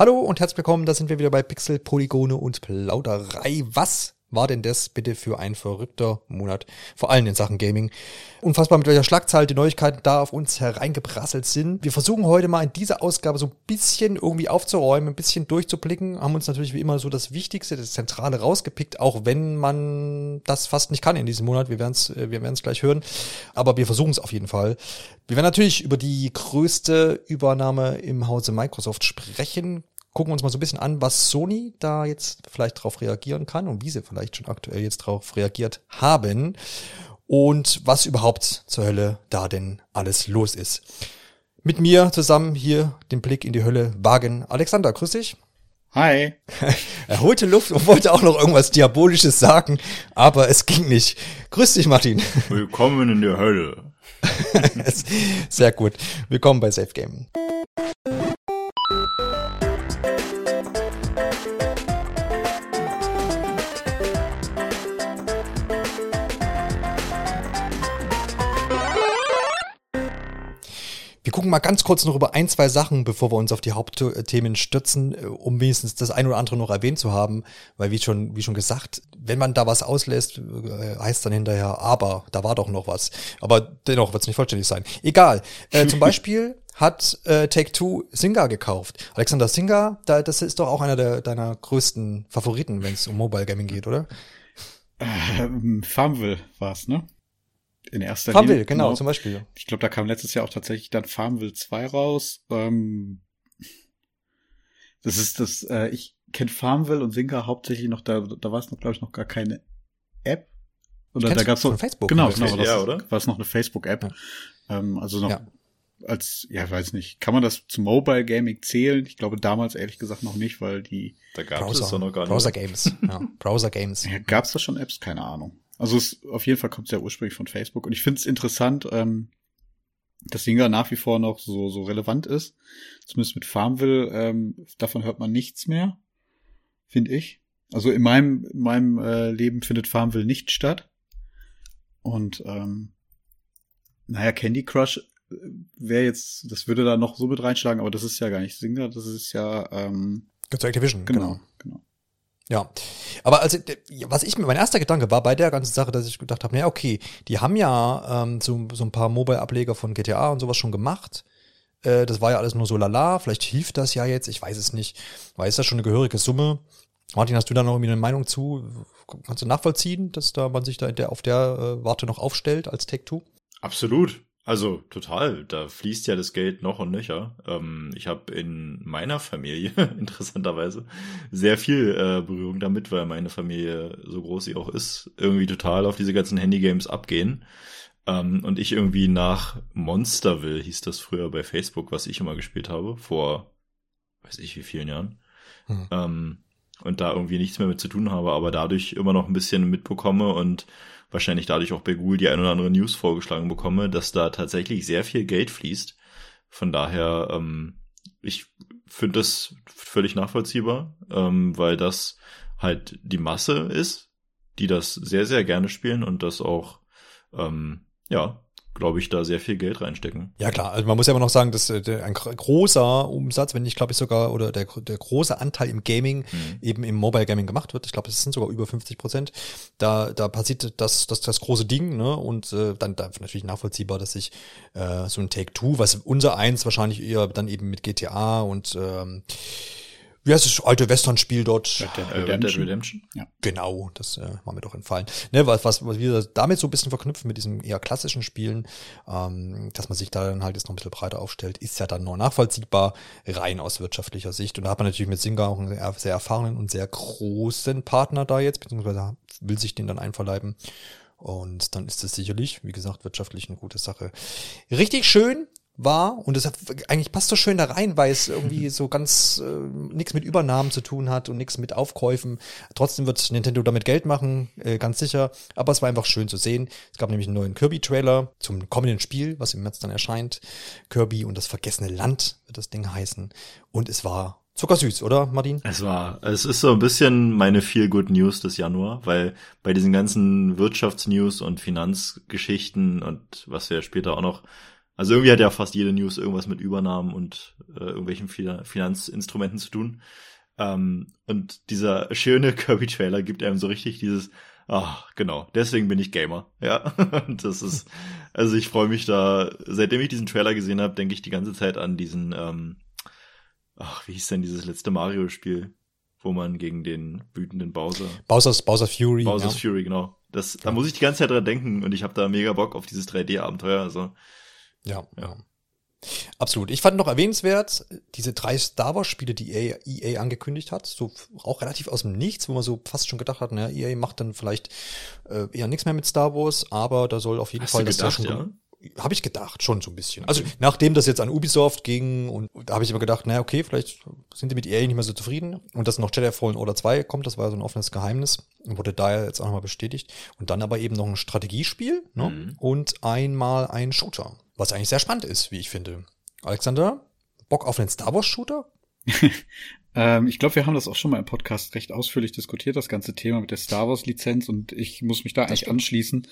Hallo und herzlich willkommen, da sind wir wieder bei Pixel, Polygone und Plauderei. Was war denn das bitte für ein verrückter Monat? Vor allem in Sachen Gaming. Unfassbar, mit welcher Schlagzahl die Neuigkeiten da auf uns hereingeprasselt sind. Wir versuchen heute mal in dieser Ausgabe so ein bisschen irgendwie aufzuräumen, ein bisschen durchzublicken. Haben uns natürlich wie immer so das Wichtigste, das Zentrale rausgepickt, auch wenn man das fast nicht kann in diesem Monat. Wir werden es äh, wir werden's gleich hören. Aber wir versuchen es auf jeden Fall. Wir werden natürlich über die größte Übernahme im Hause Microsoft sprechen gucken uns mal so ein bisschen an, was Sony da jetzt vielleicht drauf reagieren kann und wie sie vielleicht schon aktuell jetzt drauf reagiert haben und was überhaupt zur Hölle da denn alles los ist. Mit mir zusammen hier den Blick in die Hölle wagen. Alexander, grüß dich. Hi. er holte Luft und wollte auch noch irgendwas Diabolisches sagen, aber es ging nicht. Grüß dich, Martin. Willkommen in der Hölle. Sehr gut. Willkommen bei Safe Game. Wir gucken mal ganz kurz noch über ein, zwei Sachen, bevor wir uns auf die Hauptthemen stürzen, äh, um wenigstens das ein oder andere noch erwähnt zu haben, weil wie schon, wie schon gesagt, wenn man da was auslässt, äh, heißt dann hinterher, aber da war doch noch was. Aber dennoch wird es nicht vollständig sein. Egal. Äh, zum Beispiel hat äh, Take Two Singa gekauft. Alexander Singa, da, das ist doch auch einer der, deiner größten Favoriten, wenn es um Mobile Gaming geht, oder? Ähm, Farmville war's, ne? In erster Farmville, Linie. genau, genau, zum Beispiel. Ich glaube, da kam letztes Jahr auch tatsächlich dann Farmville 2 raus. Ähm, das ist das, äh, ich kenne Farmville und Sinka hauptsächlich noch, da, da war es noch, glaube ich, noch gar keine App. Oder da gab's noch Facebook. Genau, genau, das ja, oder? war es noch eine Facebook-App. Ja. Ähm, also noch ja. als, ja, weiß nicht, kann man das zu Mobile Gaming zählen? Ich glaube damals ehrlich gesagt noch nicht, weil die da gab es doch noch gar nicht. Browser Games, ja, Browser Games. Ja, gab's da schon Apps? Keine Ahnung. Also es, auf jeden Fall kommt es ja ursprünglich von Facebook. Und ich finde es interessant, ähm, dass Singer nach wie vor noch so, so relevant ist. Zumindest mit Farmville, ähm, davon hört man nichts mehr, finde ich. Also in meinem, in meinem äh, Leben findet Farmville nicht statt. Und ähm, naja, Candy Crush äh, wäre jetzt, das würde da noch so mit reinschlagen, aber das ist ja gar nicht Singer, das ist ja ähm, zu Activision, genau. genau. genau. Ja, aber also was ich mir mein erster Gedanke war bei der ganzen Sache, dass ich gedacht habe, naja, okay, die haben ja ähm, so, so ein paar Mobile-Ableger von GTA und sowas schon gemacht. Äh, das war ja alles nur so lala, vielleicht hilft das ja jetzt, ich weiß es nicht. War ist das schon eine gehörige Summe? Martin, hast du da noch irgendwie eine Meinung zu? Kannst du nachvollziehen, dass da man sich da der, auf der äh, Warte noch aufstellt als Tech2? Absolut. Also total, da fließt ja das Geld noch und nöcher. Ähm, ich habe in meiner Familie interessanterweise sehr viel äh, Berührung damit, weil meine Familie, so groß sie auch ist, irgendwie total auf diese ganzen Handygames abgehen. Ähm, und ich irgendwie nach Monsterville hieß das früher bei Facebook, was ich immer gespielt habe, vor weiß ich wie vielen Jahren. Hm. Ähm, und da irgendwie nichts mehr mit zu tun habe, aber dadurch immer noch ein bisschen mitbekomme und wahrscheinlich dadurch auch bei Google die ein oder andere News vorgeschlagen bekomme, dass da tatsächlich sehr viel Geld fließt. Von daher, ähm, ich finde das völlig nachvollziehbar, ähm, weil das halt die Masse ist, die das sehr, sehr gerne spielen und das auch, ähm, ja, glaube ich, da sehr viel Geld reinstecken. Ja klar, also man muss ja immer noch sagen, dass äh, der, ein großer Umsatz, wenn nicht, glaube ich sogar, oder der, der große Anteil im Gaming mhm. eben im Mobile Gaming gemacht wird. Ich glaube, es sind sogar über 50 Prozent. Da, da passiert das, das, das große Ding, ne? Und äh, dann da natürlich nachvollziehbar, dass sich äh, so ein Take-Two, was unser eins wahrscheinlich eher dann eben mit GTA und ähm, wie heißt das alte Western-Spiel dort? Red Dead Redemption. Redemption. Ja. Genau, das äh, war mir doch entfallen. Ne, was, was, was wir damit so ein bisschen verknüpfen mit diesen eher klassischen Spielen, ähm, dass man sich da dann halt jetzt noch ein bisschen breiter aufstellt, ist ja dann nur nachvollziehbar, rein aus wirtschaftlicher Sicht. Und da hat man natürlich mit Singa auch einen sehr, sehr erfahrenen und sehr großen Partner da jetzt, beziehungsweise will sich den dann einverleiben. Und dann ist es sicherlich, wie gesagt, wirtschaftlich eine gute Sache. Richtig schön war und das eigentlich passt so schön da rein, weil es irgendwie so ganz äh, nichts mit Übernahmen zu tun hat und nichts mit Aufkäufen. Trotzdem wird Nintendo damit Geld machen, äh, ganz sicher. Aber es war einfach schön zu sehen. Es gab nämlich einen neuen Kirby-Trailer zum kommenden Spiel, was im März dann erscheint. Kirby und das vergessene Land wird das Ding heißen. Und es war Zuckersüß, oder, Martin? Es war, es ist so ein bisschen meine Feel Good News des Januar, weil bei diesen ganzen Wirtschaftsnews und Finanzgeschichten und was wir später auch noch Also irgendwie hat ja fast jede News irgendwas mit Übernahmen und äh, irgendwelchen Finanzinstrumenten zu tun. Ähm, und dieser schöne Kirby-Trailer gibt einem so richtig dieses, ach, genau, deswegen bin ich Gamer. Ja, und das ist, also ich freue mich da, seitdem ich diesen Trailer gesehen habe, denke ich die ganze Zeit an diesen, ähm, ach, wie hieß denn dieses letzte Mario-Spiel, wo man gegen den wütenden Bowser. Bowser's, Bowser Fury. Bowser's ja. Fury, genau. Das, da muss ich die ganze Zeit dran denken und ich habe da mega Bock auf dieses 3D-Abenteuer. Also ja, ja. Absolut. Ich fand noch erwähnenswert, diese drei Star Wars Spiele, die EA, EA angekündigt hat, so auch relativ aus dem Nichts, wo man so fast schon gedacht hat, naja, EA macht dann vielleicht äh, eher nichts mehr mit Star Wars, aber da soll auf jeden Hast Fall das gedacht, ja schon ja? habe ich gedacht, schon so ein bisschen. Also nachdem das jetzt an Ubisoft ging und da habe ich immer gedacht, naja, okay, vielleicht sind die mit EA nicht mehr so zufrieden und dass noch Jedi Fallen Order 2 kommt, das war ja so ein offenes Geheimnis und wurde da jetzt auch nochmal bestätigt. Und dann aber eben noch ein Strategiespiel ne? Mhm. und einmal ein Shooter, was eigentlich sehr spannend ist, wie ich finde. Alexander, Bock auf einen Star Wars Shooter? Ähm, ich glaube, wir haben das auch schon mal im Podcast recht ausführlich diskutiert, das ganze Thema mit der Star Wars-Lizenz und ich muss mich da eigentlich stimmt. anschließen.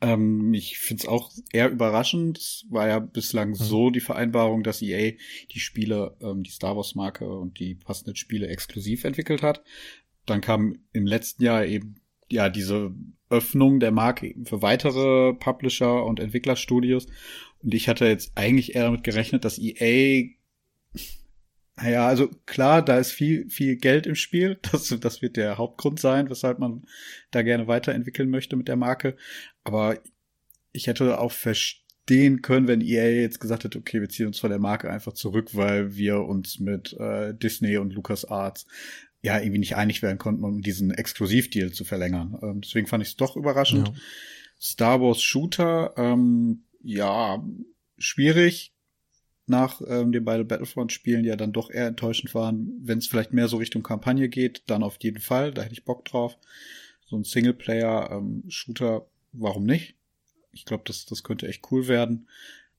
Ähm, ich finde es auch eher überraschend. Es war ja bislang Mhm. so die Vereinbarung, dass EA die Spiele, ähm, die Star Wars-Marke und die passenden Spiele exklusiv entwickelt hat. Dann kam im letzten Jahr eben ja diese Öffnung der Marke für weitere Publisher und Entwicklerstudios. Und ich hatte jetzt eigentlich eher damit gerechnet, dass EA naja, also klar, da ist viel, viel Geld im Spiel. Das, das wird der Hauptgrund sein, weshalb man da gerne weiterentwickeln möchte mit der Marke. Aber ich hätte auch verstehen können, wenn EA jetzt gesagt hätte, okay, wir ziehen uns von der Marke einfach zurück, weil wir uns mit äh, Disney und LucasArts ja irgendwie nicht einig werden konnten, um diesen Exklusivdeal zu verlängern. Ähm, deswegen fand ich es doch überraschend. Ja. Star Wars Shooter, ähm, ja, schwierig nach ähm, den beiden Battlefront-Spielen, ja dann doch eher enttäuschend waren. Wenn es vielleicht mehr so Richtung Kampagne geht, dann auf jeden Fall, da hätte ich Bock drauf. So ein Singleplayer-Shooter, warum nicht? Ich glaube, das, das könnte echt cool werden.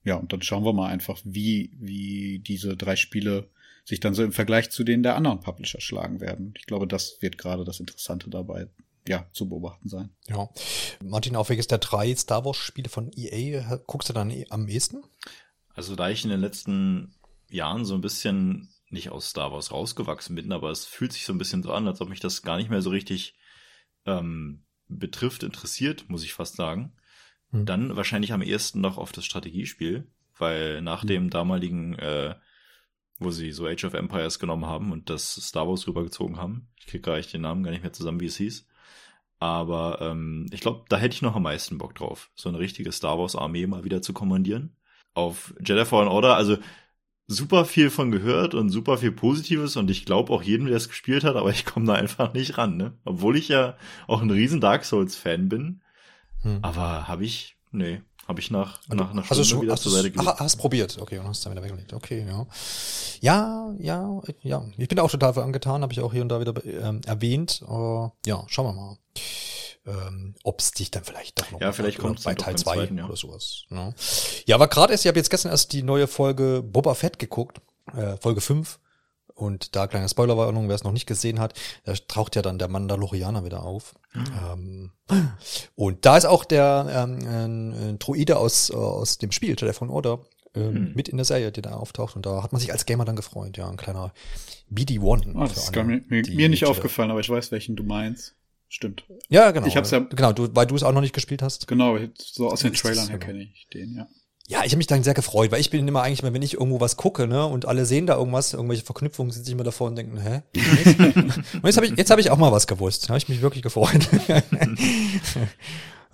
Ja, und dann schauen wir mal einfach, wie, wie diese drei Spiele sich dann so im Vergleich zu denen der anderen Publisher schlagen werden. Ich glaube, das wird gerade das Interessante dabei, ja, zu beobachten sein. Ja. Martin, auf welches der drei Star Wars Spiele von EA guckst du dann eh am ehesten? Also da ich in den letzten Jahren so ein bisschen nicht aus Star Wars rausgewachsen bin, aber es fühlt sich so ein bisschen so an, als ob mich das gar nicht mehr so richtig ähm, betrifft, interessiert, muss ich fast sagen. Hm. Dann wahrscheinlich am ehesten noch auf das Strategiespiel, weil nach Hm. dem damaligen, äh, wo sie so Age of Empires genommen haben und das Star Wars rübergezogen haben, ich kriege gar nicht den Namen gar nicht mehr zusammen, wie es hieß. Aber ähm, ich glaube, da hätte ich noch am meisten Bock drauf, so eine richtige Star Wars Armee mal wieder zu kommandieren auf Jedi Fallen Order, also super viel von gehört und super viel Positives und ich glaube auch jedem, der es gespielt hat, aber ich komme da einfach nicht ran, ne? Obwohl ich ja auch ein riesen Dark Souls Fan bin, Hm. aber habe ich, nee, habe ich nach, Und nach einer hast du Stunde schon, wieder hast, zur Seite gelegt. ach, hast probiert, okay, und hast dann wieder weggelegt. Okay, ja. Ja, ja, ja. Ich bin auch total angetan, habe ich auch hier und da wieder ähm, erwähnt. Äh, ja, schauen wir mal. Ähm, Ob es dich dann vielleicht doch noch Ja, vielleicht oder kommt's bei Teil beim 2 zweiten, ja. oder sowas. Ne? Ja, aber gerade erst, ich habe jetzt gestern erst die neue Folge Boba Fett geguckt, äh, Folge 5. Und da kleine Spoilerwarnung, wer es noch nicht gesehen hat, da taucht ja dann der Mandalorianer wieder auf. Ähm, und da ist auch der ähm, ein Droide aus, äh, aus dem Spiel, Jedi Fallen Order, ähm, Hm. mit in der Serie, die da auftaucht. Und da hat man sich als Gamer dann gefreut. Ja, ein kleiner BD-1. Ah, das ist mir, mir, mir nicht Jedi- aufgefallen, aber ich weiß, welchen du meinst. Stimmt. Ja, genau. Ich hab's ja- Genau, du, weil du es auch noch nicht gespielt hast. Genau, so aus den Trailern her kenne ich den, ja. Ja, ich habe mich dann sehr gefreut, weil ich bin immer eigentlich, wenn ich irgendwo was gucke, ne, und alle sehen da irgendwas, irgendwelche Verknüpfungen, sitze ich immer davor und denken, hä? und jetzt habe ich, jetzt habe ich auch mal was gewusst. Da habe ich mich wirklich gefreut.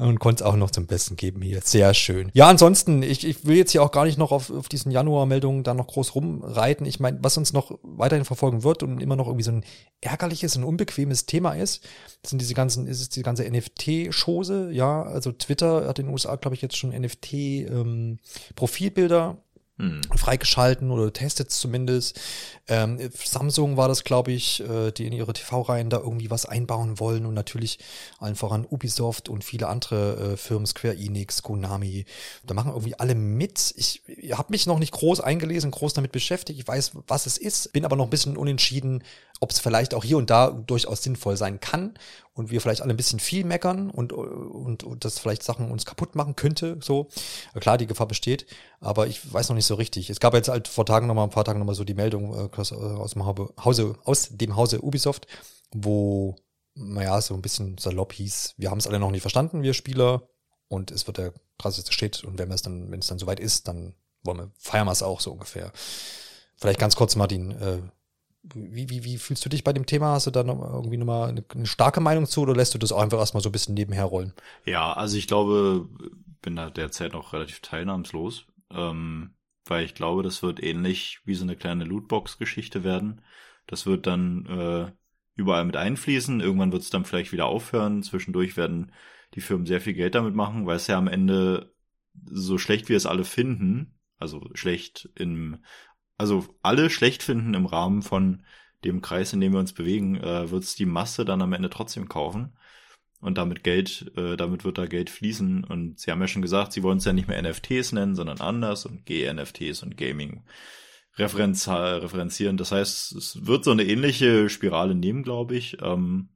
und konnte es auch noch zum Besten geben hier. Sehr schön. Ja, ansonsten, ich, ich will jetzt hier auch gar nicht noch auf, auf diesen Januar-Meldungen da noch groß rumreiten. Ich meine, was uns noch weiterhin verfolgen wird und immer noch irgendwie so ein ärgerliches und unbequemes Thema ist, sind diese ganzen, ist es die ganze NFT-Chose, ja, also Twitter hat in den USA, glaube ich, jetzt schon NFT-Profilbilder Hm. freigeschalten oder testet zumindest. Ähm, Samsung war das, glaube ich, äh, die in ihre TV-Reihen da irgendwie was einbauen wollen und natürlich allen voran Ubisoft und viele andere äh, Firmen, Square Enix, Konami. Da machen irgendwie alle mit. Ich, ich habe mich noch nicht groß eingelesen, groß damit beschäftigt. Ich weiß, was es ist, bin aber noch ein bisschen unentschieden, ob es vielleicht auch hier und da durchaus sinnvoll sein kann und wir vielleicht alle ein bisschen viel meckern und, und, und das vielleicht Sachen uns kaputt machen könnte, so. Klar, die Gefahr besteht, aber ich weiß noch nicht so richtig. Es gab jetzt halt vor Tagen nochmal, ein paar Tagen nochmal so die Meldung äh, aus, aus dem Hause, aus dem Hause Ubisoft, wo, naja, so ein bisschen salopp hieß, wir haben es alle noch nicht verstanden, wir Spieler, und es wird der krasseste Shit und wenn es dann, wenn dann soweit ist, dann wollen wir, feiern wir es auch so ungefähr. Vielleicht ganz kurz, Martin, äh, wie, wie, wie fühlst du dich bei dem Thema? Hast du da noch irgendwie nochmal eine, eine starke Meinung zu oder lässt du das auch einfach erstmal so ein bisschen nebenher rollen? Ja, also ich glaube, bin da derzeit noch relativ teilnahmslos, ähm, weil ich glaube, das wird ähnlich wie so eine kleine Lootbox-Geschichte werden. Das wird dann äh, überall mit einfließen. Irgendwann wird es dann vielleicht wieder aufhören. Zwischendurch werden die Firmen sehr viel Geld damit machen, weil es ja am Ende so schlecht wir es alle finden, also schlecht im also alle schlecht finden im Rahmen von dem Kreis, in dem wir uns bewegen, äh, wird es die Masse dann am Ende trotzdem kaufen. Und damit Geld, äh, damit wird da Geld fließen. Und sie haben ja schon gesagt, sie wollen es ja nicht mehr NFTs nennen, sondern anders und GNFTs und Gaming referenz referenzieren. Das heißt, es wird so eine ähnliche Spirale nehmen, glaube ich. Ähm,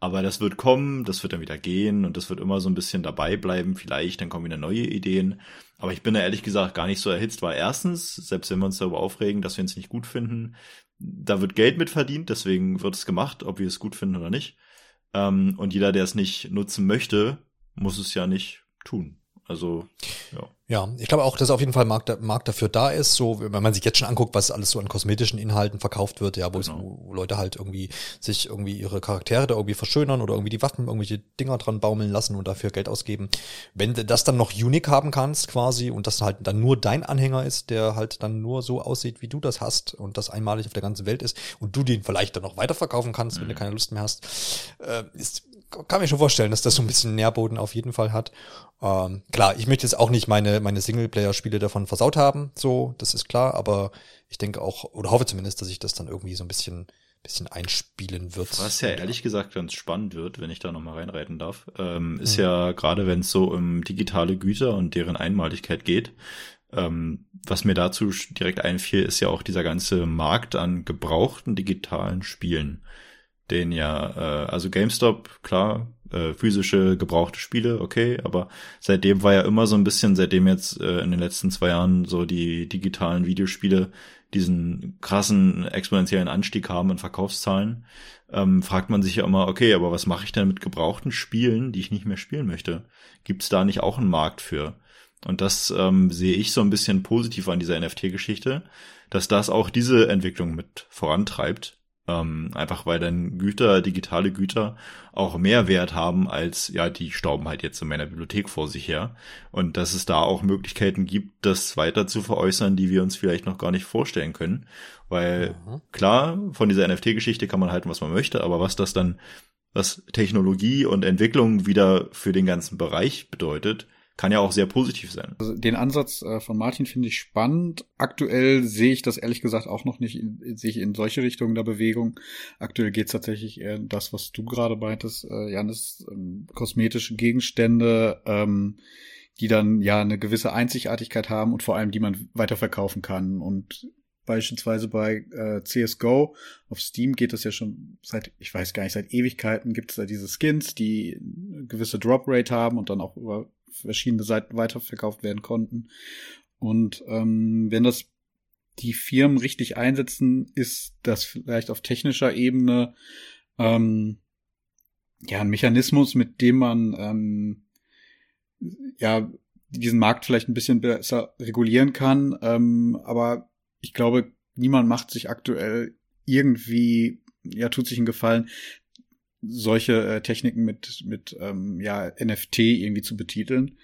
aber das wird kommen, das wird dann wieder gehen und das wird immer so ein bisschen dabei bleiben. Vielleicht, dann kommen wieder neue Ideen. Aber ich bin da ehrlich gesagt gar nicht so erhitzt, weil erstens, selbst wenn wir uns darüber aufregen, dass wir uns nicht gut finden, da wird Geld mit verdient, deswegen wird es gemacht, ob wir es gut finden oder nicht. Ähm, und jeder, der es nicht nutzen möchte, muss es ja nicht tun. Also, ja. Ja, ich glaube auch, dass auf jeden Fall Markt, Markt dafür da ist. So, wenn man sich jetzt schon anguckt, was alles so an kosmetischen Inhalten verkauft wird, ja, wo, genau. es, wo Leute halt irgendwie sich irgendwie ihre Charaktere da irgendwie verschönern oder irgendwie die Waffen irgendwelche Dinger dran baumeln lassen und dafür Geld ausgeben. Wenn du das dann noch unique haben kannst quasi und das halt dann nur dein Anhänger ist, der halt dann nur so aussieht, wie du das hast und das einmalig auf der ganzen Welt ist und du den vielleicht dann noch weiterverkaufen kannst, mhm. wenn du mhm. keine Lust mehr hast, äh, ist kann mir schon vorstellen, dass das so ein bisschen Nährboden auf jeden Fall hat. Ähm, klar, ich möchte jetzt auch nicht meine, meine Singleplayer-Spiele davon versaut haben, so, das ist klar, aber ich denke auch, oder hoffe zumindest, dass ich das dann irgendwie so ein bisschen, bisschen einspielen wird. Was ja ehrlich gesagt ganz spannend wird, wenn ich da nochmal reinreiten darf, ähm, ist mhm. ja gerade, wenn es so um digitale Güter und deren Einmaligkeit geht, ähm, was mir dazu direkt einfiel, ist ja auch dieser ganze Markt an gebrauchten digitalen Spielen den ja, äh, also GameStop, klar, äh, physische gebrauchte Spiele, okay, aber seitdem war ja immer so ein bisschen, seitdem jetzt äh, in den letzten zwei Jahren so die digitalen Videospiele diesen krassen exponentiellen Anstieg haben in Verkaufszahlen, ähm, fragt man sich ja immer, okay, aber was mache ich denn mit gebrauchten Spielen, die ich nicht mehr spielen möchte? Gibt es da nicht auch einen Markt für? Und das ähm, sehe ich so ein bisschen positiv an dieser NFT-Geschichte, dass das auch diese Entwicklung mit vorantreibt ähm, einfach weil dann Güter, digitale Güter auch mehr Wert haben als, ja, die stauben halt jetzt in meiner Bibliothek vor sich her. Und dass es da auch Möglichkeiten gibt, das weiter zu veräußern, die wir uns vielleicht noch gar nicht vorstellen können. Weil mhm. klar, von dieser NFT-Geschichte kann man halten, was man möchte, aber was das dann, was Technologie und Entwicklung wieder für den ganzen Bereich bedeutet, kann ja auch sehr positiv sein. Also den Ansatz äh, von Martin finde ich spannend. Aktuell sehe ich das ehrlich gesagt auch noch nicht, in, sehe ich in solche Richtungen der Bewegung. Aktuell geht es tatsächlich eher das, was du gerade meintest, äh, Janis, ähm, kosmetische Gegenstände, ähm, die dann ja eine gewisse Einzigartigkeit haben und vor allem die man weiterverkaufen kann. Und beispielsweise bei äh, CSGO auf Steam geht es ja schon seit, ich weiß gar nicht, seit Ewigkeiten gibt es da diese Skins, die eine gewisse Drop Rate haben und dann auch über verschiedene Seiten weiterverkauft werden konnten. Und ähm, wenn das die Firmen richtig einsetzen, ist das vielleicht auf technischer Ebene ähm, ja ein Mechanismus, mit dem man ähm, ja diesen Markt vielleicht ein bisschen besser regulieren kann. Ähm, aber ich glaube, niemand macht sich aktuell irgendwie, ja, tut sich einen Gefallen, solche äh, Techniken mit, mit ähm, ja, NFT irgendwie zu betiteln.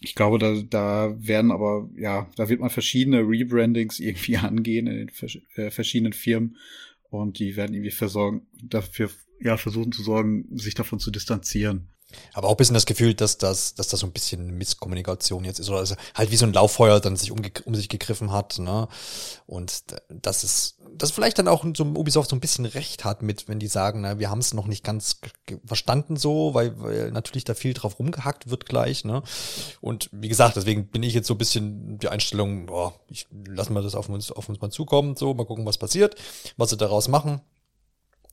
Ich glaube, da, da werden aber, ja, da wird man verschiedene Rebrandings irgendwie angehen in den vers äh, verschiedenen Firmen und die werden irgendwie versorgen, dafür, ja, versuchen zu sorgen, sich davon zu distanzieren. Aber auch ein bisschen das Gefühl, dass das, dass das so ein bisschen Misskommunikation jetzt ist oder also halt wie so ein Lauffeuer dann sich um, um sich gegriffen hat, ne? Und das ist, das vielleicht dann auch so Ubisoft so ein bisschen recht hat mit, wenn die sagen, na, wir haben es noch nicht ganz verstanden so, weil, weil natürlich da viel drauf rumgehackt wird gleich, ne? Und wie gesagt, deswegen bin ich jetzt so ein bisschen die Einstellung, boah, ich lassen wir das auf uns, auf uns mal zukommen, so, mal gucken, was passiert, was sie daraus machen.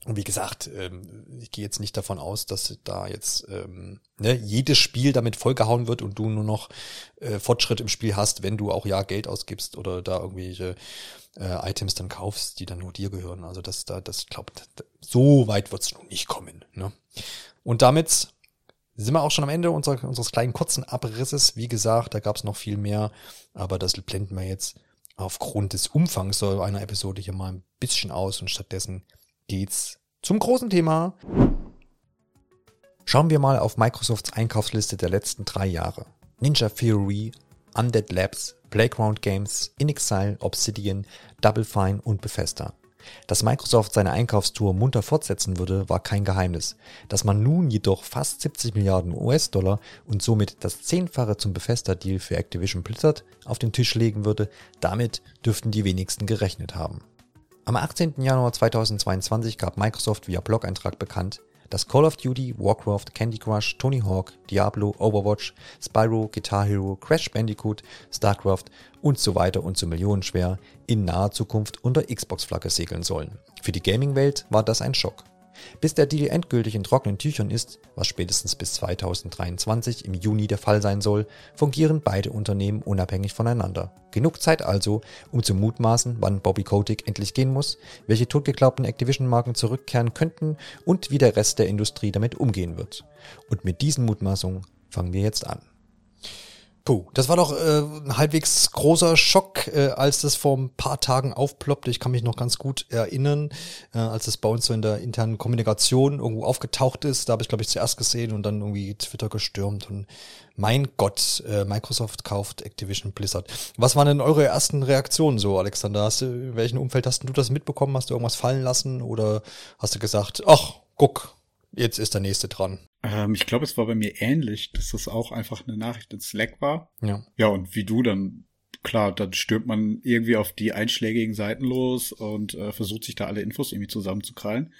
Und wie gesagt, ähm, ich gehe jetzt nicht davon aus, dass da jetzt ähm, ne, jedes Spiel damit vollgehauen wird und du nur noch äh, Fortschritt im Spiel hast, wenn du auch ja Geld ausgibst oder da irgendwelche äh, Items dann kaufst, die dann nur dir gehören. Also das da, das glaubt, so weit wird's nun nicht kommen. Ne? Und damit sind wir auch schon am Ende unserer, unseres kleinen kurzen Abrisses. Wie gesagt, da gab's noch viel mehr, aber das blenden wir jetzt aufgrund des Umfangs so einer Episode hier mal ein bisschen aus und stattdessen geht's zum großen Thema. Schauen wir mal auf Microsofts Einkaufsliste der letzten drei Jahre. Ninja Theory, Undead Labs, Playground Games, InXile, Obsidian, Double Fine und Bethesda. Dass Microsoft seine Einkaufstour munter fortsetzen würde, war kein Geheimnis. Dass man nun jedoch fast 70 Milliarden US-Dollar und somit das Zehnfache zum Bethesda-Deal für Activision Blizzard auf den Tisch legen würde, damit dürften die wenigsten gerechnet haben. Am 18. Januar 2022 gab Microsoft via Blog-Eintrag bekannt, dass Call of Duty, Warcraft, Candy Crush, Tony Hawk, Diablo, Overwatch, Spyro, Guitar Hero, Crash Bandicoot, StarCraft und so weiter und so millionenschwer in naher Zukunft unter Xbox-Flagge segeln sollen. Für die Gaming-Welt war das ein Schock. Bis der Deal endgültig in trockenen Tüchern ist, was spätestens bis 2023 im Juni der Fall sein soll, fungieren beide Unternehmen unabhängig voneinander. Genug Zeit also, um zu mutmaßen, wann Bobby Kotick endlich gehen muss, welche totgeglaubten Activision-Marken zurückkehren könnten und wie der Rest der Industrie damit umgehen wird. Und mit diesen Mutmaßungen fangen wir jetzt an. Puh, das war doch äh, ein halbwegs großer Schock, äh, als das vor ein paar Tagen aufploppte. Ich kann mich noch ganz gut erinnern, äh, als es bei uns so in der internen Kommunikation irgendwo aufgetaucht ist. Da habe ich, glaube ich, zuerst gesehen und dann irgendwie Twitter gestürmt. Und mein Gott, äh, Microsoft kauft Activision Blizzard. Was waren denn eure ersten Reaktionen so, Alexander? Hast du, in welchem Umfeld hast du das mitbekommen? Hast du irgendwas fallen lassen? Oder hast du gesagt, ach, guck, jetzt ist der nächste dran? Ähm, ich glaube, es war bei mir ähnlich, dass das auch einfach eine Nachricht in Slack war. Ja. Ja, und wie du dann, klar, dann stürmt man irgendwie auf die einschlägigen Seiten los und äh, versucht sich da alle Infos irgendwie zusammenzukrallen.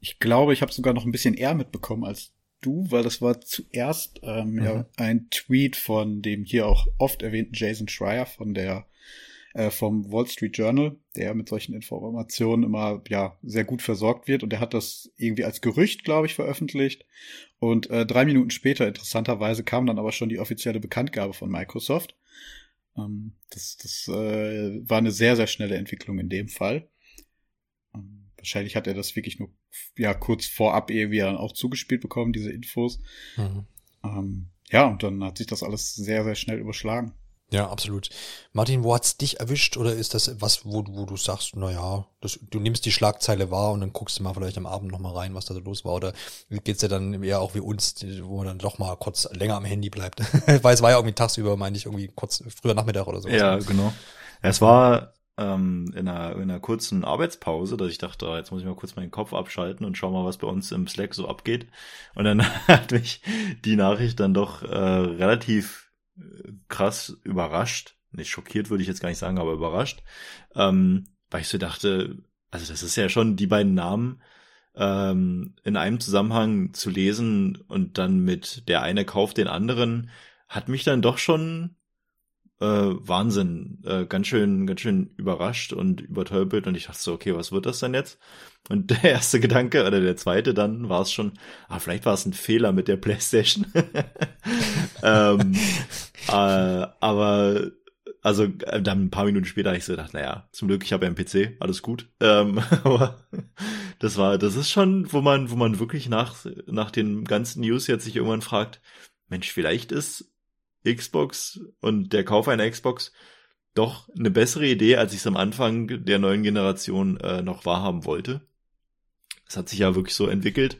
Ich glaube, ich habe sogar noch ein bisschen eher mitbekommen als du, weil das war zuerst ähm, mhm. ja, ein Tweet von dem hier auch oft erwähnten Jason Schreier von der äh, vom Wall Street Journal, der mit solchen Informationen immer ja sehr gut versorgt wird und der hat das irgendwie als Gerücht, glaube ich, veröffentlicht. Und äh, drei Minuten später, interessanterweise, kam dann aber schon die offizielle Bekanntgabe von Microsoft. Ähm, das das äh, war eine sehr, sehr schnelle Entwicklung in dem Fall. Ähm, wahrscheinlich hat er das wirklich nur ja kurz vorab irgendwie dann auch zugespielt bekommen, diese Infos. Mhm. Ähm, ja, und dann hat sich das alles sehr, sehr schnell überschlagen. Ja, absolut. Martin, wo hat's dich erwischt oder ist das was, wo, wo du sagst, na ja, das, du nimmst die Schlagzeile wahr und dann guckst du mal vielleicht am Abend nochmal rein, was da so los war oder geht's dir dann eher auch wie uns, wo man dann doch mal kurz länger am Handy bleibt? Weil es war ja irgendwie tagsüber, meine ich, irgendwie kurz früher Nachmittag oder so. Ja, genau. Es war ähm, in, einer, in einer kurzen Arbeitspause, dass ich dachte, ah, jetzt muss ich mal kurz meinen Kopf abschalten und schau mal, was bei uns im Slack so abgeht. Und dann hat mich die Nachricht dann doch äh, relativ krass überrascht. Nicht schockiert würde ich jetzt gar nicht sagen, aber überrascht. Ähm, weil ich so dachte, also das ist ja schon die beiden Namen ähm, in einem Zusammenhang zu lesen und dann mit der eine kauft den anderen, hat mich dann doch schon äh, Wahnsinn, äh, ganz schön, ganz schön überrascht und übertölpelt und ich dachte so, okay, was wird das denn jetzt? Und der erste Gedanke oder der zweite dann war es schon, ah, vielleicht war es ein Fehler mit der Playstation. ähm, äh, aber also äh, dann ein paar Minuten später habe ich so gedacht, naja, zum Glück, ich habe ja einen PC, alles gut. Ähm, aber das war, das ist schon, wo man, wo man wirklich nach, nach den ganzen News jetzt sich irgendwann fragt, Mensch, vielleicht ist Xbox und der Kauf einer Xbox doch eine bessere Idee, als ich es am Anfang der neuen Generation äh, noch wahrhaben wollte. Es hat sich ja wirklich so entwickelt.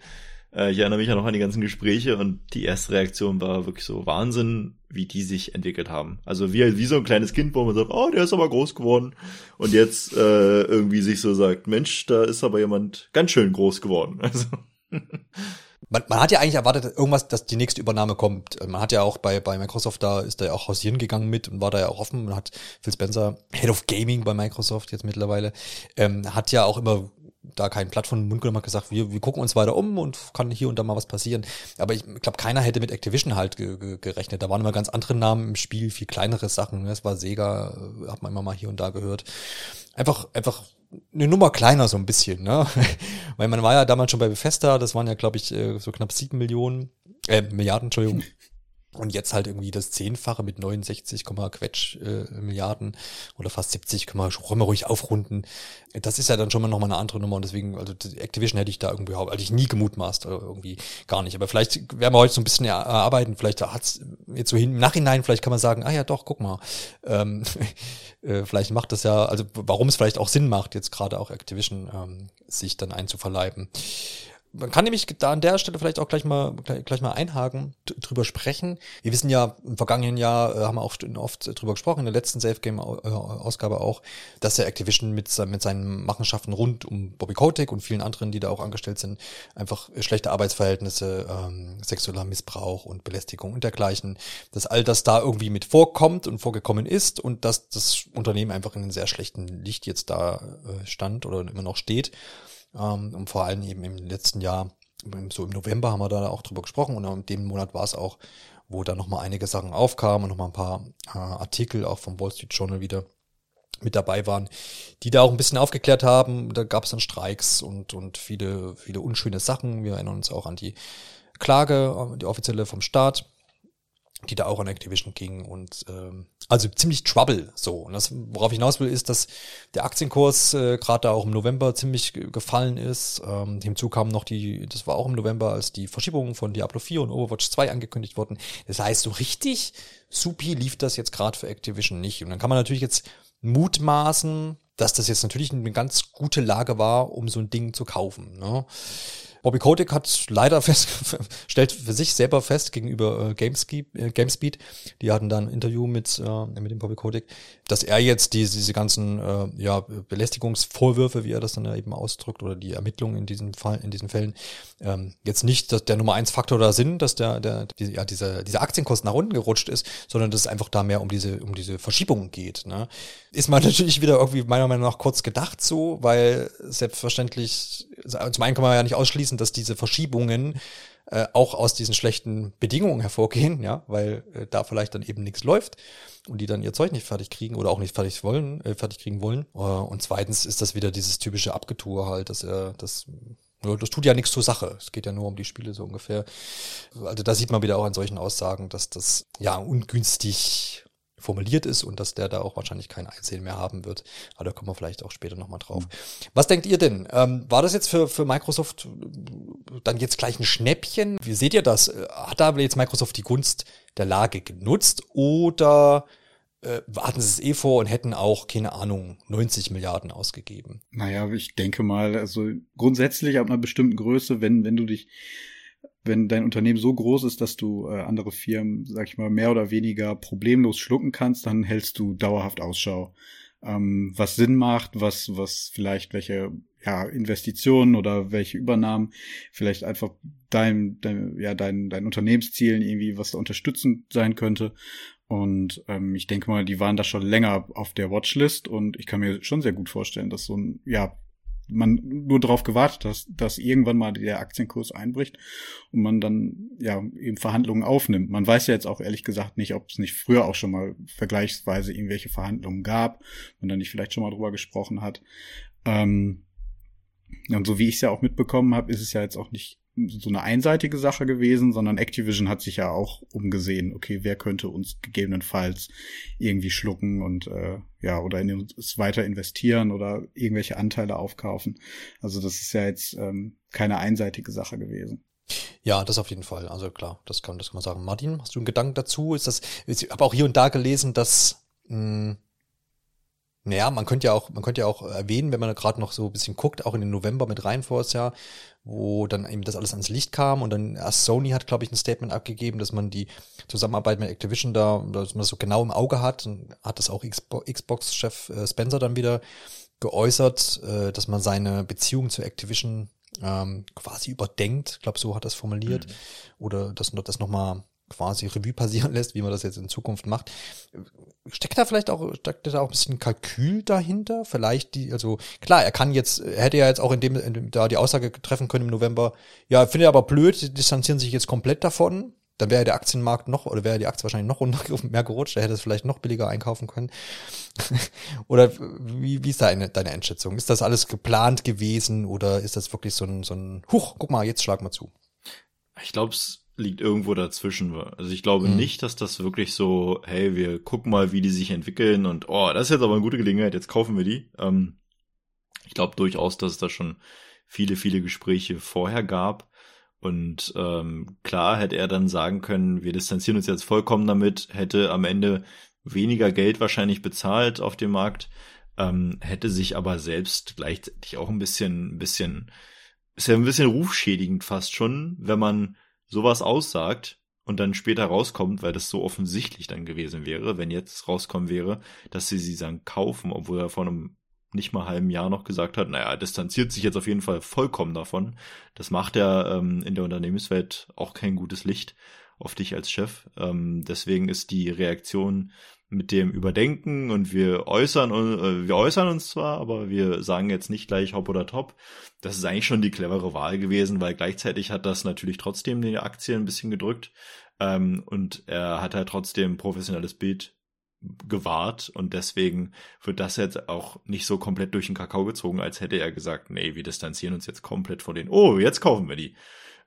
Äh, ich erinnere mich ja noch an die ganzen Gespräche und die erste Reaktion war wirklich so Wahnsinn, wie die sich entwickelt haben. Also wie, wie so ein kleines Kind, wo man sagt, oh, der ist aber groß geworden. Und jetzt äh, irgendwie sich so sagt, Mensch, da ist aber jemand ganz schön groß geworden. Also man, man hat ja eigentlich erwartet, irgendwas, dass die nächste Übernahme kommt. Man hat ja auch bei, bei Microsoft, da ist er ja auch hausieren gegangen mit und war da ja auch offen. Man hat Phil Spencer, Head of Gaming bei Microsoft jetzt mittlerweile, ähm, hat ja auch immer da kein Blatt von den Mund genommen, hat gesagt, wir, wir gucken uns weiter um und kann hier und da mal was passieren. Aber ich glaube, keiner hätte mit Activision halt ge ge gerechnet. Da waren immer ganz andere Namen im Spiel, viel kleinere Sachen. Es war Sega, äh, hat man immer mal hier und da gehört. Einfach, einfach eine Nummer kleiner so ein bisschen, ne? Weil man war ja damals schon bei Bethesda, das waren ja, glaube ich, äh, so knapp sieben Millionen, äh, Milliarden, Entschuldigung. Und jetzt halt irgendwie das Zehnfache mit 69, Quetsch äh, Milliarden oder fast 70, können wir schon ruhig aufrunden. Das ist ja dann schon mal nochmal eine andere Nummer und deswegen, also Activision hätte ich da irgendwie, also ich nie gemutmaßt, oder irgendwie gar nicht. Aber vielleicht werden wir heute so ein bisschen erarbeiten, vielleicht hat's jetzt so hin, im Nachhinein, vielleicht kann man sagen, ah ja doch, guck mal, ähm, äh, vielleicht macht das ja, also warum es vielleicht auch Sinn macht, jetzt gerade auch Activision ähm, sich dann einzuverleiben. Man kann nämlich da an der Stelle vielleicht auch gleich mal gleich, gleich mal einhaken, drüber sprechen. Wir wissen ja, im vergangenen Jahr äh, haben wir auch oft drüber gesprochen, in der letzten Safe Game Ausgabe auch, dass der Activision mit, mit seinen Machenschaften rund um Bobby Kotick und vielen anderen, die da auch angestellt sind, einfach schlechte Arbeitsverhältnisse, ähm, sexueller Missbrauch und Belästigung und dergleichen, dass all das da irgendwie mit vorkommt und vorgekommen ist und dass das Unternehmen einfach in einem sehr schlechten Licht jetzt da äh, stand oder immer noch steht. Ähm, und vor allem eben im letzten Jahr, so im November haben wir da auch drüber gesprochen und in dem Monat war es auch, wo da nochmal einige Sachen aufkamen und nochmal ein paar äh, Artikel auch vom Wall Street Journal wieder mit dabei waren, die da auch ein bisschen aufgeklärt haben. Da gab es dann Streiks und, und viele, viele unschöne Sachen. Wir erinnern uns auch an die Klage, die offizielle vom Staat die da auch an Activision ging und ähm, also ziemlich Trouble so. Und das, worauf ich hinaus will, ist, dass der Aktienkurs äh, gerade da auch im November ziemlich gefallen ist. Ähm, hinzu kam noch die, das war auch im November, als die Verschiebungen von Diablo 4 und Overwatch 2 angekündigt wurden. Das heißt, so richtig supi lief das jetzt gerade für Activision nicht. Und dann kann man natürlich jetzt mutmaßen, dass das jetzt natürlich eine ganz gute Lage war, um so ein Ding zu kaufen. Ne? Bobby Kotick hat leider fest, stellt für sich selber fest gegenüber äh, Gamespeed, äh, Gamespeed, die hatten dann ein Interview mit, äh, mit dem Bobby Kotick, dass er jetzt diese, diese ganzen äh, ja, Belästigungsvorwürfe, wie er das dann ja eben ausdrückt, oder die Ermittlungen in diesem Fall, in diesen Fällen, ähm, jetzt nicht dass der Nummer eins Faktor da sind, dass der, der, die, ja, dieser, dieser Aktienkurs nach unten gerutscht ist, sondern dass es einfach da mehr um diese, um diese Verschiebungen geht. Ne? Ist man natürlich wieder irgendwie meiner Meinung nach kurz gedacht so, weil selbstverständlich, zum einen kann man ja nicht ausschließen, dass diese Verschiebungen äh, auch aus diesen schlechten Bedingungen hervorgehen, ja, weil äh, da vielleicht dann eben nichts läuft und die dann ihr Zeug nicht fertig kriegen oder auch nicht fertig wollen, äh, fertig kriegen wollen. Äh, und zweitens ist das wieder dieses typische Abgetue halt, dass er das das tut ja nichts zur Sache. Es geht ja nur um die Spiele so ungefähr. Also da sieht man wieder auch an solchen Aussagen, dass das ja ungünstig formuliert ist und dass der da auch wahrscheinlich kein Einsehen mehr haben wird. Aber da kommen wir vielleicht auch später nochmal drauf. Mhm. Was denkt ihr denn? Ähm, war das jetzt für, für Microsoft dann jetzt gleich ein Schnäppchen? Wie seht ihr das? Hat da jetzt Microsoft die Gunst der Lage genutzt oder äh, hatten sie es eh vor und hätten auch, keine Ahnung, 90 Milliarden ausgegeben? Naja, ich denke mal, also grundsätzlich ab einer bestimmten Größe, wenn, wenn du dich wenn dein Unternehmen so groß ist, dass du äh, andere Firmen, sag ich mal, mehr oder weniger problemlos schlucken kannst, dann hältst du dauerhaft Ausschau. Ähm, was Sinn macht, was, was vielleicht welche ja, Investitionen oder welche Übernahmen vielleicht einfach dein, dein, ja, dein, dein Unternehmenszielen irgendwie was da unterstützend sein könnte. Und ähm, ich denke mal, die waren da schon länger auf der Watchlist und ich kann mir schon sehr gut vorstellen, dass so ein ja man nur darauf gewartet hat, dass irgendwann mal der Aktienkurs einbricht und man dann ja eben Verhandlungen aufnimmt. Man weiß ja jetzt auch ehrlich gesagt nicht, ob es nicht früher auch schon mal vergleichsweise irgendwelche Verhandlungen gab und dann nicht vielleicht schon mal drüber gesprochen hat. Ähm, und so wie ich es ja auch mitbekommen habe, ist es ja jetzt auch nicht so eine einseitige Sache gewesen, sondern Activision hat sich ja auch umgesehen, okay, wer könnte uns gegebenenfalls irgendwie schlucken und äh, ja, oder in uns weiter investieren oder irgendwelche Anteile aufkaufen. Also das ist ja jetzt ähm, keine einseitige Sache gewesen. Ja, das auf jeden Fall. Also klar, das kann, das kann man sagen. Martin, hast du einen Gedanken dazu? Ist das, ich habe auch hier und da gelesen, dass mh, hm, naja, man könnte ja auch, man könnte ja auch erwähnen, wenn man gerade noch so ein bisschen guckt, auch in den November mit rein voriges Jahr, wo dann eben das alles ans Licht kam und dann erst Sony hat, glaube ich, ein Statement abgegeben, dass man die Zusammenarbeit mit Activision da, dass man das so genau im Auge hat und hat das auch Xbox-Chef äh, Spencer dann wieder geäußert, äh, dass man seine Beziehung zu Activision ähm, quasi überdenkt, ich glaube, so hat er es formuliert, mhm. oder das, das nochmal quasi Revue passieren lässt, wie man das jetzt in Zukunft macht. Steckt da vielleicht auch, steckt da auch ein bisschen Kalkül dahinter? Vielleicht die, also klar, er kann jetzt, er hätte ja jetzt auch in dem, in dem da die Aussage treffen können im November, ja, finde ich aber blöd, die distanzieren sich jetzt komplett davon. Dann wäre der Aktienmarkt noch, oder wäre die Aktie wahrscheinlich noch runter, mehr gerutscht, er hätte es vielleicht noch billiger einkaufen können. oder wie, wie ist deine, deine Einschätzung? Ist das alles geplant gewesen oder ist das wirklich so ein, so ein, huch, guck mal, jetzt schlag mal zu? Ich glaube, es liegt irgendwo dazwischen. Also ich glaube mhm. nicht, dass das wirklich so, hey, wir gucken mal, wie die sich entwickeln und oh, das ist jetzt aber eine gute Gelegenheit, jetzt kaufen wir die. Ähm, ich glaube durchaus, dass es da schon viele, viele Gespräche vorher gab. Und ähm, klar hätte er dann sagen können, wir distanzieren uns jetzt vollkommen damit, hätte am Ende weniger Geld wahrscheinlich bezahlt auf dem Markt, ähm, hätte sich aber selbst gleichzeitig auch ein bisschen, ein bisschen, ist ja ein bisschen rufschädigend fast schon, wenn man sowas aussagt und dann später rauskommt, weil das so offensichtlich dann gewesen wäre, wenn jetzt rauskommen wäre, dass sie sie dann kaufen, obwohl er vor einem nicht mal halben Jahr noch gesagt hat, naja, distanziert sich jetzt auf jeden Fall vollkommen davon. Das macht er ähm, in der Unternehmenswelt auch kein gutes Licht auf dich als Chef. Ähm, deswegen ist die Reaktion mit dem Überdenken und wir äußern, äh, wir äußern uns zwar, aber wir sagen jetzt nicht gleich hopp oder top. Das ist eigentlich schon die clevere Wahl gewesen, weil gleichzeitig hat das natürlich trotzdem die Aktie ein bisschen gedrückt. Ähm, und er hat halt trotzdem professionelles Bild gewahrt und deswegen wird das jetzt auch nicht so komplett durch den Kakao gezogen, als hätte er gesagt, nee, wir distanzieren uns jetzt komplett von den, oh, jetzt kaufen wir die.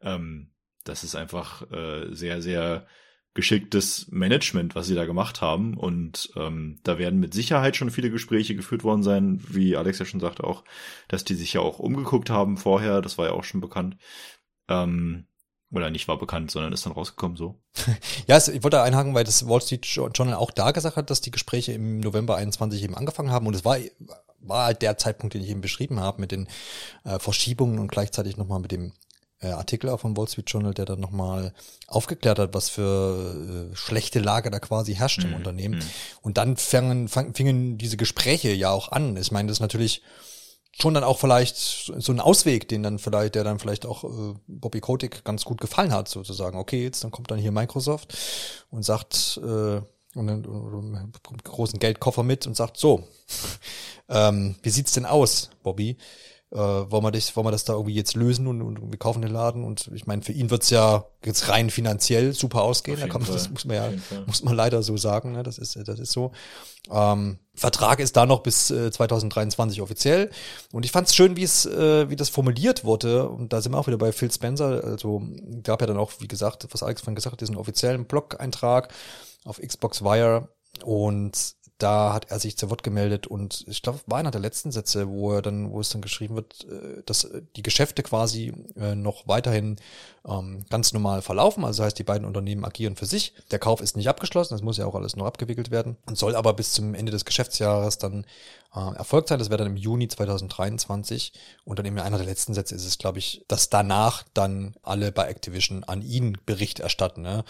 Ähm, das ist einfach äh, sehr, sehr geschicktes Management, was sie da gemacht haben. Und ähm, da werden mit Sicherheit schon viele Gespräche geführt worden sein, wie Alex ja schon sagte auch, dass die sich ja auch umgeguckt haben vorher, das war ja auch schon bekannt. Ähm, oder nicht war bekannt, sondern ist dann rausgekommen so. ja, ich wollte einhaken, weil das Wall Street Journal auch da gesagt hat, dass die Gespräche im November 21 eben angefangen haben und es war war halt der Zeitpunkt, den ich eben beschrieben habe, mit den äh, Verschiebungen und gleichzeitig nochmal mit dem Artikel auch vom Wall Street Journal, der dann nochmal aufgeklärt hat, was für äh, schlechte Lage da quasi herrscht mhm. im Unternehmen. Mhm. Und dann fingen, fingen diese Gespräche ja auch an. Ich meine, das ist natürlich schon dann auch vielleicht so ein Ausweg, den dann vielleicht, der dann vielleicht auch äh, Bobby Kotick ganz gut gefallen hat, sozusagen. Okay, jetzt dann kommt dann hier Microsoft und sagt, äh, und dann äh, großen Geldkoffer mit und sagt, so, ähm, wie sieht's denn aus, Bobby? Äh, wollen, wir das, wollen wir das da irgendwie jetzt lösen und, und wir kaufen den Laden? Und ich meine, für ihn wird's ja jetzt rein finanziell super ausgehen. Da kann man, das muss man ja, muss man leider so sagen, ne? das ist, das ist so. Ähm, Vertrag ist da noch bis äh, 2023 offiziell. Und ich fand es schön, wie es, äh, wie das formuliert wurde. Und da sind wir auch wieder bei Phil Spencer, also gab ja dann auch, wie gesagt, was Alex vorhin gesagt hat, diesen offiziellen Blog-Eintrag auf Xbox Wire. Und da hat er sich zu Wort gemeldet und ich glaube, war einer der letzten Sätze, wo er dann, wo es dann geschrieben wird, äh, dass die Geschäfte quasi äh, noch weiterhin ähm, ganz normal verlaufen. Also heißt, die beiden Unternehmen agieren für sich. Der Kauf ist nicht abgeschlossen, das muss ja auch alles noch abgewickelt werden und soll aber bis zum Ende des Geschäftsjahres dann äh, erfolgt sein. Das wäre dann im Juni 2023 und dann eben einer der letzten Sätze ist es, glaube ich, dass danach dann alle bei Activision an ihn Bericht erstatten. Ne?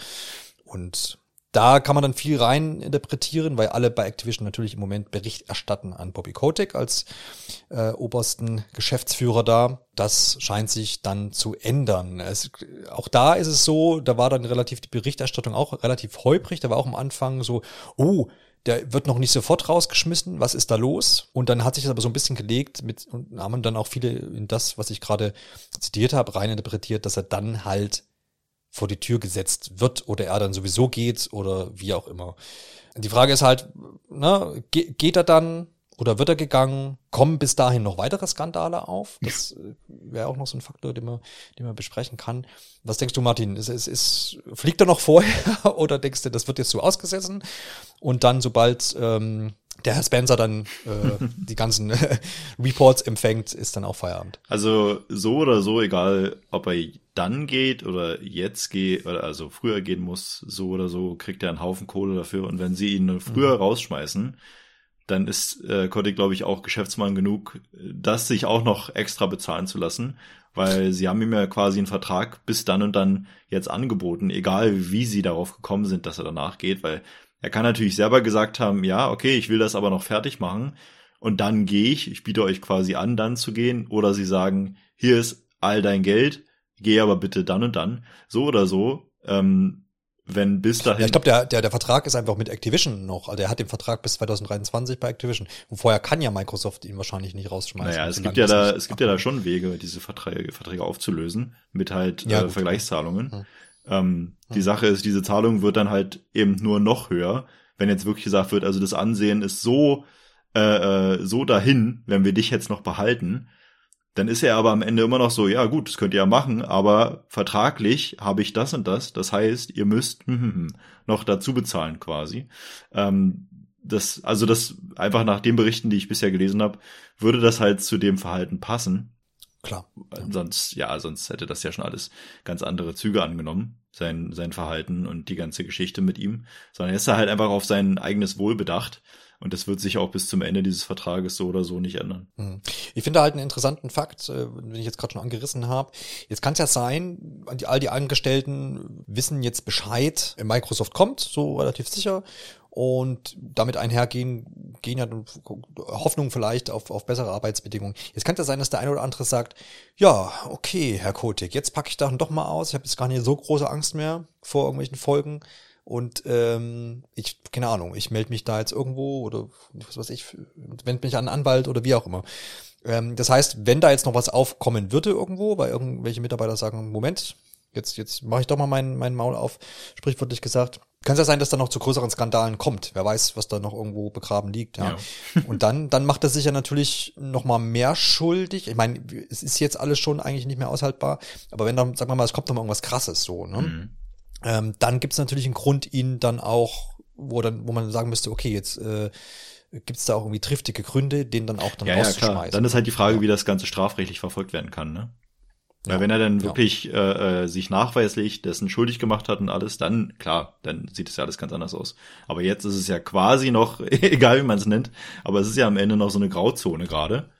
Und da kann man dann viel rein interpretieren, weil alle bei Activision natürlich im Moment Bericht erstatten an Bobby Kotick als äh, obersten Geschäftsführer da. Das scheint sich dann zu ändern. Es, auch da ist es so, da war dann relativ die Berichterstattung auch relativ holprig. Da war auch am Anfang so, oh, der wird noch nicht sofort rausgeschmissen, was ist da los? Und dann hat sich das aber so ein bisschen gelegt mit, und haben dann auch viele in das, was ich gerade zitiert habe, rein interpretiert, dass er dann halt vor die Tür gesetzt wird oder er dann sowieso geht oder wie auch immer. Die Frage ist halt, ne, geht er dann oder wird er gegangen? Kommen bis dahin noch weitere Skandale auf? Das äh, wäre auch noch so ein Faktor, den man, den man besprechen kann. Was denkst du, Martin? Ist, ist, ist, fliegt er noch vorher oder denkst du, das wird jetzt so ausgesessen und dann, sobald ähm, der Herr Spencer dann äh, die ganzen Reports empfängt, ist dann auch Feierabend. Also so oder so, egal ob er dann geht oder jetzt geht, oder also früher gehen muss, so oder so, kriegt er einen Haufen Kohle dafür. Und wenn sie ihn früher mhm. rausschmeißen, dann ist äh, Kotick, glaube ich, auch Geschäftsmann genug, das sich auch noch extra bezahlen zu lassen, weil sie haben ihm ja quasi einen Vertrag bis dann und dann jetzt angeboten, egal wie sie darauf gekommen sind, dass er danach geht, weil er kann natürlich selber gesagt haben, ja, okay, ich will das aber noch fertig machen und dann gehe ich, ich biete euch quasi an, dann zu gehen, oder sie sagen, hier ist all dein Geld, geh aber bitte dann und dann, so oder so, ähm, wenn bis dahin. Ja, ich glaube, der, der, der Vertrag ist einfach mit Activision noch. Also er hat den Vertrag bis 2023 bei Activision. Und vorher kann ja Microsoft ihn wahrscheinlich nicht rausschmeißen. Naja, es gibt ja da, es gibt ja da schon Wege, diese Verträge, Verträge aufzulösen mit halt ja, äh, Vergleichszahlungen. Hm. Ähm, hm. Die Sache ist, diese Zahlung wird dann halt eben nur noch höher, wenn jetzt wirklich gesagt wird, also das Ansehen ist so äh, äh so dahin, wenn wir dich jetzt noch behalten, dann ist er aber am Ende immer noch so, ja gut, das könnt ihr ja machen, aber vertraglich habe ich das und das. Das heißt, ihr müsst hm, hm, hm, noch dazu bezahlen quasi. Ähm, das, also das einfach nach den Berichten, die ich bisher gelesen habe, würde das halt zu dem Verhalten passen. Klar. Sonst, ja, sonst hätte das ja schon alles ganz andere Züge angenommen, sein, sein Verhalten und die ganze Geschichte mit ihm. Sondern er ist halt einfach auf sein eigenes Wohl bedacht und das wird sich auch bis zum Ende dieses Vertrages so oder so nicht ändern. Hm. Ich finde halt einen interessanten Fakt, äh, den ich jetzt gerade schon angerissen habe. Jetzt kann es ja sein, all die Angestellten wissen jetzt Bescheid, Microsoft kommt, so relativ sicher. Und damit einhergehen, gehen ja Hoffnung vielleicht auf, auf bessere Arbeitsbedingungen. Jetzt kann es ja sein, dass der eine oder andere sagt, ja, okay, Herr Kotik, jetzt packe ich da doch mal aus. Ich habe jetzt gar nicht so große Angst mehr vor irgendwelchen Folgen. Und ähm, ich, keine Ahnung, ich melde mich da jetzt irgendwo oder was weiß ich, wende mich an einen Anwalt oder wie auch immer. Ähm, das heißt, wenn da jetzt noch was aufkommen würde irgendwo, weil irgendwelche Mitarbeiter sagen, Moment, jetzt, jetzt mache ich doch mal meinen mein Maul auf, sprichwörtlich gesagt, kann es ja sein, dass da noch zu größeren Skandalen kommt. Wer weiß, was da noch irgendwo begraben liegt. Ja. ja. Und dann, dann macht er sich ja natürlich noch mal mehr schuldig. Ich meine, es ist jetzt alles schon eigentlich nicht mehr aushaltbar. Aber wenn dann, sagen wir mal, es kommt noch mal irgendwas Krasses so, ne? Mhm ähm, dann gibt es natürlich einen Grund, ihn dann auch, wo dann, wo man sagen müsste, okay, jetzt äh, gibt es da auch irgendwie triftige Gründe, den dann auch dann ja, rauszuschmeißen. Ja, klar. Dann ist halt die Frage, wie das Ganze strafrechtlich verfolgt werden kann, ne? Weil ja, wenn er dann wirklich ja. äh, äh, sich nachweislich dessen schuldig gemacht hat und alles, dann klar, dann sieht es ja alles ganz anders aus. Aber jetzt ist es ja quasi noch, egal wie man es nennt, aber es ist ja am Ende noch so eine Grauzone gerade.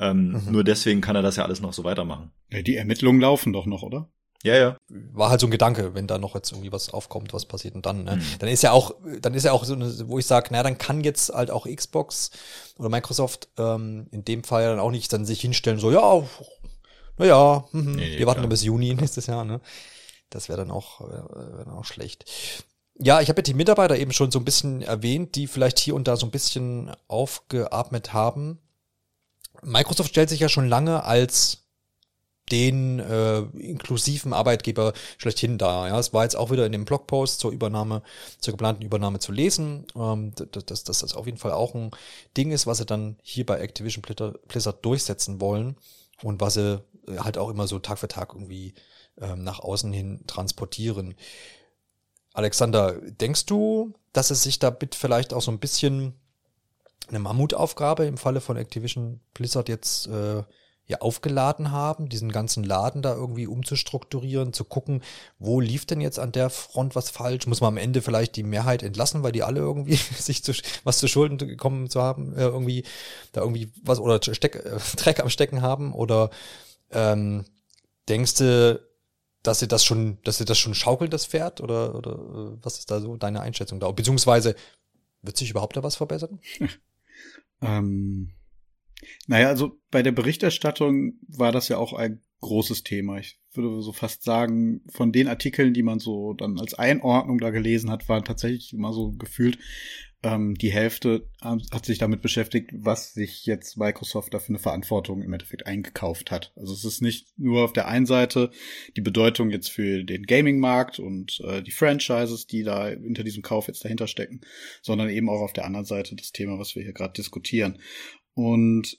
Ähm, mhm. Nur deswegen kann er das ja alles noch so weitermachen. Ja, die Ermittlungen laufen doch noch, oder? Ja, ja. War halt so ein Gedanke, wenn da noch jetzt irgendwie was aufkommt, was passiert und dann, ne? Mhm. dann ist ja auch, dann ist ja auch so, eine, wo ich sage, naja, dann kann jetzt halt auch Xbox oder Microsoft ähm, in dem Fall dann auch nicht dann sich hinstellen, so, ja, naja, mhm, nee, wir warten klar. bis Juni nächstes Jahr, ne? Das wäre dann auch, wär dann auch schlecht. Ja, ich habe ja die Mitarbeiter eben schon so ein bisschen erwähnt, die vielleicht hier und da so ein bisschen aufgeatmet haben. Microsoft stellt sich ja schon lange als den äh, inklusiven Arbeitgeber schlechthin da. Ja, es war jetzt auch wieder in dem Blogpost zur Übernahme, zur geplanten Übernahme zu lesen, ähm, dass, dass das auf jeden Fall auch ein Ding ist, was sie dann hier bei Activision Blizzard durchsetzen wollen und was sie äh, halt auch immer so Tag für Tag irgendwie ähm, nach außen hin transportieren. Alexander, denkst du, dass es sich damit vielleicht auch so ein bisschen eine Mammutaufgabe im Falle von Activision Blizzard jetzt äh, ja aufgeladen haben, diesen ganzen Laden da irgendwie umzustrukturieren, zu gucken, wo lief denn jetzt an der Front was falsch? Muss man am Ende vielleicht die Mehrheit entlassen, weil die alle irgendwie sich zu, was zu Schulden gekommen zu haben, äh, irgendwie da irgendwie was oder Steck, äh, Dreck am Stecken haben? Oder ähm, denkst du, dass sie das schon, dass sie das schon schaukeln, das Pferd? Oder, oder äh, was ist da so deine Einschätzung da? Beziehungsweise wird sich überhaupt da was verbessern? ähm naja, also bei der Berichterstattung war das ja auch ein großes Thema. Ich würde so fast sagen, von den Artikeln, die man so dann als Einordnung da gelesen hat, waren tatsächlich immer so gefühlt ähm, die Hälfte hat sich damit beschäftigt, was sich jetzt Microsoft da für eine Verantwortung im Endeffekt eingekauft hat. Also es ist nicht nur auf der einen Seite die Bedeutung jetzt für den Gaming-Markt und äh, die Franchises, die da hinter diesem Kauf jetzt dahinter stecken, sondern eben auch auf der anderen Seite das Thema, was wir hier gerade diskutieren. Und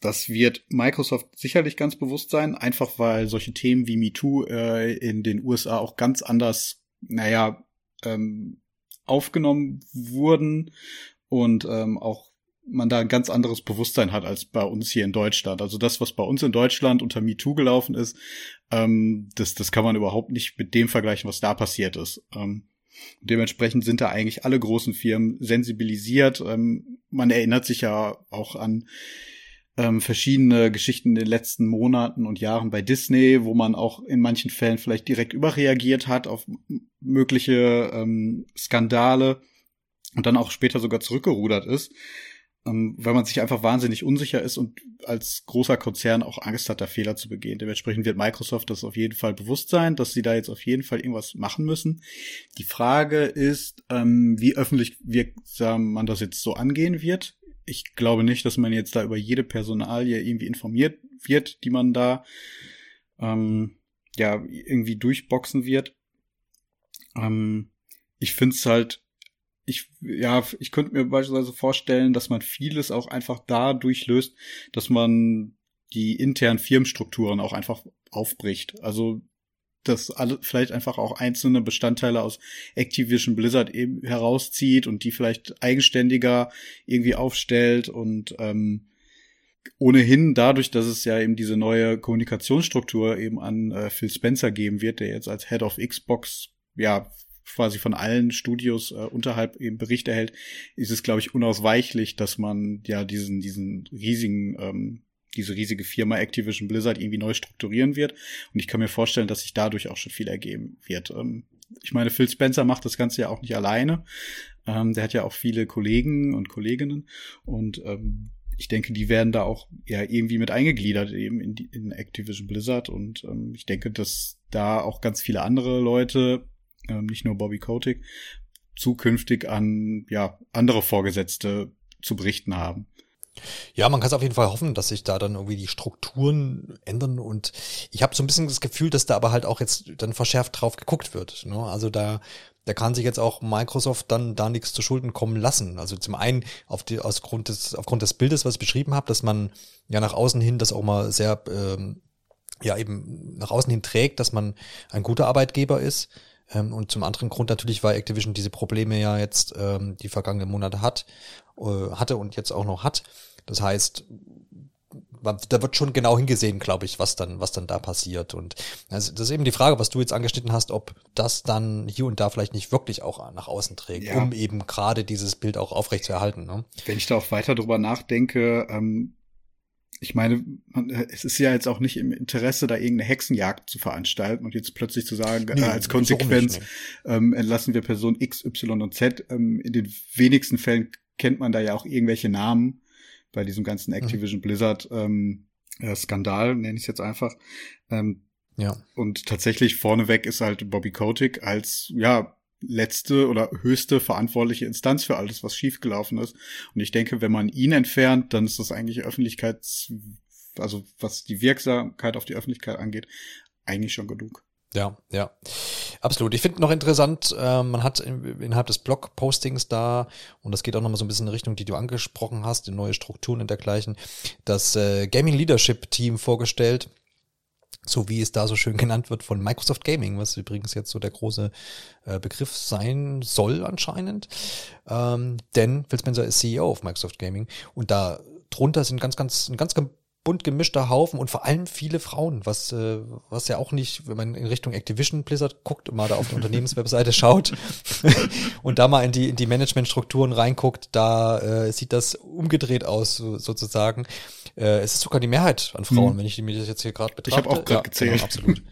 das wird Microsoft sicherlich ganz bewusst sein, einfach weil solche Themen wie MeToo äh, in den USA auch ganz anders, naja, ähm, aufgenommen wurden und ähm, auch man da ein ganz anderes Bewusstsein hat als bei uns hier in Deutschland. Also das, was bei uns in Deutschland unter MeToo gelaufen ist, ähm, das, das kann man überhaupt nicht mit dem vergleichen, was da passiert ist. Ähm, dementsprechend sind da eigentlich alle großen Firmen sensibilisiert. Ähm, man erinnert sich ja auch an ähm, verschiedene Geschichten in den letzten Monaten und Jahren bei Disney, wo man auch in manchen Fällen vielleicht direkt überreagiert hat auf mögliche ähm, Skandale und dann auch später sogar zurückgerudert ist. ähm, weil man sich einfach wahnsinnig unsicher ist und als großer Konzern auch Angst hat, da Fehler zu begehen. Dementsprechend wird Microsoft das auf jeden Fall bewusst sein, dass sie da jetzt auf jeden Fall irgendwas machen müssen. Die Frage ist, ähm, wie öffentlich wirksam man das jetzt so angehen wird. Ich glaube nicht, dass man jetzt da über jede Personalie irgendwie informiert wird, die man da ähm, ja irgendwie durchboxen wird. Ähm, ich finde es halt ich, ja, ich könnte mir beispielsweise vorstellen, dass man vieles auch einfach dadurch löst, dass man die internen Firmenstrukturen auch einfach aufbricht. Also, dass alle vielleicht einfach auch einzelne Bestandteile aus Activision Blizzard eben herauszieht und die vielleicht eigenständiger irgendwie aufstellt und ähm, ohnehin dadurch, dass es ja eben diese neue Kommunikationsstruktur eben an äh, Phil Spencer geben wird, der jetzt als Head of Xbox ja quasi von allen Studios äh, unterhalb eben Bericht erhält, ist es, glaube ich, unausweichlich, dass man ja diesen, diesen riesigen, ähm, diese riesige Firma Activision Blizzard irgendwie neu strukturieren wird. Und ich kann mir vorstellen, dass sich dadurch auch schon viel ergeben wird. Ähm, ich meine, Phil Spencer macht das Ganze ja auch nicht alleine. Ähm, der hat ja auch viele Kollegen und Kolleginnen und ähm, ich denke, die werden da auch ja irgendwie mit eingegliedert eben in, die, in Activision Blizzard und ähm, ich denke, dass da auch ganz viele andere Leute ähm, nicht nur Bobby Kotick, zukünftig an ja andere Vorgesetzte zu berichten haben. Ja, man kann es auf jeden Fall hoffen, dass sich da dann irgendwie die Strukturen ändern und ich habe so ein bisschen das Gefühl, dass da aber halt auch jetzt dann verschärft drauf geguckt wird. Ne? Also da, da kann sich jetzt auch Microsoft dann da nichts zu Schulden kommen lassen. Also zum einen auf die, aus Grund des, aufgrund des Bildes, was ich beschrieben habe, dass man ja nach außen hin das auch mal sehr ähm, ja eben nach außen hin trägt, dass man ein guter Arbeitgeber ist. Ähm, und zum anderen Grund natürlich, weil Activision diese Probleme ja jetzt ähm, die vergangenen Monate hat, äh, hatte und jetzt auch noch hat. Das heißt, da wird schon genau hingesehen, glaube ich, was dann, was dann da passiert. Und also das ist eben die Frage, was du jetzt angeschnitten hast, ob das dann hier und da vielleicht nicht wirklich auch nach außen trägt, ja. um eben gerade dieses Bild auch aufrechtzuerhalten. Ne? Wenn ich da auch weiter drüber nachdenke, ähm, ich meine, es ist ja jetzt auch nicht im Interesse, da irgendeine Hexenjagd zu veranstalten und jetzt plötzlich zu sagen, nee, äh, als Konsequenz ähm, entlassen wir Person X, Y und Z. Ähm, in den wenigsten Fällen kennt man da ja auch irgendwelche Namen bei diesem ganzen mhm. Activision mhm. Blizzard ähm, äh, Skandal, nenne ich es jetzt einfach. Ähm, ja. Und tatsächlich vorneweg ist halt Bobby Kotick als, ja, letzte oder höchste verantwortliche Instanz für alles, was schiefgelaufen ist. Und ich denke, wenn man ihn entfernt, dann ist das eigentlich Öffentlichkeits, also was die Wirksamkeit auf die Öffentlichkeit angeht, eigentlich schon genug. Ja, ja, absolut. Ich finde noch interessant, äh, man hat innerhalb des Blog-Postings da, und das geht auch nochmal so ein bisschen in Richtung, die du angesprochen hast, die neue Strukturen und dergleichen, das äh, Gaming Leadership Team vorgestellt so wie es da so schön genannt wird von Microsoft Gaming, was übrigens jetzt so der große äh, Begriff sein soll anscheinend. Ähm, denn Phil Spencer ist CEO of Microsoft Gaming und da drunter sind ganz, ganz, ein ganz bunt gemischter Haufen und vor allem viele Frauen, was, äh, was ja auch nicht, wenn man in Richtung Activision Blizzard guckt und mal da auf die Unternehmenswebseite schaut und da mal in die, in die Managementstrukturen reinguckt, da äh, sieht das umgedreht aus, sozusagen. Äh, es ist sogar die Mehrheit an Frauen, mhm. wenn ich mir das jetzt hier gerade betrachte. Ich habe auch gerade ja, gezählt. Genau, absolut.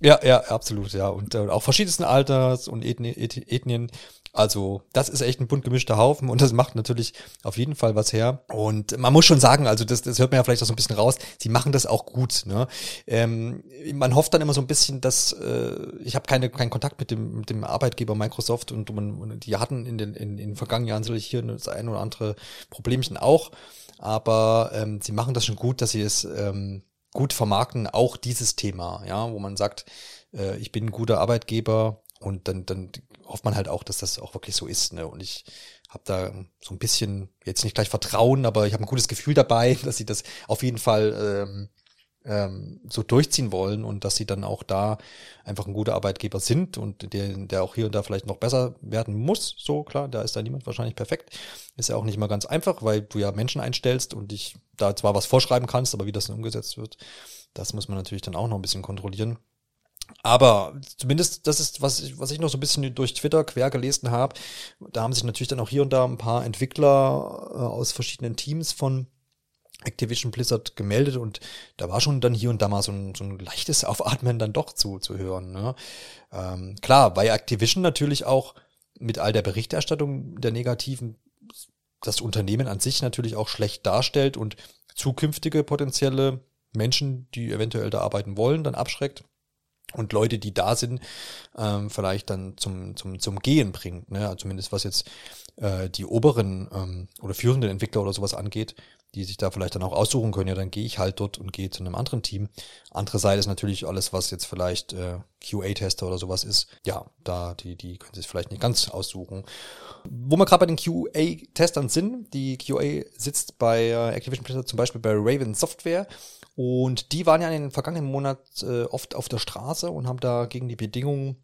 Ja, ja, absolut, ja. Und äh, auch verschiedensten Alters und Ethni Ethnien. Also, das ist echt ein bunt gemischter Haufen und das macht natürlich auf jeden Fall was her. Und man muss schon sagen, also das, das hört man ja vielleicht auch so ein bisschen raus, sie machen das auch gut. Ne? Ähm, man hofft dann immer so ein bisschen, dass äh, ich habe keine, keinen Kontakt mit dem, mit dem Arbeitgeber Microsoft und, und die hatten in den, in, in den vergangenen Jahren sicherlich hier das ein oder andere Problemchen auch. Aber ähm, sie machen das schon gut, dass sie es ähm, gut vermarkten, auch dieses Thema, ja, wo man sagt, äh, ich bin ein guter Arbeitgeber und dann, dann hofft man halt auch, dass das auch wirklich so ist. Ne? Und ich habe da so ein bisschen, jetzt nicht gleich Vertrauen, aber ich habe ein gutes Gefühl dabei, dass sie das auf jeden Fall ähm, ähm, so durchziehen wollen und dass sie dann auch da einfach ein guter Arbeitgeber sind und der, der auch hier und da vielleicht noch besser werden muss. So klar, da ist da niemand wahrscheinlich perfekt. Ist ja auch nicht mal ganz einfach, weil du ja Menschen einstellst und dich da zwar was vorschreiben kannst, aber wie das dann umgesetzt wird, das muss man natürlich dann auch noch ein bisschen kontrollieren. Aber zumindest, das ist, was ich, was ich noch so ein bisschen durch Twitter quer gelesen habe. Da haben sich natürlich dann auch hier und da ein paar Entwickler äh, aus verschiedenen Teams von Activision Blizzard gemeldet und da war schon dann hier und da mal so ein, so ein leichtes Aufatmen dann doch zu, zu hören. Ne? Ähm, klar, weil Activision natürlich auch mit all der Berichterstattung der negativen das Unternehmen an sich natürlich auch schlecht darstellt und zukünftige potenzielle Menschen, die eventuell da arbeiten wollen, dann abschreckt und Leute, die da sind, ähm, vielleicht dann zum, zum, zum Gehen bringt. Ne? Also zumindest was jetzt äh, die oberen ähm, oder führenden Entwickler oder sowas angeht, die sich da vielleicht dann auch aussuchen können, ja, dann gehe ich halt dort und gehe zu einem anderen Team. Andere Seite ist natürlich alles, was jetzt vielleicht äh, QA-Tester oder sowas ist. Ja, da, die, die können sich vielleicht nicht ganz aussuchen. Wo wir gerade bei den QA-Testern sind, die QA sitzt bei äh, Activision Blizzard zum Beispiel bei Raven Software und die waren ja in den vergangenen Monaten äh, oft auf der Straße und haben da gegen die Bedingungen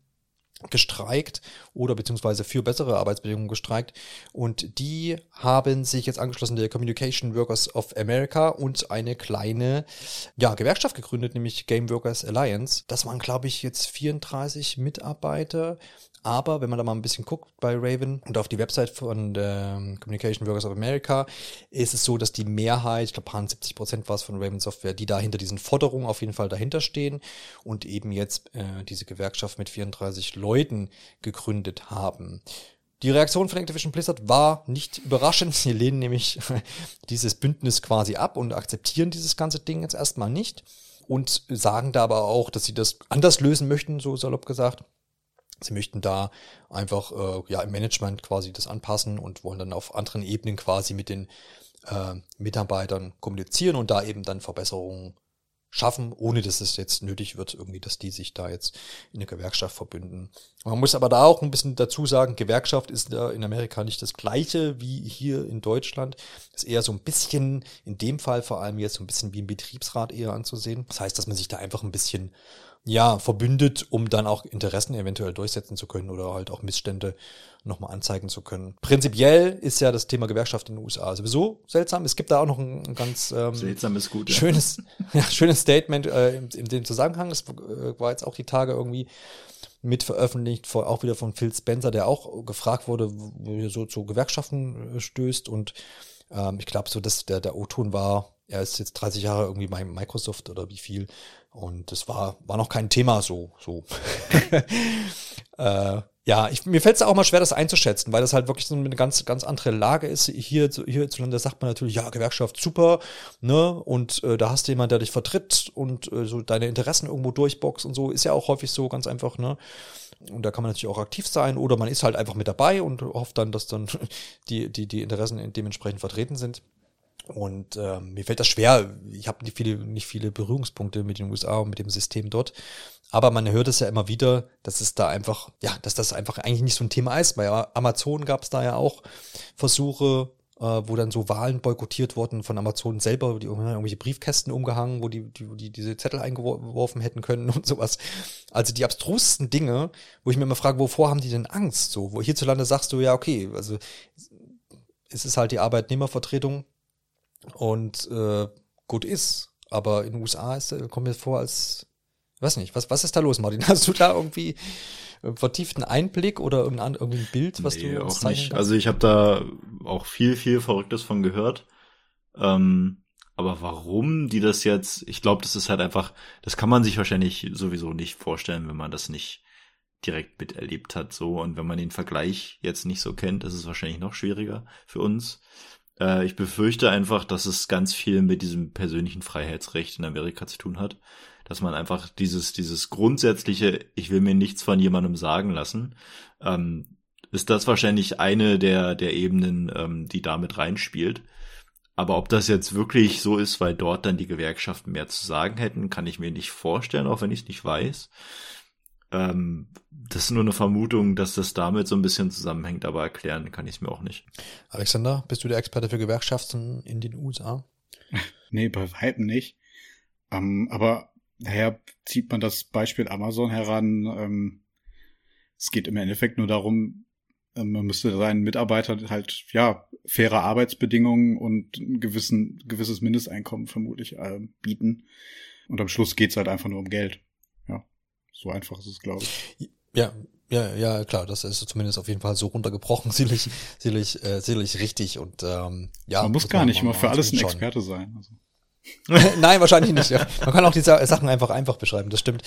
gestreikt oder beziehungsweise für bessere Arbeitsbedingungen gestreikt und die haben sich jetzt angeschlossen der Communication Workers of America und eine kleine ja, Gewerkschaft gegründet, nämlich Game Workers Alliance. Das waren glaube ich jetzt 34 Mitarbeiter aber wenn man da mal ein bisschen guckt bei Raven und auf die Website von der Communication Workers of America, ist es so, dass die Mehrheit, ich glaube 70 Prozent war es von Raven Software, die da hinter diesen Forderungen auf jeden Fall dahinter stehen und eben jetzt äh, diese Gewerkschaft mit 34 Leuten gegründet haben. Die Reaktion von Activision Blizzard war nicht überraschend. Sie lehnen nämlich dieses Bündnis quasi ab und akzeptieren dieses ganze Ding jetzt erstmal nicht und sagen da aber auch, dass sie das anders lösen möchten, so salopp gesagt. Sie möchten da einfach äh, ja im Management quasi das anpassen und wollen dann auf anderen Ebenen quasi mit den äh, Mitarbeitern kommunizieren und da eben dann Verbesserungen schaffen, ohne dass es jetzt nötig wird, irgendwie, dass die sich da jetzt in eine Gewerkschaft verbünden. Man muss aber da auch ein bisschen dazu sagen, Gewerkschaft ist da in Amerika nicht das gleiche wie hier in Deutschland. Ist eher so ein bisschen, in dem Fall vor allem jetzt so ein bisschen wie ein Betriebsrat eher anzusehen. Das heißt, dass man sich da einfach ein bisschen ja, verbündet, um dann auch Interessen eventuell durchsetzen zu können oder halt auch Missstände nochmal anzeigen zu können. Prinzipiell ist ja das Thema Gewerkschaft in den USA sowieso seltsam. Es gibt da auch noch ein, ein ganz ähm, seltsam ist gut, schönes, ja. schönes Statement äh, in, in dem Zusammenhang. Es äh, war jetzt auch die Tage irgendwie mit veröffentlicht, vor, auch wieder von Phil Spencer, der auch gefragt wurde, wo er so zu Gewerkschaften äh, stößt und ähm, ich glaube so, dass der, der O-Ton war, er ist jetzt 30 Jahre irgendwie bei Microsoft oder wie viel und das war, war noch kein Thema so. so. äh, ja, ich, mir fällt es auch mal schwer, das einzuschätzen, weil das halt wirklich so eine ganz, ganz andere Lage ist. Hier, hierzulande sagt man natürlich, ja, Gewerkschaft super, ne? Und äh, da hast du jemanden, der dich vertritt und äh, so deine Interessen irgendwo durchboxt und so. Ist ja auch häufig so, ganz einfach, ne? Und da kann man natürlich auch aktiv sein oder man ist halt einfach mit dabei und hofft dann, dass dann die, die, die Interessen dementsprechend vertreten sind. Und äh, mir fällt das schwer. Ich habe nicht viele, nicht viele Berührungspunkte mit den USA und mit dem System dort. Aber man hört es ja immer wieder, dass es da einfach, ja, dass das einfach eigentlich nicht so ein Thema ist. Bei Amazon gab es da ja auch Versuche, äh, wo dann so Wahlen boykottiert wurden von Amazon selber, die irgendwelche Briefkästen umgehangen, wo die, die, die diese Zettel eingeworfen hätten können und sowas. Also die abstrusesten Dinge, wo ich mir immer frage, wovor haben die denn Angst? So, wo hierzulande sagst du, ja, okay, also es ist halt die Arbeitnehmervertretung, und äh, gut ist. Aber in den USA ist, äh, kommt mir vor, als weiß nicht, was, was ist da los, Martin? Hast du da irgendwie vertieften Einblick oder irgendein, irgendwie ein Bild, was nee, du auch nicht. Kannst? Also ich habe da auch viel, viel Verrücktes von gehört. Ähm, aber warum die das jetzt, ich glaube, das ist halt einfach, das kann man sich wahrscheinlich sowieso nicht vorstellen, wenn man das nicht direkt miterlebt hat, so. Und wenn man den Vergleich jetzt nicht so kennt, ist es wahrscheinlich noch schwieriger für uns. Äh, ich befürchte einfach, dass es ganz viel mit diesem persönlichen Freiheitsrecht in Amerika zu tun hat. Dass man einfach dieses, dieses grundsätzliche, ich will mir nichts von jemandem sagen lassen, ähm, ist das wahrscheinlich eine der, der Ebenen, ähm, die damit reinspielt. Aber ob das jetzt wirklich so ist, weil dort dann die Gewerkschaften mehr zu sagen hätten, kann ich mir nicht vorstellen, auch wenn ich es nicht weiß. Ähm, das ist nur eine Vermutung, dass das damit so ein bisschen zusammenhängt, aber erklären kann ich es mir auch nicht. Alexander, bist du der Experte für Gewerkschaften in den USA? nee, bei weitem nicht. Ähm, aber daher zieht man das Beispiel Amazon heran. Ähm, es geht im Endeffekt nur darum, ähm, man müsste seinen Mitarbeitern halt, ja, faire Arbeitsbedingungen und ein gewissen, gewisses Mindesteinkommen vermutlich äh, bieten. Und am Schluss geht's halt einfach nur um Geld. So einfach ist es, glaube ich. Ja, ja, ja, klar, das ist zumindest auf jeden Fall so runtergebrochen, sicherlich, sicherlich, äh, sicherlich richtig und ähm, ja. Man muss gar nicht immer für alles ein Experte sein. Also. Nein, wahrscheinlich nicht. Ja. Man kann auch die Sachen einfach einfach beschreiben, das stimmt.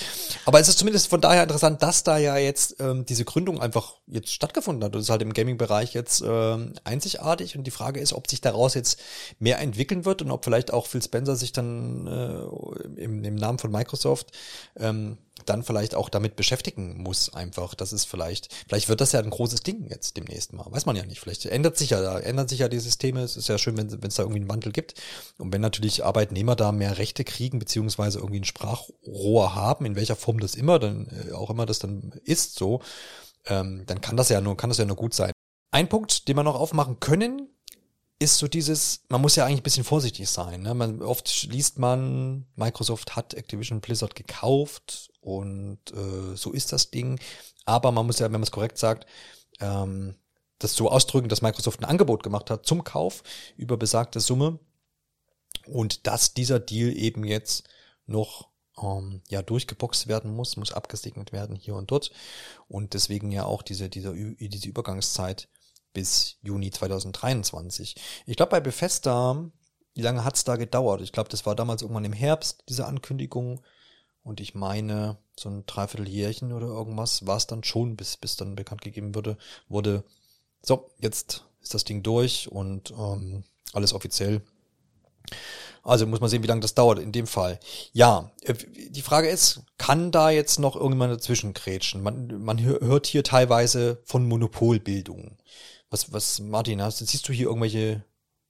Aber es ist zumindest von daher interessant, dass da ja jetzt ähm, diese Gründung einfach jetzt stattgefunden hat. Das ist halt im Gaming-Bereich jetzt ähm, einzigartig. Und die Frage ist, ob sich daraus jetzt mehr entwickeln wird und ob vielleicht auch Phil Spencer sich dann äh, im, im Namen von Microsoft ähm, dann vielleicht auch damit beschäftigen muss einfach. Das ist vielleicht, vielleicht wird das ja ein großes Ding jetzt demnächst mal. Weiß man ja nicht. Vielleicht ändert sich ja, da ändern sich ja die Systeme. Es ist ja schön, wenn es da irgendwie einen Wandel gibt. Und wenn natürlich Arbeitnehmer da mehr Rechte kriegen, beziehungsweise irgendwie ein Sprachrohr haben, in welcher Form das immer, dann äh, auch immer das dann ist so, ähm, dann kann das ja nur, kann das ja nur gut sein. Ein Punkt, den wir noch aufmachen können, ist so dieses, man muss ja eigentlich ein bisschen vorsichtig sein. Ne? Man, oft liest man, Microsoft hat Activision Blizzard gekauft und äh, so ist das Ding. Aber man muss ja, wenn man es korrekt sagt, ähm, das so ausdrücken, dass Microsoft ein Angebot gemacht hat zum Kauf über besagte Summe und dass dieser Deal eben jetzt noch ähm, ja durchgeboxt werden muss, muss abgesegnet werden hier und dort und deswegen ja auch diese diese diese Übergangszeit bis Juni 2023. Ich glaube, bei Bethesda, wie lange hat's da gedauert? Ich glaube, das war damals irgendwann im Herbst, diese Ankündigung. Und ich meine, so ein Dreivierteljährchen oder irgendwas war es dann schon, bis, bis dann bekannt gegeben wurde, wurde, so, jetzt ist das Ding durch und ähm, alles offiziell. Also muss man sehen, wie lange das dauert in dem Fall. Ja, äh, die Frage ist, kann da jetzt noch irgendjemand dazwischen krätschen? Man, man hört hier teilweise von Monopolbildung. Was, was, Martin, hast, siehst du hier irgendwelche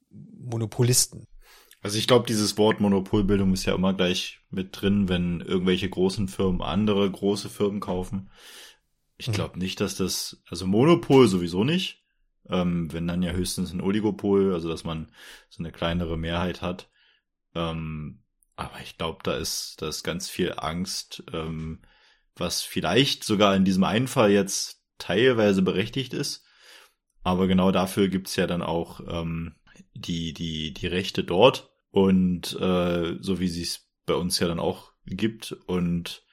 Monopolisten? Also ich glaube, dieses Wort Monopolbildung ist ja immer gleich mit drin, wenn irgendwelche großen Firmen andere große Firmen kaufen. Ich glaube mhm. nicht, dass das, also Monopol sowieso nicht. Ähm, wenn dann ja höchstens ein Oligopol, also dass man so eine kleinere Mehrheit hat. Ähm, aber ich glaube, da ist, da ist ganz viel Angst, ähm, was vielleicht sogar in diesem einen Fall jetzt teilweise berechtigt ist. Aber genau dafür gibt's ja dann auch ähm, die, die, die Rechte dort. Und äh, so wie sie es bei uns ja dann auch gibt. Und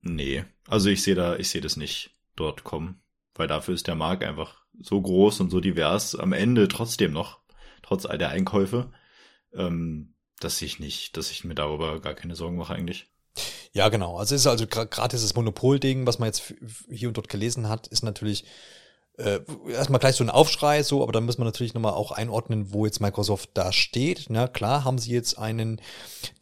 nee, also ich sehe da, ich sehe das nicht dort kommen. Weil dafür ist der Markt einfach so groß und so divers am Ende trotzdem noch, trotz all der Einkäufe, ähm, dass ich nicht, dass ich mir darüber gar keine Sorgen mache eigentlich. Ja, genau. Also es ist also gerade dieses Monopol-Ding, was man jetzt hier und dort gelesen hat, ist natürlich äh, erstmal gleich so ein Aufschrei, so, aber dann muss man natürlich nochmal auch einordnen, wo jetzt Microsoft da steht. Na klar haben sie jetzt einen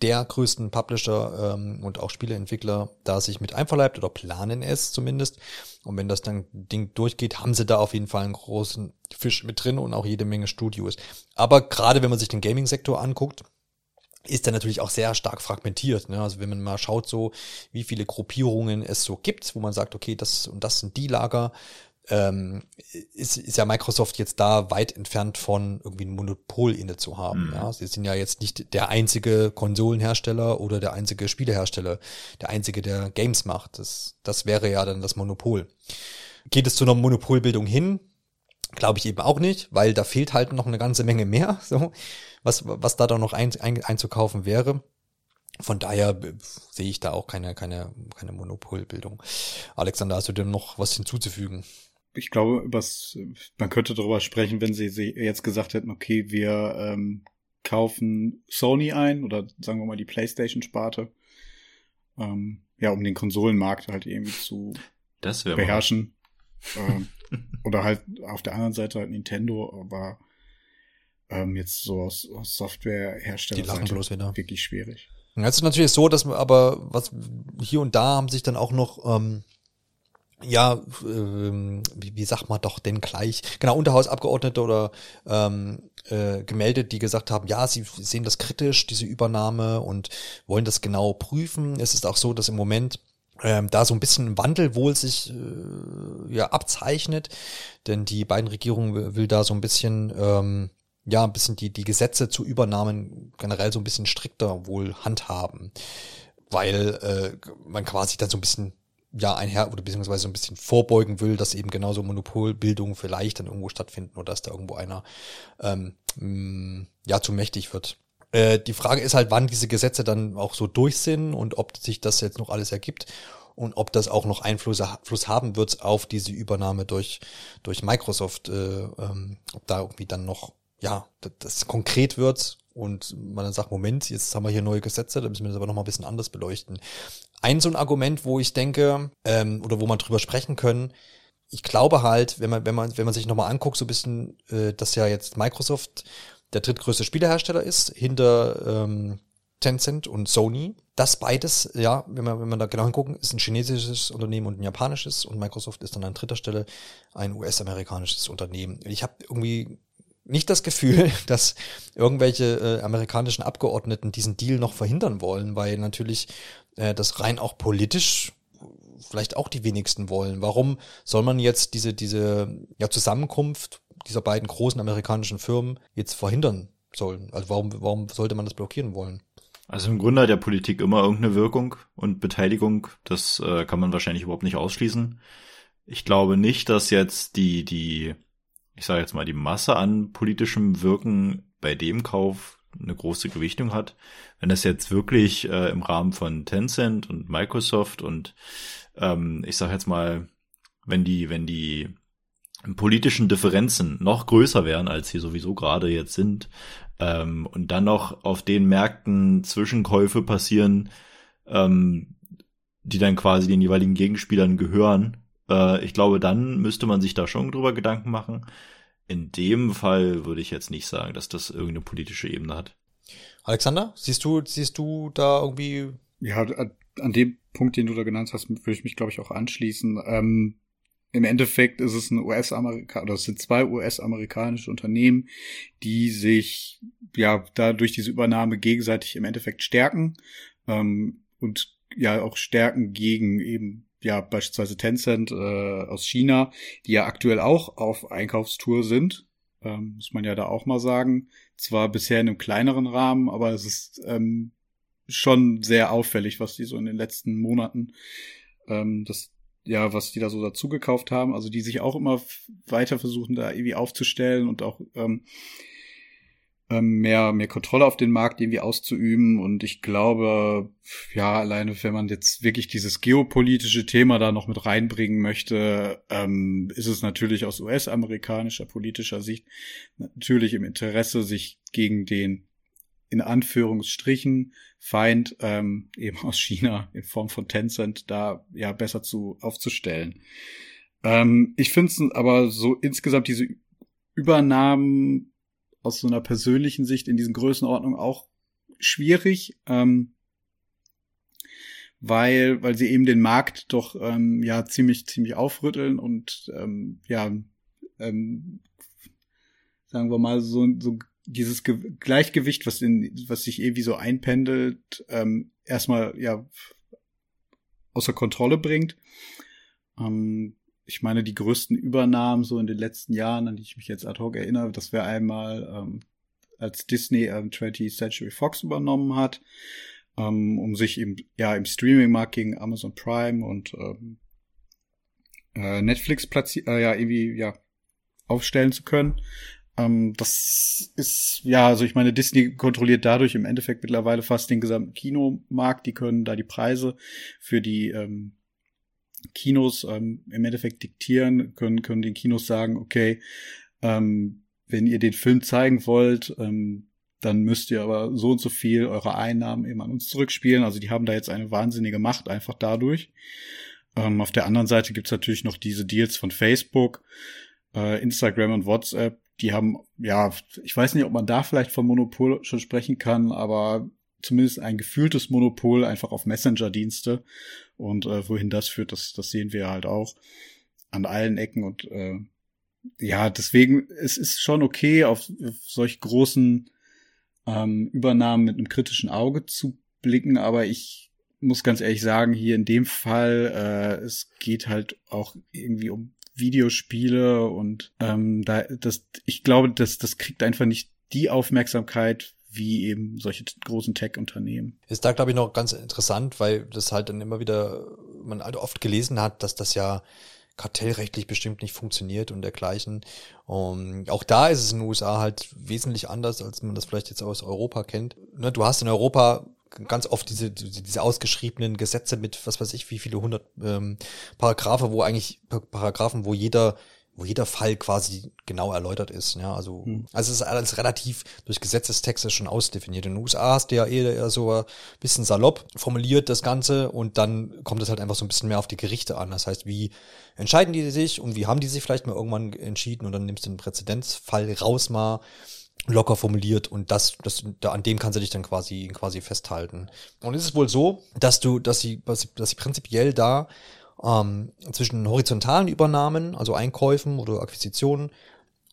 der größten Publisher ähm, und auch Spieleentwickler da sich mit einverleibt oder planen es zumindest. Und wenn das dann Ding durchgeht, haben sie da auf jeden Fall einen großen Fisch mit drin und auch jede Menge Studios. Aber gerade wenn man sich den Gaming-Sektor anguckt, ist er natürlich auch sehr stark fragmentiert. Ne? Also wenn man mal schaut, so wie viele Gruppierungen es so gibt, wo man sagt, okay, das und das sind die Lager, ähm, ist, ist ja Microsoft jetzt da weit entfernt von irgendwie ein Monopol inne zu haben. Mhm. Ja? Sie sind ja jetzt nicht der einzige Konsolenhersteller oder der einzige Spielehersteller, der einzige, der Games macht. Das, das wäre ja dann das Monopol. Geht es zu einer Monopolbildung hin? Glaube ich eben auch nicht, weil da fehlt halt noch eine ganze Menge mehr, so, was, was da dann noch ein, ein, einzukaufen wäre. Von daher äh, sehe ich da auch keine, keine, keine Monopolbildung. Alexander, hast du denn noch was hinzuzufügen? Ich glaube, was, man könnte darüber sprechen, wenn sie, sie jetzt gesagt hätten, okay, wir ähm, kaufen Sony ein oder sagen wir mal die PlayStation-Sparte, ähm, ja, um den Konsolenmarkt halt irgendwie zu beherrschen. ähm, oder halt auf der anderen Seite halt Nintendo, aber ähm, jetzt so aus, aus Softwarehersteller wirklich schwierig. Es ist natürlich so, dass aber was hier und da haben sich dann auch noch ähm, ja, ähm, wie, wie sagt man doch denn gleich, genau, Unterhausabgeordnete oder ähm, äh, gemeldet, die gesagt haben, ja, sie sehen das kritisch, diese Übernahme und wollen das genau prüfen. Es ist auch so, dass im Moment ähm, da so ein bisschen Wandel wohl sich äh, ja abzeichnet, denn die beiden Regierungen will, will da so ein bisschen ähm, ja ein bisschen die die Gesetze zu Übernahmen generell so ein bisschen strikter wohl handhaben, weil äh, man quasi dann so ein bisschen ja einher oder beziehungsweise so ein bisschen vorbeugen will, dass eben genauso Monopolbildungen vielleicht dann irgendwo stattfinden oder dass da irgendwo einer ähm, mh, ja zu mächtig wird. Äh, die Frage ist halt, wann diese Gesetze dann auch so durch sind und ob sich das jetzt noch alles ergibt und ob das auch noch Einfluss Einfluss haben wird auf diese Übernahme durch durch Microsoft, äh, ähm, ob da irgendwie dann noch ja das konkret wird und man dann sagt, Moment, jetzt haben wir hier neue Gesetze, da müssen wir das aber nochmal ein bisschen anders beleuchten. Ein so ein Argument, wo ich denke, ähm, oder wo man drüber sprechen können, ich glaube halt, wenn man, wenn man, wenn man sich nochmal anguckt, so ein bisschen, äh, dass ja jetzt Microsoft der drittgrößte Spielehersteller ist, hinter ähm, Tencent und Sony. Das beides, ja, wenn man, wenn man da genau hingucken, ist ein chinesisches Unternehmen und ein japanisches und Microsoft ist dann an dritter Stelle ein US-amerikanisches Unternehmen. Ich habe irgendwie nicht das Gefühl, dass irgendwelche äh, amerikanischen Abgeordneten diesen Deal noch verhindern wollen, weil natürlich äh, das rein auch politisch vielleicht auch die wenigsten wollen. Warum soll man jetzt diese, diese ja, Zusammenkunft dieser beiden großen amerikanischen Firmen jetzt verhindern sollen? Also warum, warum sollte man das blockieren wollen? Also im Grunde hat der Politik immer irgendeine Wirkung und Beteiligung. Das äh, kann man wahrscheinlich überhaupt nicht ausschließen. Ich glaube nicht, dass jetzt die, die, ich sage jetzt mal, die Masse an politischem Wirken bei dem Kauf eine große Gewichtung hat. Wenn das jetzt wirklich äh, im Rahmen von Tencent und Microsoft und ähm, ich sage jetzt mal, wenn die, wenn die politischen Differenzen noch größer wären, als sie sowieso gerade jetzt sind, ähm, und dann noch auf den Märkten Zwischenkäufe passieren, ähm, die dann quasi den jeweiligen Gegenspielern gehören, äh, ich glaube, dann müsste man sich da schon drüber Gedanken machen. In dem Fall würde ich jetzt nicht sagen, dass das irgendeine politische Ebene hat. Alexander, siehst du, siehst du da irgendwie? Ja, an dem Punkt, den du da genannt hast, würde ich mich, glaube ich, auch anschließen. Ähm, Im Endeffekt ist es ein US-Amerika oder es sind zwei US-amerikanische Unternehmen, die sich ja da durch diese Übernahme gegenseitig im Endeffekt stärken ähm, und ja auch stärken gegen eben ja beispielsweise Tencent äh, aus China, die ja aktuell auch auf Einkaufstour sind, ähm, muss man ja da auch mal sagen. Zwar bisher in einem kleineren Rahmen, aber es ist ähm, schon sehr auffällig, was die so in den letzten Monaten, ähm, das, ja, was die da so dazugekauft haben. Also die sich auch immer weiter versuchen, da irgendwie aufzustellen und auch ähm, mehr, mehr Kontrolle auf den Markt irgendwie auszuüben. Und ich glaube, ja, alleine wenn man jetzt wirklich dieses geopolitische Thema da noch mit reinbringen möchte, ähm, ist es natürlich aus US-amerikanischer politischer Sicht natürlich im Interesse, sich gegen den in Anführungsstrichen Feind ähm, eben aus China in Form von Tencent da ja besser zu aufzustellen. Ähm, ich finde es aber so insgesamt diese Übernahmen aus so einer persönlichen Sicht in diesen Größenordnungen auch schwierig, ähm, weil weil sie eben den Markt doch ähm, ja ziemlich ziemlich aufrütteln und ähm, ja ähm, sagen wir mal so so dieses Ge Gleichgewicht, was in, was sich irgendwie so einpendelt, ähm, erstmal ja außer Kontrolle bringt. Ähm, ich meine, die größten Übernahmen so in den letzten Jahren, an die ich mich jetzt ad hoc erinnere, das wäre einmal, ähm, als Disney ähm, 20th Century Fox übernommen hat, ähm, um sich im, ja, im Streaming-Markt gegen Amazon Prime und ähm, äh, Netflix platzieren, äh, ja, irgendwie, ja, aufstellen zu können. Ähm, das ist, ja, also ich meine, Disney kontrolliert dadurch im Endeffekt mittlerweile fast den gesamten Kinomarkt. Die können da die Preise für die ähm, Kinos ähm, im Endeffekt diktieren, können, können den Kinos sagen, okay, ähm, wenn ihr den Film zeigen wollt, ähm, dann müsst ihr aber so und so viel eure Einnahmen eben an uns zurückspielen. Also die haben da jetzt eine wahnsinnige Macht einfach dadurch. Ähm, auf der anderen Seite gibt's natürlich noch diese Deals von Facebook, äh, Instagram und WhatsApp, die haben, ja, ich weiß nicht, ob man da vielleicht vom Monopol schon sprechen kann, aber zumindest ein gefühltes Monopol einfach auf Messenger-Dienste. Und äh, wohin das führt, das, das sehen wir halt auch an allen Ecken. Und äh, ja, deswegen, es ist schon okay, auf, auf solch großen ähm, Übernahmen mit einem kritischen Auge zu blicken, aber ich muss ganz ehrlich sagen, hier in dem Fall, äh, es geht halt auch irgendwie um Videospiele und ähm, da das ich glaube, das das kriegt einfach nicht die Aufmerksamkeit wie eben solche großen Tech-Unternehmen. Ist da, glaube ich, noch ganz interessant, weil das halt dann immer wieder, man halt oft gelesen hat, dass das ja kartellrechtlich bestimmt nicht funktioniert und dergleichen. Und auch da ist es in den USA halt wesentlich anders, als man das vielleicht jetzt aus Europa kennt. Ne, du hast in Europa ganz oft diese, diese ausgeschriebenen Gesetze mit, was weiß ich, wie viele hundert ähm, Paragraphe, wo eigentlich Paragraphen, wo jeder wo jeder Fall quasi genau erläutert ist. Ja, also, hm. also es ist alles relativ durch Gesetzestexte schon ausdefiniert. In den USA hast du ja eher so ein bisschen salopp formuliert das Ganze und dann kommt es halt einfach so ein bisschen mehr auf die Gerichte an. Das heißt, wie entscheiden die sich und wie haben die sich vielleicht mal irgendwann entschieden und dann nimmst du einen Präzedenzfall raus mal locker formuliert und das, das, da, an dem kannst du dich dann quasi, quasi festhalten. Und es ist wohl so, dass du, dass sie, dass sie prinzipiell da ähm, zwischen horizontalen Übernahmen, also Einkäufen oder Akquisitionen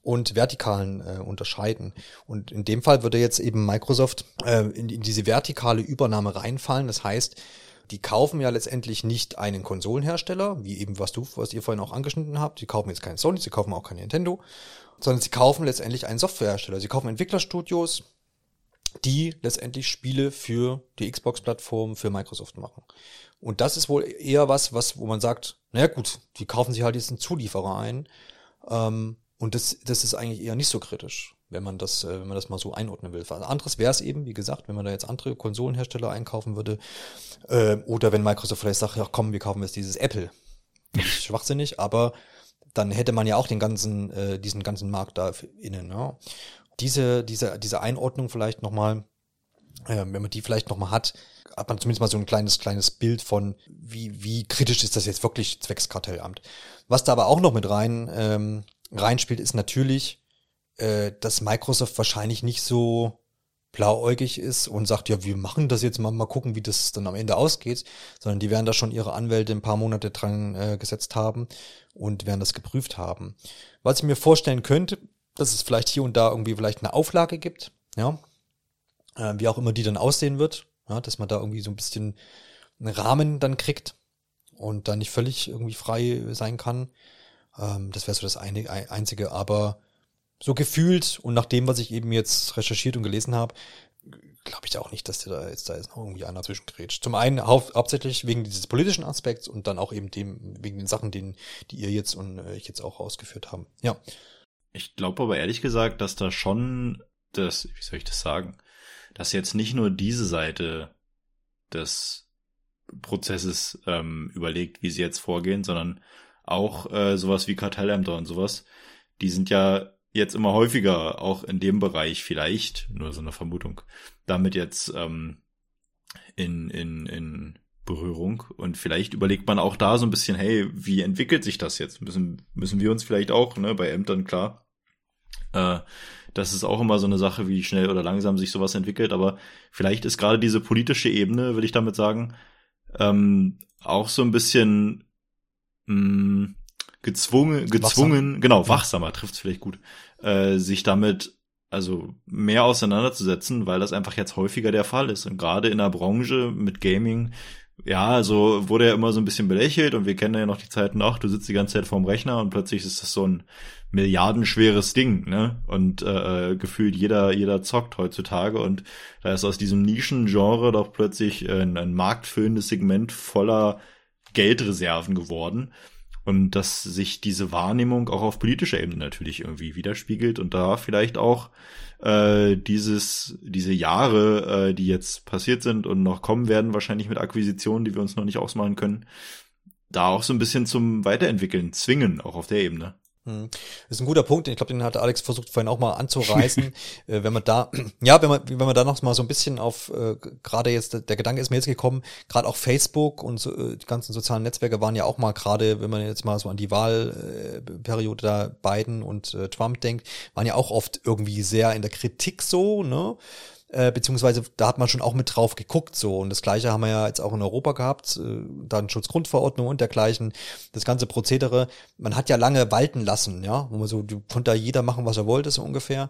und vertikalen äh, unterscheiden. Und in dem Fall würde jetzt eben Microsoft äh, in, in diese vertikale Übernahme reinfallen. Das heißt, die kaufen ja letztendlich nicht einen Konsolenhersteller, wie eben was du, was ihr vorhin auch angeschnitten habt. Die kaufen jetzt keinen Sony, sie kaufen auch kein Nintendo, sondern sie kaufen letztendlich einen Softwarehersteller. Sie kaufen Entwicklerstudios, die letztendlich Spiele für die Xbox-Plattform für Microsoft machen. Und das ist wohl eher was, was, wo man sagt, naja gut, die kaufen sich halt jetzt einen Zulieferer ein. Ähm, und das, das ist eigentlich eher nicht so kritisch, wenn man das, äh, wenn man das mal so einordnen will. Was anderes wäre es eben, wie gesagt, wenn man da jetzt andere Konsolenhersteller einkaufen würde, äh, oder wenn Microsoft vielleicht sagt, ja komm, wir kaufen jetzt dieses Apple. Schwachsinnig, aber dann hätte man ja auch den ganzen, äh, diesen ganzen Markt da innen. Ja. Diese, diese, diese Einordnung vielleicht nochmal, äh, wenn man die vielleicht nochmal hat, hat man zumindest mal so ein kleines, kleines Bild von, wie, wie kritisch ist das jetzt wirklich zwecks Kartellamt. Was da aber auch noch mit rein, ähm, reinspielt, ist natürlich, äh, dass Microsoft wahrscheinlich nicht so blauäugig ist und sagt, ja, wir machen das jetzt mal, mal gucken, wie das dann am Ende ausgeht, sondern die werden da schon ihre Anwälte ein paar Monate dran äh, gesetzt haben und werden das geprüft haben. Was ich mir vorstellen könnte, dass es vielleicht hier und da irgendwie vielleicht eine Auflage gibt, ja, äh, wie auch immer die dann aussehen wird, ja, dass man da irgendwie so ein bisschen einen Rahmen dann kriegt und dann nicht völlig irgendwie frei sein kann. Ähm, das wäre so das eine, einzige, aber so gefühlt und nach dem, was ich eben jetzt recherchiert und gelesen habe, glaube ich da auch nicht, dass da jetzt da jetzt noch irgendwie einer zwischengrätscht. Zum einen hau hauptsächlich wegen dieses politischen Aspekts und dann auch eben dem wegen den Sachen, den, die ihr jetzt und äh, ich jetzt auch ausgeführt haben. Ja. Ich glaube aber ehrlich gesagt, dass da schon das, wie soll ich das sagen, dass jetzt nicht nur diese Seite des Prozesses ähm, überlegt, wie sie jetzt vorgehen, sondern auch äh, sowas wie Kartellämter und sowas. Die sind ja jetzt immer häufiger auch in dem Bereich vielleicht, nur so eine Vermutung, damit jetzt ähm, in, in, in Berührung. Und vielleicht überlegt man auch da so ein bisschen, hey, wie entwickelt sich das jetzt? Müssen, müssen wir uns vielleicht auch, ne, bei Ämtern klar, äh, das ist auch immer so eine Sache, wie schnell oder langsam sich sowas entwickelt. Aber vielleicht ist gerade diese politische Ebene, will ich damit sagen, ähm, auch so ein bisschen mh, mm, gezwungen, gezwungen, Wachsam. genau, wachsamer trifft es vielleicht gut, äh, sich damit also mehr auseinanderzusetzen, weil das einfach jetzt häufiger der Fall ist. Und gerade in der Branche mit Gaming, ja, also wurde ja immer so ein bisschen belächelt und wir kennen ja noch die Zeiten nach, du sitzt die ganze Zeit vorm Rechner und plötzlich ist das so ein milliardenschweres Ding, ne? Und äh, äh, gefühlt jeder, jeder zockt heutzutage und da ist aus diesem Nischengenre doch plötzlich äh, ein, ein marktfüllendes Segment voller Geldreserven geworden. Und dass sich diese Wahrnehmung auch auf politischer Ebene natürlich irgendwie widerspiegelt und da vielleicht auch äh, dieses, diese Jahre, äh, die jetzt passiert sind und noch kommen werden, wahrscheinlich mit Akquisitionen, die wir uns noch nicht ausmalen können, da auch so ein bisschen zum Weiterentwickeln zwingen, auch auf der Ebene. Hm. Das ist ein guter Punkt. Ich glaube, den hat Alex versucht vorhin auch mal anzureißen. äh, wenn man da, ja, wenn man, wenn man da noch mal so ein bisschen auf, äh, gerade jetzt, der Gedanke ist mir jetzt gekommen, gerade auch Facebook und so, äh, die ganzen sozialen Netzwerke waren ja auch mal gerade, wenn man jetzt mal so an die Wahlperiode äh, da Biden und äh, Trump denkt, waren ja auch oft irgendwie sehr in der Kritik so, ne? Äh, beziehungsweise da hat man schon auch mit drauf geguckt so. Und das gleiche haben wir ja jetzt auch in Europa gehabt, äh, Datenschutzgrundverordnung und dergleichen, das ganze Prozedere, man hat ja lange walten lassen, ja, wo man so, konnte da jeder machen, was er wollte, so ungefähr.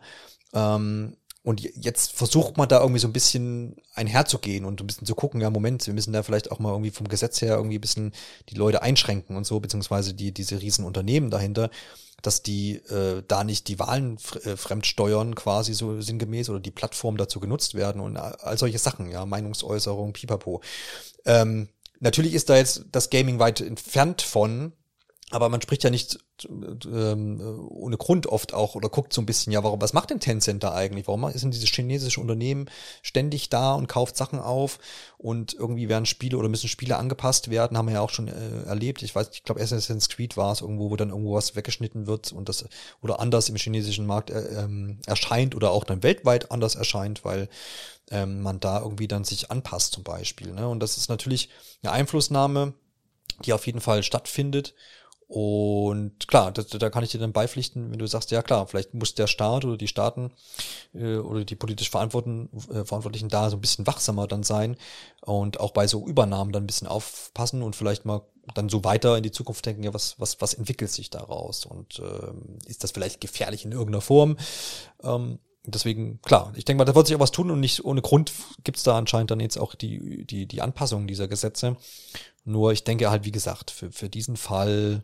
Ähm, und jetzt versucht man da irgendwie so ein bisschen einherzugehen und ein bisschen zu gucken, ja, Moment, wir müssen da vielleicht auch mal irgendwie vom Gesetz her irgendwie ein bisschen die Leute einschränken und so, beziehungsweise die, diese riesen Unternehmen dahinter dass die äh, da nicht die Wahlen äh, fremdsteuern quasi so sinngemäß oder die Plattform dazu genutzt werden und all solche Sachen, ja, Meinungsäußerung, pipapo. Ähm, natürlich ist da jetzt das Gaming weit entfernt von, aber man spricht ja nicht ähm, ohne Grund oft auch oder guckt so ein bisschen, ja, warum, was macht denn Tencent da eigentlich? Warum ist denn dieses chinesische Unternehmen ständig da und kauft Sachen auf und irgendwie werden Spiele oder müssen Spiele angepasst werden, haben wir ja auch schon äh, erlebt. Ich weiß, ich glaube, Assassin's Creed war es irgendwo, wo dann irgendwo was weggeschnitten wird und das oder anders im chinesischen Markt äh, ähm, erscheint oder auch dann weltweit anders erscheint, weil ähm, man da irgendwie dann sich anpasst zum Beispiel. Ne? Und das ist natürlich eine Einflussnahme, die auf jeden Fall stattfindet und klar, da, da kann ich dir dann beipflichten, wenn du sagst, ja klar, vielleicht muss der Staat oder die Staaten äh, oder die politisch Verantwortlichen, äh, Verantwortlichen da so ein bisschen wachsamer dann sein und auch bei so Übernahmen dann ein bisschen aufpassen und vielleicht mal dann so weiter in die Zukunft denken, ja, was, was, was entwickelt sich daraus und äh, ist das vielleicht gefährlich in irgendeiner Form? Ähm, deswegen, klar, ich denke mal, da wird sich auch was tun und nicht ohne Grund gibt es da anscheinend dann jetzt auch die, die, die Anpassung dieser Gesetze. Nur ich denke halt, wie gesagt, für, für diesen Fall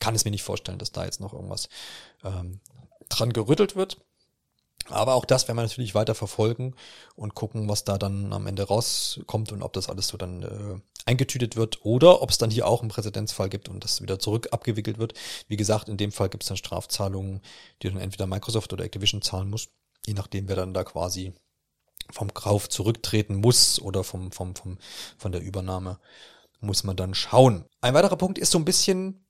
kann es mir nicht vorstellen, dass da jetzt noch irgendwas ähm, dran gerüttelt wird. Aber auch das werden wir natürlich weiter verfolgen und gucken, was da dann am Ende rauskommt und ob das alles so dann äh, eingetütet wird oder ob es dann hier auch einen Präzedenzfall gibt und das wieder zurück abgewickelt wird. Wie gesagt, in dem Fall gibt es dann Strafzahlungen, die dann entweder Microsoft oder Activision zahlen muss, je nachdem, wer dann da quasi vom Kauf zurücktreten muss oder vom, vom, vom, von der Übernahme muss man dann schauen. Ein weiterer Punkt ist so ein bisschen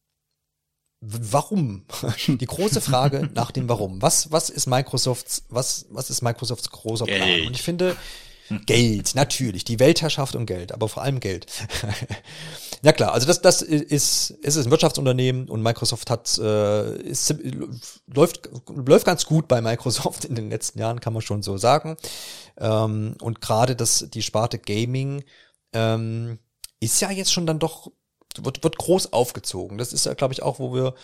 Warum? Die große Frage nach dem Warum. Was, was ist Microsofts, was, was ist Microsofts großer Plan? Geld. Und ich finde, Geld, natürlich, die Weltherrschaft und Geld, aber vor allem Geld. ja klar, also das, das ist, es ist ein Wirtschaftsunternehmen und Microsoft hat, äh, ist, läuft, läuft ganz gut bei Microsoft in den letzten Jahren, kann man schon so sagen. Ähm, und gerade das, die Sparte Gaming, ähm, ist ja jetzt schon dann doch wird, wird groß aufgezogen. Das ist ja, glaube ich, auch, wo wir,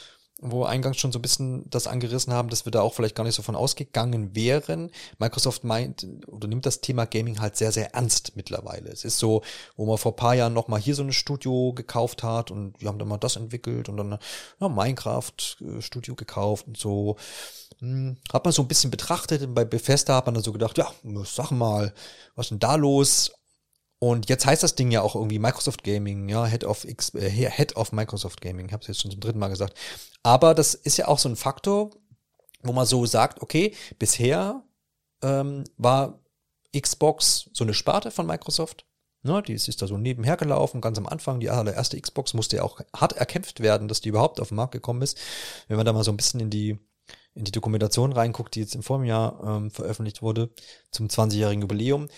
wo wir eingangs schon so ein bisschen das angerissen haben, dass wir da auch vielleicht gar nicht so von ausgegangen wären. Microsoft meint oder nimmt das Thema Gaming halt sehr, sehr ernst mittlerweile. Es ist so, wo man vor paar Jahren nochmal hier so ein Studio gekauft hat und wir haben dann mal das entwickelt und dann ja, Minecraft-Studio gekauft und so. Hm, hat man so ein bisschen betrachtet und bei Bethesda hat man dann so gedacht, ja, sag mal, was ist denn da los? Und jetzt heißt das Ding ja auch irgendwie Microsoft Gaming, ja, Head of X, äh, Head of Microsoft Gaming. Ich habe es jetzt schon zum dritten Mal gesagt. Aber das ist ja auch so ein Faktor, wo man so sagt, okay, bisher ähm, war Xbox so eine Sparte von Microsoft. Ne, die ist da so nebenher gelaufen, ganz am Anfang. Die allererste Xbox musste ja auch hart erkämpft werden, dass die überhaupt auf den Markt gekommen ist. Wenn man da mal so ein bisschen in die in die Dokumentation reinguckt, die jetzt im Vorjahr ähm, veröffentlicht wurde, zum 20-jährigen Jubiläum,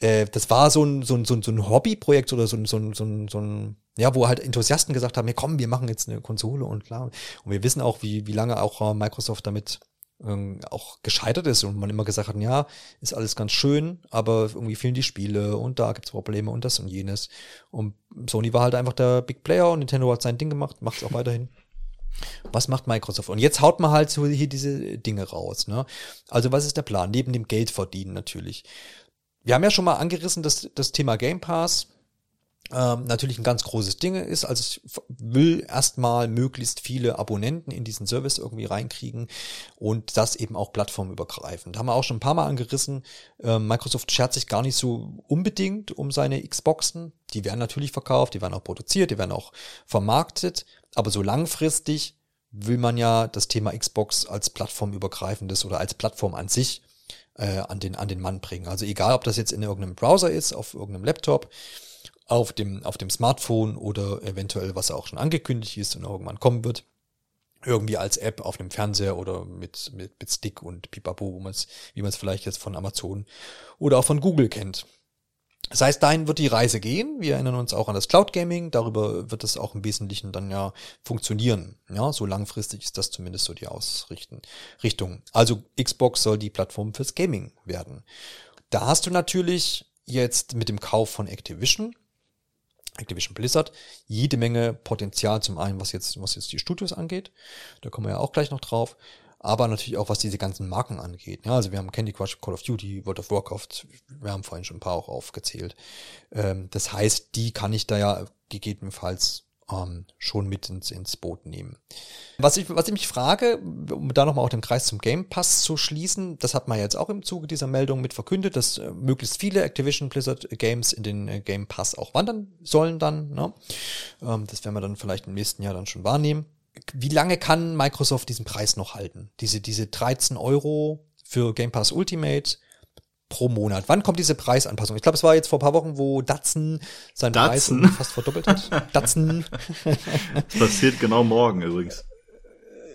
äh, das war so ein, so ein, so ein, so ein Hobbyprojekt oder so ein, so ein, so ein, so ein, ja, wo halt Enthusiasten gesagt haben, ja komm, wir machen jetzt eine Konsole und klar. Und wir wissen auch, wie, wie lange auch äh, Microsoft damit ähm, auch gescheitert ist und man immer gesagt hat, ja, ist alles ganz schön, aber irgendwie fehlen die Spiele und da gibt's Probleme und das und jenes. Und Sony war halt einfach der Big Player und Nintendo hat sein Ding gemacht, macht es auch weiterhin. Was macht Microsoft? Und jetzt haut man halt so hier diese Dinge raus. Ne? Also was ist der Plan? Neben dem Geld verdienen natürlich. Wir haben ja schon mal angerissen, dass das Thema Game Pass ähm, natürlich ein ganz großes Ding ist. Also ich will erstmal möglichst viele Abonnenten in diesen Service irgendwie reinkriegen und das eben auch plattformübergreifend. Haben wir auch schon ein paar Mal angerissen. Ähm, Microsoft schert sich gar nicht so unbedingt um seine Xboxen. Die werden natürlich verkauft, die werden auch produziert, die werden auch vermarktet. Aber so langfristig will man ja das Thema Xbox als plattformübergreifendes oder als Plattform an sich äh, an, den, an den Mann bringen. Also egal, ob das jetzt in irgendeinem Browser ist, auf irgendeinem Laptop, auf dem, auf dem Smartphone oder eventuell, was auch schon angekündigt ist und irgendwann kommen wird, irgendwie als App auf dem Fernseher oder mit, mit, mit Stick und Pipapo, wo man's, wie man es vielleicht jetzt von Amazon oder auch von Google kennt. Das heißt, dahin wird die Reise gehen. Wir erinnern uns auch an das Cloud Gaming. Darüber wird es auch im Wesentlichen dann ja funktionieren. Ja, so langfristig ist das zumindest so die Ausrichtung. Also Xbox soll die Plattform fürs Gaming werden. Da hast du natürlich jetzt mit dem Kauf von Activision, Activision Blizzard, jede Menge Potenzial zum einen, was jetzt, was jetzt die Studios angeht. Da kommen wir ja auch gleich noch drauf aber natürlich auch was diese ganzen Marken angeht. Ja, also wir haben Candy Crush, Call of Duty, World of Warcraft, wir haben vorhin schon ein paar auch aufgezählt. Ähm, das heißt, die kann ich da ja gegebenenfalls ähm, schon mit ins, ins Boot nehmen. Was ich, was ich mich frage, um da nochmal auch den Kreis zum Game Pass zu schließen, das hat man jetzt auch im Zuge dieser Meldung mit verkündet, dass äh, möglichst viele Activision Blizzard Games in den äh, Game Pass auch wandern sollen dann. Ne? Ähm, das werden wir dann vielleicht im nächsten Jahr dann schon wahrnehmen. Wie lange kann Microsoft diesen Preis noch halten? Diese, diese 13 Euro für Game Pass Ultimate pro Monat. Wann kommt diese Preisanpassung? Ich glaube, es war jetzt vor ein paar Wochen, wo Datsun seinen Datsun. Preis fast verdoppelt hat. Datsun. Das passiert genau morgen übrigens.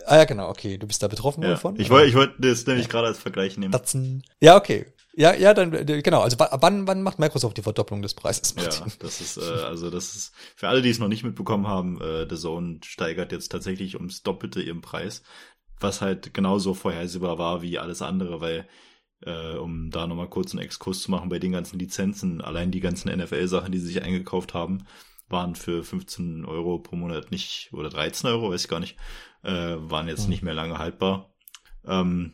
Ah ja, genau, okay. Du bist da betroffen Ja. davon? Ich wollte ich wollte das nämlich gerade als Vergleich nehmen. Datsun. Ja, okay. Ja, ja, dann äh, genau. Also wa- wann, wann macht Microsoft die Verdopplung des Preises? Ja, das ist, äh, also das ist, für alle, die es noch nicht mitbekommen haben, äh, The Zone steigert jetzt tatsächlich ums Doppelte ihren Preis, was halt genauso vorhersehbar war wie alles andere, weil, äh, um da nochmal kurz einen Exkurs zu machen, bei den ganzen Lizenzen, allein die ganzen NFL-Sachen, die sie sich eingekauft haben, waren für 15 Euro pro Monat nicht, oder 13 Euro, weiß ich gar nicht, äh, waren jetzt Mhm. nicht mehr lange haltbar. Ähm,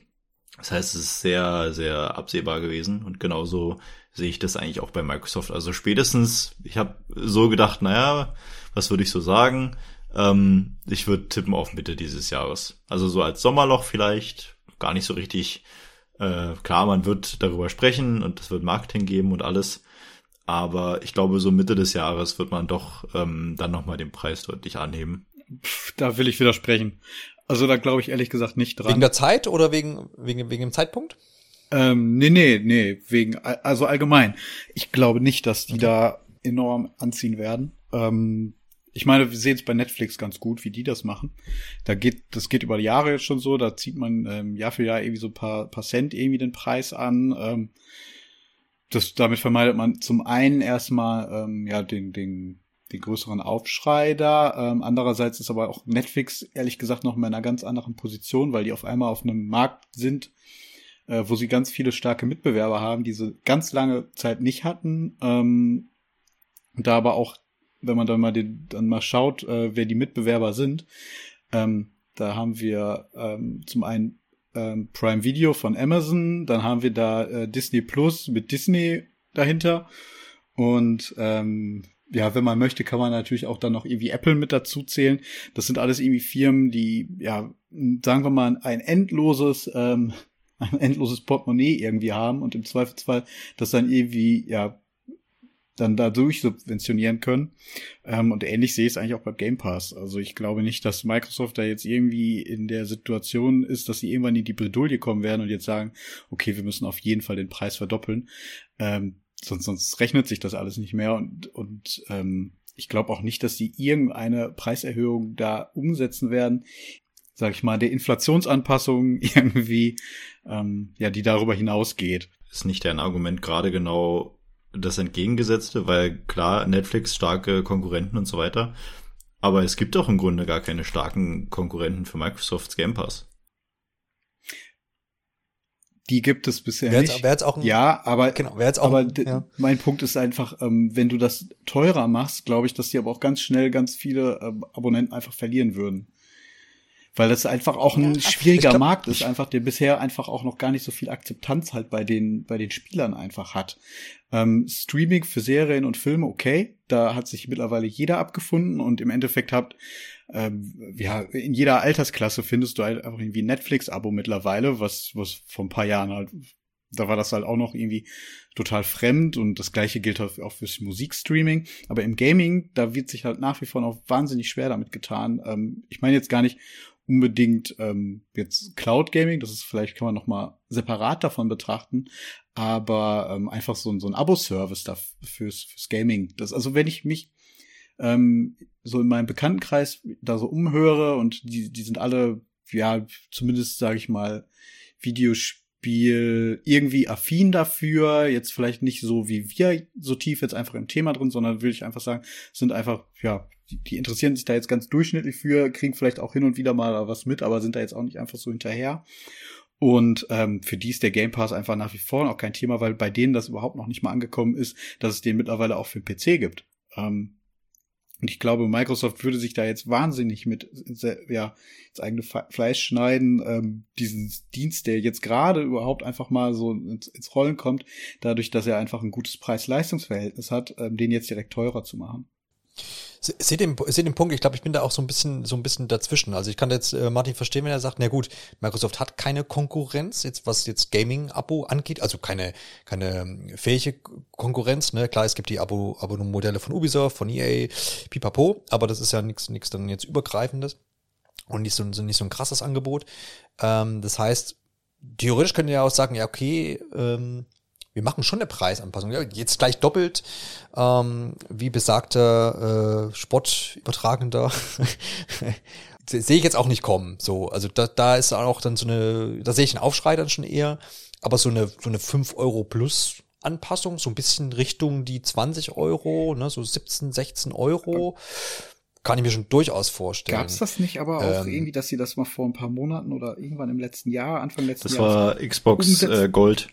das heißt, es ist sehr, sehr absehbar gewesen und genauso sehe ich das eigentlich auch bei Microsoft. Also spätestens, ich habe so gedacht, naja, was würde ich so sagen? Ähm, ich würde tippen auf Mitte dieses Jahres. Also so als Sommerloch vielleicht, gar nicht so richtig. Äh, klar, man wird darüber sprechen und es wird Marketing geben und alles. Aber ich glaube, so Mitte des Jahres wird man doch ähm, dann nochmal den Preis deutlich anheben. Da will ich widersprechen. Also da glaube ich ehrlich gesagt nicht dran. Wegen der Zeit oder wegen, wegen, wegen dem Zeitpunkt? Ähm, nee, nee, nee, wegen, also allgemein. Ich glaube nicht, dass die da enorm anziehen werden. Ähm, ich meine, wir sehen es bei Netflix ganz gut, wie die das machen. Da geht, das geht über Jahre jetzt schon so, da zieht man ähm, Jahr für Jahr irgendwie so ein paar, paar Cent irgendwie den Preis an. Ähm, das, damit vermeidet man zum einen erstmal ähm, ja den, den, den größeren Aufschrei da. Ähm, andererseits ist aber auch Netflix ehrlich gesagt noch in einer ganz anderen Position, weil die auf einmal auf einem Markt sind, äh, wo sie ganz viele starke Mitbewerber haben, die sie ganz lange Zeit nicht hatten. Ähm, da aber auch, wenn man dann mal den, dann mal schaut, äh, wer die Mitbewerber sind, ähm, da haben wir ähm, zum einen ähm, Prime Video von Amazon, dann haben wir da äh, Disney Plus mit Disney dahinter und ähm, ja, wenn man möchte, kann man natürlich auch dann noch irgendwie Apple mit dazu zählen. Das sind alles irgendwie Firmen, die, ja, sagen wir mal, ein endloses, ähm, ein endloses Portemonnaie irgendwie haben und im Zweifelsfall das dann irgendwie, ja, dann dadurch subventionieren können. Ähm, und ähnlich sehe ich es eigentlich auch beim Game Pass. Also ich glaube nicht, dass Microsoft da jetzt irgendwie in der Situation ist, dass sie irgendwann in die Bredouille kommen werden und jetzt sagen, okay, wir müssen auf jeden Fall den Preis verdoppeln. Ähm, sonst, sonst rechnet sich das alles nicht mehr und, und ähm, ich glaube auch nicht, dass sie irgendeine Preiserhöhung da umsetzen werden, sag ich mal, der Inflationsanpassung irgendwie, ähm, ja, die darüber hinausgeht. Ist nicht dein Argument gerade genau das entgegengesetzte, weil klar, Netflix starke Konkurrenten und so weiter, aber es gibt auch im Grunde gar keine starken Konkurrenten für Microsofts Game Pass. Die gibt es bisher Wäre nicht. jetzt, wär jetzt auch ein, ja, aber genau, wäre jetzt auch, aber ein- ja. mein Punkt ist einfach, ähm, wenn du das teurer machst, glaube ich, dass die aber auch ganz schnell ganz viele ähm, Abonnenten einfach verlieren würden. Weil das einfach auch ein Ja, schwieriger glaub- Markt ist, einfach, der bisher einfach auch noch gar nicht so viel Akzeptanz halt bei den, bei den Spielern einfach hat. Ähm, Streaming für Serien und Filme, okay, da hat sich mittlerweile jeder abgefunden und im Endeffekt habt, ähm, ja, in jeder Altersklasse findest du halt einfach irgendwie ein Netflix-Abo mittlerweile, was, was vor ein paar Jahren halt, da war das halt auch noch irgendwie total fremd und das gleiche gilt auch auch fürs Musikstreaming. Aber im Gaming, da wird sich halt nach wie vor noch wahnsinnig schwer damit getan. Ähm, ich meine jetzt gar nicht unbedingt ähm, jetzt Cloud Gaming, das ist vielleicht kann man noch mal separat davon betrachten, aber ähm, einfach so, ein- so ein Abo-Service da fürs, fürs Gaming. Das, also wenn ich mich ähm, so in meinem Bekanntenkreis da so umhöre und die, die sind alle, ja, zumindest sage ich mal, Videospiel irgendwie affin dafür, jetzt vielleicht nicht so wie wir so tief jetzt einfach im Thema drin, sondern würde ich einfach sagen, sind einfach, ja, die, die interessieren sich da jetzt ganz durchschnittlich für, kriegen vielleicht auch hin und wieder mal was mit, aber sind da jetzt auch nicht einfach so hinterher. Und ähm, für die ist der Game Pass einfach nach wie vor auch kein Thema, weil bei denen das überhaupt noch nicht mal angekommen ist, dass es den mittlerweile auch für den PC gibt. Ähm, und ich glaube, Microsoft würde sich da jetzt wahnsinnig mit ja, ins eigene Fleisch schneiden, ähm, diesen Dienst, der jetzt gerade überhaupt einfach mal so ins, ins Rollen kommt, dadurch, dass er einfach ein gutes Preis-Leistungs-Verhältnis hat, ähm, den jetzt direkt teurer zu machen. Seht den, seht den Punkt, ich glaube, ich bin da auch so ein bisschen, so ein bisschen dazwischen. Also ich kann jetzt äh, Martin verstehen, wenn er sagt, na gut, Microsoft hat keine Konkurrenz, jetzt was jetzt Gaming-Abo angeht, also keine, keine ähm, fähige Konkurrenz, ne? Klar, es gibt die Abo, Abo-Modelle von Ubisoft, von EA, pipapo, aber das ist ja nichts, nichts dann jetzt übergreifendes und nicht so, nicht so ein krasses Angebot. Ähm, das heißt, theoretisch könnt ihr ja auch sagen, ja, okay, ähm, wir machen schon eine Preisanpassung. Ja, jetzt gleich doppelt, ähm, wie besagter äh, Sportübertragender. sehe ich jetzt auch nicht kommen. So, also da, da ist auch dann so eine, da sehe ich einen Aufschrei dann schon eher, aber so eine, so eine 5 Euro plus Anpassung, so ein bisschen Richtung die 20 Euro, ne, so 17, 16 Euro. Kann ich mir schon durchaus vorstellen. Gab es das nicht aber auch ähm, irgendwie, dass sie das mal vor ein paar Monaten oder irgendwann im letzten Jahr, Anfang letzten Jahres? Das war Xbox äh, Gold.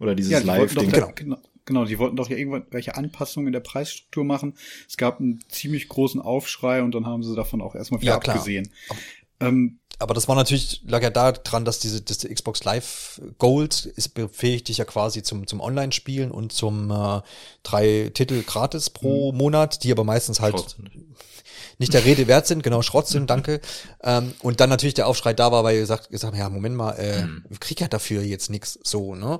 Oder dieses ja, Live-Ding. Genau. genau. Genau, die wollten doch ja irgendwelche Anpassungen in der Preisstruktur machen. Es gab einen ziemlich großen Aufschrei und dann haben sie davon auch erstmal wieder ja, abgesehen. Ähm, aber das war natürlich, lag ja da dran, dass diese, dass die Xbox Live Gold ist befähigt dich ja quasi zum, zum Online-Spielen und zum äh, drei Titel gratis pro mhm. Monat, die aber meistens halt nicht der Rede wert sind, genau, Schrott sind, danke. Ähm, und dann natürlich der Aufschrei da war, weil ihr gesagt, gesagt ja, Moment mal, äh, mhm. krieg ja dafür jetzt nix so, ne?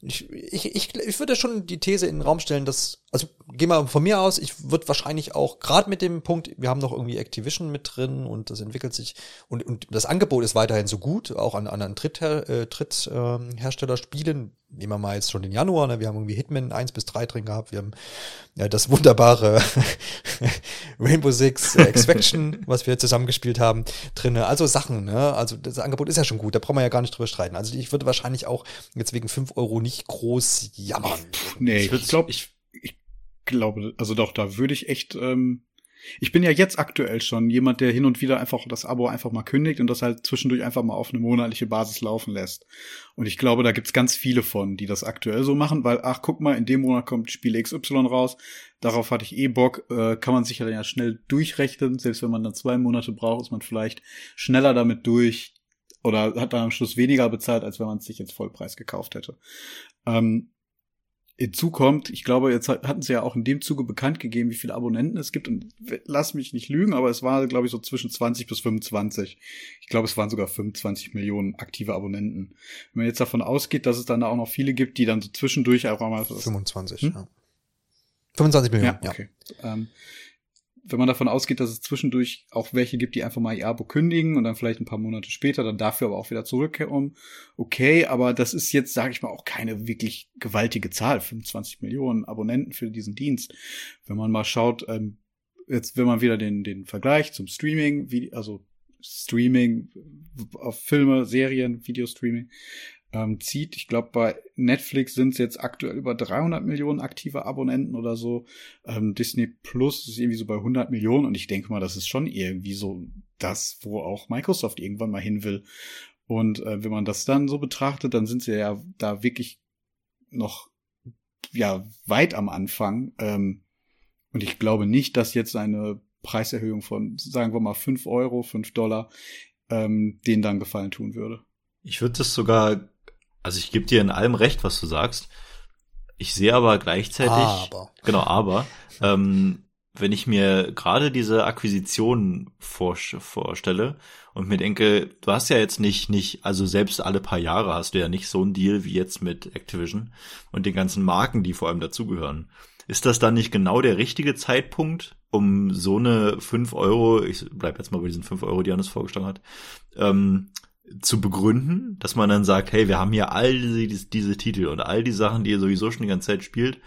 Ich, ich, ich, ich würde schon die These in den Raum stellen, dass, also geh mal von mir aus, ich würde wahrscheinlich auch, gerade mit dem Punkt, wir haben noch irgendwie Activision mit drin und das entwickelt sich und, und das Angebot ist weiterhin so gut, auch an anderen Dritther, äh, Dritthersteller spielen, nehmen wir mal jetzt schon den Januar, ne? wir haben irgendwie Hitman 1 bis 3 drin gehabt, wir haben ja, das wunderbare Rainbow Six äh, Extraction, was wir zusammengespielt haben, drin. Also Sachen, ne? Also das Angebot ist ja schon gut, da brauchen wir ja gar nicht drüber streiten. Also ich würde wahrscheinlich auch jetzt wegen 5 Euro nicht groß jammern. Nee, ich, ich glaube, ich, ich glaube, also doch, da würde ich echt ähm, ich bin ja jetzt aktuell schon jemand, der hin und wieder einfach das Abo einfach mal kündigt und das halt zwischendurch einfach mal auf eine monatliche Basis laufen lässt. Und ich glaube, da gibt's ganz viele von, die das aktuell so machen, weil, ach, guck mal, in dem Monat kommt Spiel XY raus, darauf hatte ich eh Bock, äh, kann man sich ja dann ja schnell durchrechnen, selbst wenn man dann zwei Monate braucht, ist man vielleicht schneller damit durch oder hat dann am Schluss weniger bezahlt, als wenn man es sich jetzt Vollpreis gekauft hätte. Ähm, Hinzu kommt, ich glaube, jetzt hatten sie ja auch in dem Zuge bekannt gegeben, wie viele Abonnenten es gibt. Und lass mich nicht lügen, aber es war, glaube ich, so zwischen 20 bis 25. Ich glaube, es waren sogar 25 Millionen aktive Abonnenten. Wenn man jetzt davon ausgeht, dass es dann auch noch viele gibt, die dann so zwischendurch auch einmal. 25, hm? ja. 25 Millionen, ja. Okay. Ja. Ähm, wenn man davon ausgeht, dass es zwischendurch auch welche gibt, die einfach mal ihr Abo kündigen und dann vielleicht ein paar Monate später dann dafür aber auch wieder zurückkommen, okay, aber das ist jetzt, sage ich mal, auch keine wirklich gewaltige Zahl, 25 Millionen Abonnenten für diesen Dienst. Wenn man mal schaut, ähm, jetzt wenn man wieder den, den Vergleich zum Streaming, wie, also Streaming auf Filme, Serien, Videostreaming, ähm, zieht. Ich glaube, bei Netflix sind es jetzt aktuell über 300 Millionen aktive Abonnenten oder so. Ähm, Disney Plus ist irgendwie so bei 100 Millionen und ich denke mal, das ist schon irgendwie so das, wo auch Microsoft irgendwann mal hin will. Und äh, wenn man das dann so betrachtet, dann sind sie ja da wirklich noch ja weit am Anfang. Ähm, und ich glaube nicht, dass jetzt eine Preiserhöhung von, sagen wir mal, 5 Euro, 5 Dollar, ähm, denen dann gefallen tun würde. Ich würde das sogar also ich gebe dir in allem recht, was du sagst. Ich sehe aber gleichzeitig, aber. genau, aber, ähm, wenn ich mir gerade diese Akquisition vor, vorstelle und mir denke, du hast ja jetzt nicht, nicht, also selbst alle paar Jahre hast du ja nicht so einen Deal wie jetzt mit Activision und den ganzen Marken, die vor allem dazugehören. Ist das dann nicht genau der richtige Zeitpunkt, um so eine 5 Euro, ich bleib jetzt mal bei diesen 5 Euro, die Hannes vorgeschlagen hat, ähm, zu begründen, dass man dann sagt, hey, wir haben hier all diese, diese Titel und all die Sachen, die ihr sowieso schon die ganze Zeit spielt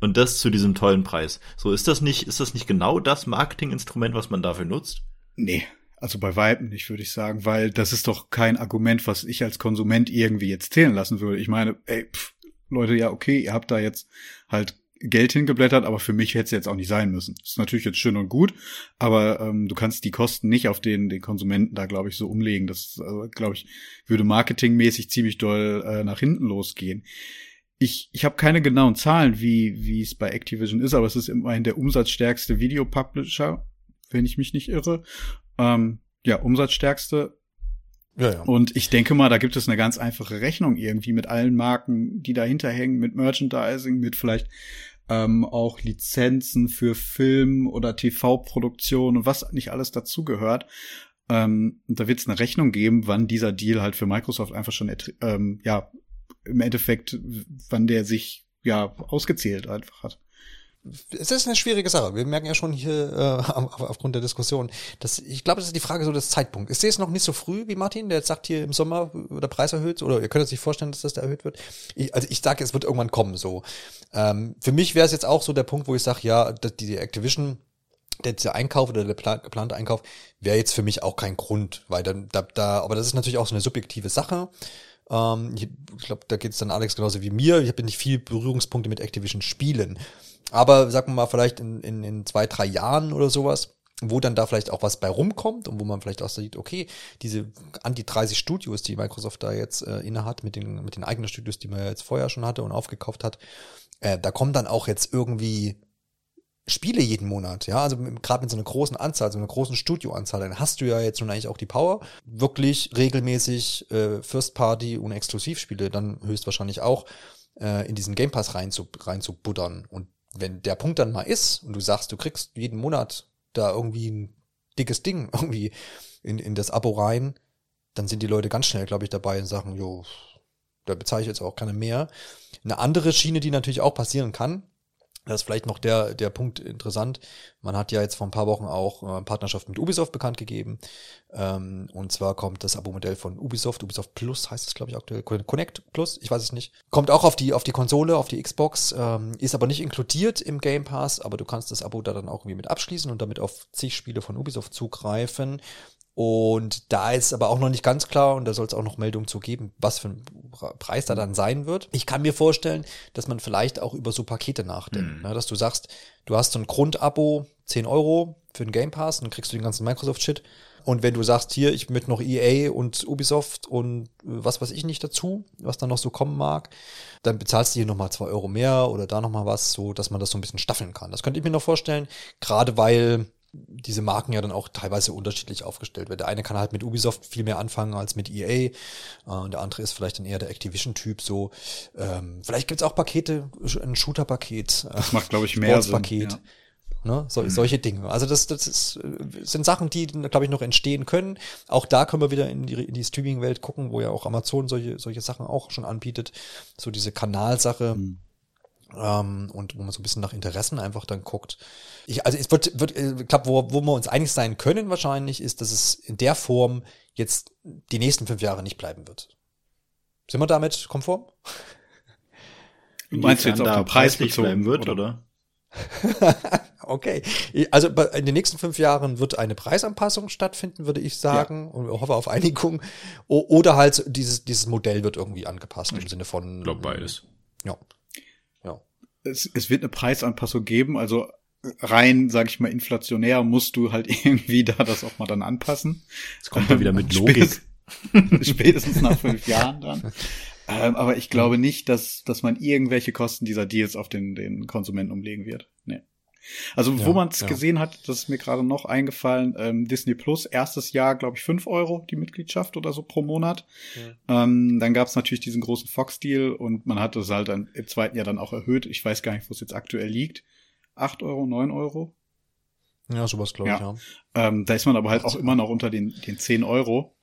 und das zu diesem tollen Preis. So ist das nicht, ist das nicht genau das Marketinginstrument, was man dafür nutzt? Nee, also bei Weitem nicht, würde ich sagen, weil das ist doch kein Argument, was ich als Konsument irgendwie jetzt zählen lassen würde. Ich meine, ey, pff, Leute, ja, okay, ihr habt da jetzt halt Geld hingeblättert, aber für mich hätte es jetzt auch nicht sein müssen. Das ist natürlich jetzt schön und gut, aber ähm, du kannst die Kosten nicht auf den, den Konsumenten da, glaube ich, so umlegen. Das, äh, glaube ich, würde marketingmäßig ziemlich doll äh, nach hinten losgehen. Ich, ich habe keine genauen Zahlen, wie wie es bei Activision ist, aber es ist immerhin der umsatzstärkste Videopublisher, wenn ich mich nicht irre. Ähm, ja, umsatzstärkste ja, ja. Und ich denke mal, da gibt es eine ganz einfache Rechnung irgendwie mit allen Marken, die dahinter hängen, mit Merchandising, mit vielleicht ähm, auch Lizenzen für Film oder TV-Produktion und was nicht alles dazugehört. Ähm, da wird es eine Rechnung geben, wann dieser Deal halt für Microsoft einfach schon ähm, ja im Endeffekt, wann der sich ja ausgezählt einfach hat es ist eine schwierige Sache. Wir merken ja schon hier äh, aufgrund der Diskussion, dass ich glaube, das ist die Frage so des Zeitpunkts. Sehe es noch nicht so früh wie Martin, der jetzt sagt hier im Sommer der Preis erhöht oder ihr könnt euch vorstellen, dass das da erhöht wird. Ich, also ich sage, es wird irgendwann kommen. So ähm, für mich wäre es jetzt auch so der Punkt, wo ich sage, ja, die Activision der, der Einkauf oder der geplante Einkauf wäre jetzt für mich auch kein Grund, weil dann da, da, aber das ist natürlich auch so eine subjektive Sache. Ähm, ich glaube, da geht es dann Alex genauso wie mir. Ich habe nicht viel Berührungspunkte mit Activision Spielen. Aber sagen wir mal, vielleicht in, in, in zwei, drei Jahren oder sowas, wo dann da vielleicht auch was bei rumkommt und wo man vielleicht auch sieht, okay, diese an die 30 Studios, die Microsoft da jetzt äh, inne hat, mit den, mit den eigenen Studios, die man ja jetzt vorher schon hatte und aufgekauft hat, äh, da kommen dann auch jetzt irgendwie Spiele jeden Monat, ja, also gerade mit so einer großen Anzahl, so einer großen Studioanzahl, dann hast du ja jetzt schon eigentlich auch die Power, wirklich regelmäßig äh, First Party und Exklusivspiele dann höchstwahrscheinlich auch äh, in diesen Game Pass rein zu, rein zu buddern. Und wenn der Punkt dann mal ist und du sagst, du kriegst jeden Monat da irgendwie ein dickes Ding irgendwie in, in das Abo rein, dann sind die Leute ganz schnell, glaube ich, dabei und sagen, jo, da bezahle ich jetzt auch keine mehr. Eine andere Schiene, die natürlich auch passieren kann, das ist vielleicht noch der, der Punkt interessant. Man hat ja jetzt vor ein paar Wochen auch äh, Partnerschaft mit Ubisoft bekannt gegeben. Ähm, und zwar kommt das Abo-Modell von Ubisoft, Ubisoft Plus heißt es, glaube ich, aktuell. Connect Plus, ich weiß es nicht. Kommt auch auf die, auf die Konsole, auf die Xbox, ähm, ist aber nicht inkludiert im Game Pass, aber du kannst das Abo da dann auch irgendwie mit abschließen und damit auf zig Spiele von Ubisoft zugreifen. Und da ist aber auch noch nicht ganz klar, und da soll es auch noch Meldungen zu geben, was für ein Preis da dann sein wird. Ich kann mir vorstellen, dass man vielleicht auch über so Pakete nachdenkt. Mhm. Ne? Dass du sagst, du hast so ein Grundabo, 10 Euro für den Game Pass, dann kriegst du den ganzen Microsoft-Shit. Und wenn du sagst, hier, ich möchte noch EA und Ubisoft und was weiß ich nicht dazu, was dann noch so kommen mag, dann bezahlst du hier nochmal zwei Euro mehr oder da nochmal was, so dass man das so ein bisschen staffeln kann. Das könnte ich mir noch vorstellen, gerade weil diese Marken ja dann auch teilweise unterschiedlich aufgestellt werden. Der eine kann halt mit Ubisoft viel mehr anfangen als mit EA. Äh, und der andere ist vielleicht dann eher der Activision-Typ. So, ähm, vielleicht gibt's auch Pakete, ein Shooter-Paket. Das macht, glaube ich, mehr Sinn. Ja. Ne? So, mhm. Solche Dinge. Also das, das ist, sind Sachen, die, glaube ich, noch entstehen können. Auch da können wir wieder in die, in die Streaming-Welt gucken, wo ja auch Amazon solche, solche Sachen auch schon anbietet. So diese Kanalsache. Mhm ähm, und wo man so ein bisschen nach Interessen einfach dann guckt. Ich, also es wird, wird äh, ich glaube, wo, wo wir uns einig sein können wahrscheinlich, ist, dass es in der Form jetzt die nächsten fünf Jahre nicht bleiben wird. Sind wir damit konform? Meinst du jetzt auch den Preis bleiben wird, oder? okay. Also in den nächsten fünf Jahren wird eine Preisanpassung stattfinden, würde ich sagen, ja. und hoffe auf Einigung. Oder halt dieses, dieses Modell wird irgendwie angepasst im Sinne von. Ich glaube beides. Ja es, es wird eine Preisanpassung geben, also rein, sag ich mal, inflationär musst du halt irgendwie da das auch mal dann anpassen. Es kommt dann wieder mit Logik. Spätestens, spätestens nach fünf Jahren dann. Ähm, aber ich glaube nicht, dass, dass man irgendwelche Kosten dieser Deals auf den, den Konsumenten umlegen wird. Nee. Also ja, wo man es ja. gesehen hat, das ist mir gerade noch eingefallen, ähm, Disney Plus, erstes Jahr, glaube ich, fünf Euro die Mitgliedschaft oder so pro Monat. Ja. Ähm, dann gab es natürlich diesen großen Fox-Deal und man hat es halt dann im zweiten Jahr dann auch erhöht. Ich weiß gar nicht, wo es jetzt aktuell liegt. Acht Euro, neun Euro? Ja, sowas glaube ich, ja. Ähm, da ist man aber halt auch immer noch unter den, den zehn Euro.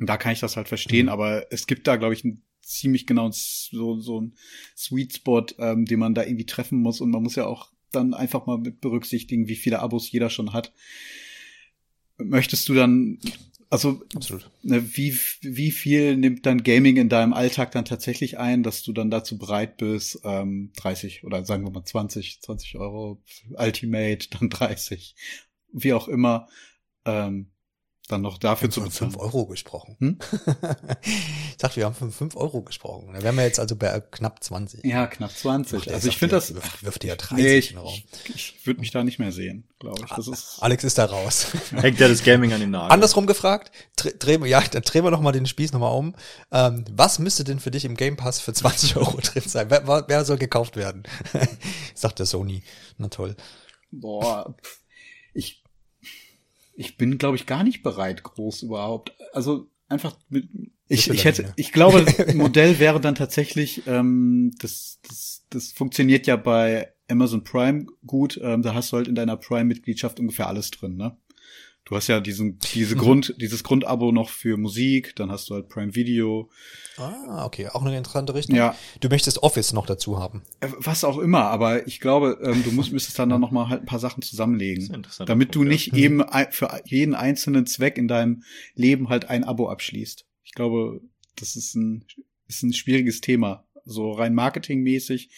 Und da kann ich das halt verstehen, mhm. aber es gibt da, glaube ich, einen ziemlich genau so, so ein Sweet Spot, ähm, den man da irgendwie treffen muss. Und man muss ja auch dann einfach mal mit berücksichtigen, wie viele Abos jeder schon hat. Möchtest du dann, also ne, wie, wie viel nimmt dann Gaming in deinem Alltag dann tatsächlich ein, dass du dann dazu bereit bist, ähm, 30 oder sagen wir mal 20, 20 Euro Ultimate, dann 30, wie auch immer, ähm, dann noch dafür zu bezahlen. 5 Euro gesprochen. Hm? ich dachte, wir haben von 5 Euro gesprochen. Da wären wir jetzt also bei knapp 20. Ja, knapp 20. Ach, also ich finde das. Wirft, wirft ja 30 nee, ich, ich, ich würde mich da nicht mehr sehen, glaube ich. Das ist Alex ist da raus. Hängt ja das Gaming an den Nagel. Andersrum gefragt, drehen wir, ja, dann drehen wir noch mal den Spieß noch mal um. Ähm, was müsste denn für dich im Game Pass für 20 Euro drin sein? Wer, wer soll gekauft werden? Sagt der Sony. Na toll. Boah, ich ich bin, glaube ich, gar nicht bereit, groß überhaupt. Also einfach mit, ich, ich hätte, ich glaube, Modell wäre dann tatsächlich, ähm, das, das, das funktioniert ja bei Amazon Prime gut, ähm, da hast du halt in deiner Prime-Mitgliedschaft ungefähr alles drin, ne? Du hast ja diesen, diese Grund, dieses Grundabo noch für Musik, dann hast du halt Prime Video. Ah, okay, auch eine interessante Richtung. Ja. Du möchtest Office noch dazu haben. Äh, Was auch immer, aber ich glaube, ähm, du musst, müsstest dann, dann noch mal halt ein paar Sachen zusammenlegen, damit du Punkt, ja. nicht eben für jeden einzelnen Zweck in deinem Leben halt ein Abo abschließt. Ich glaube, das ist ein, ist ein schwieriges Thema, so rein marketingmäßig,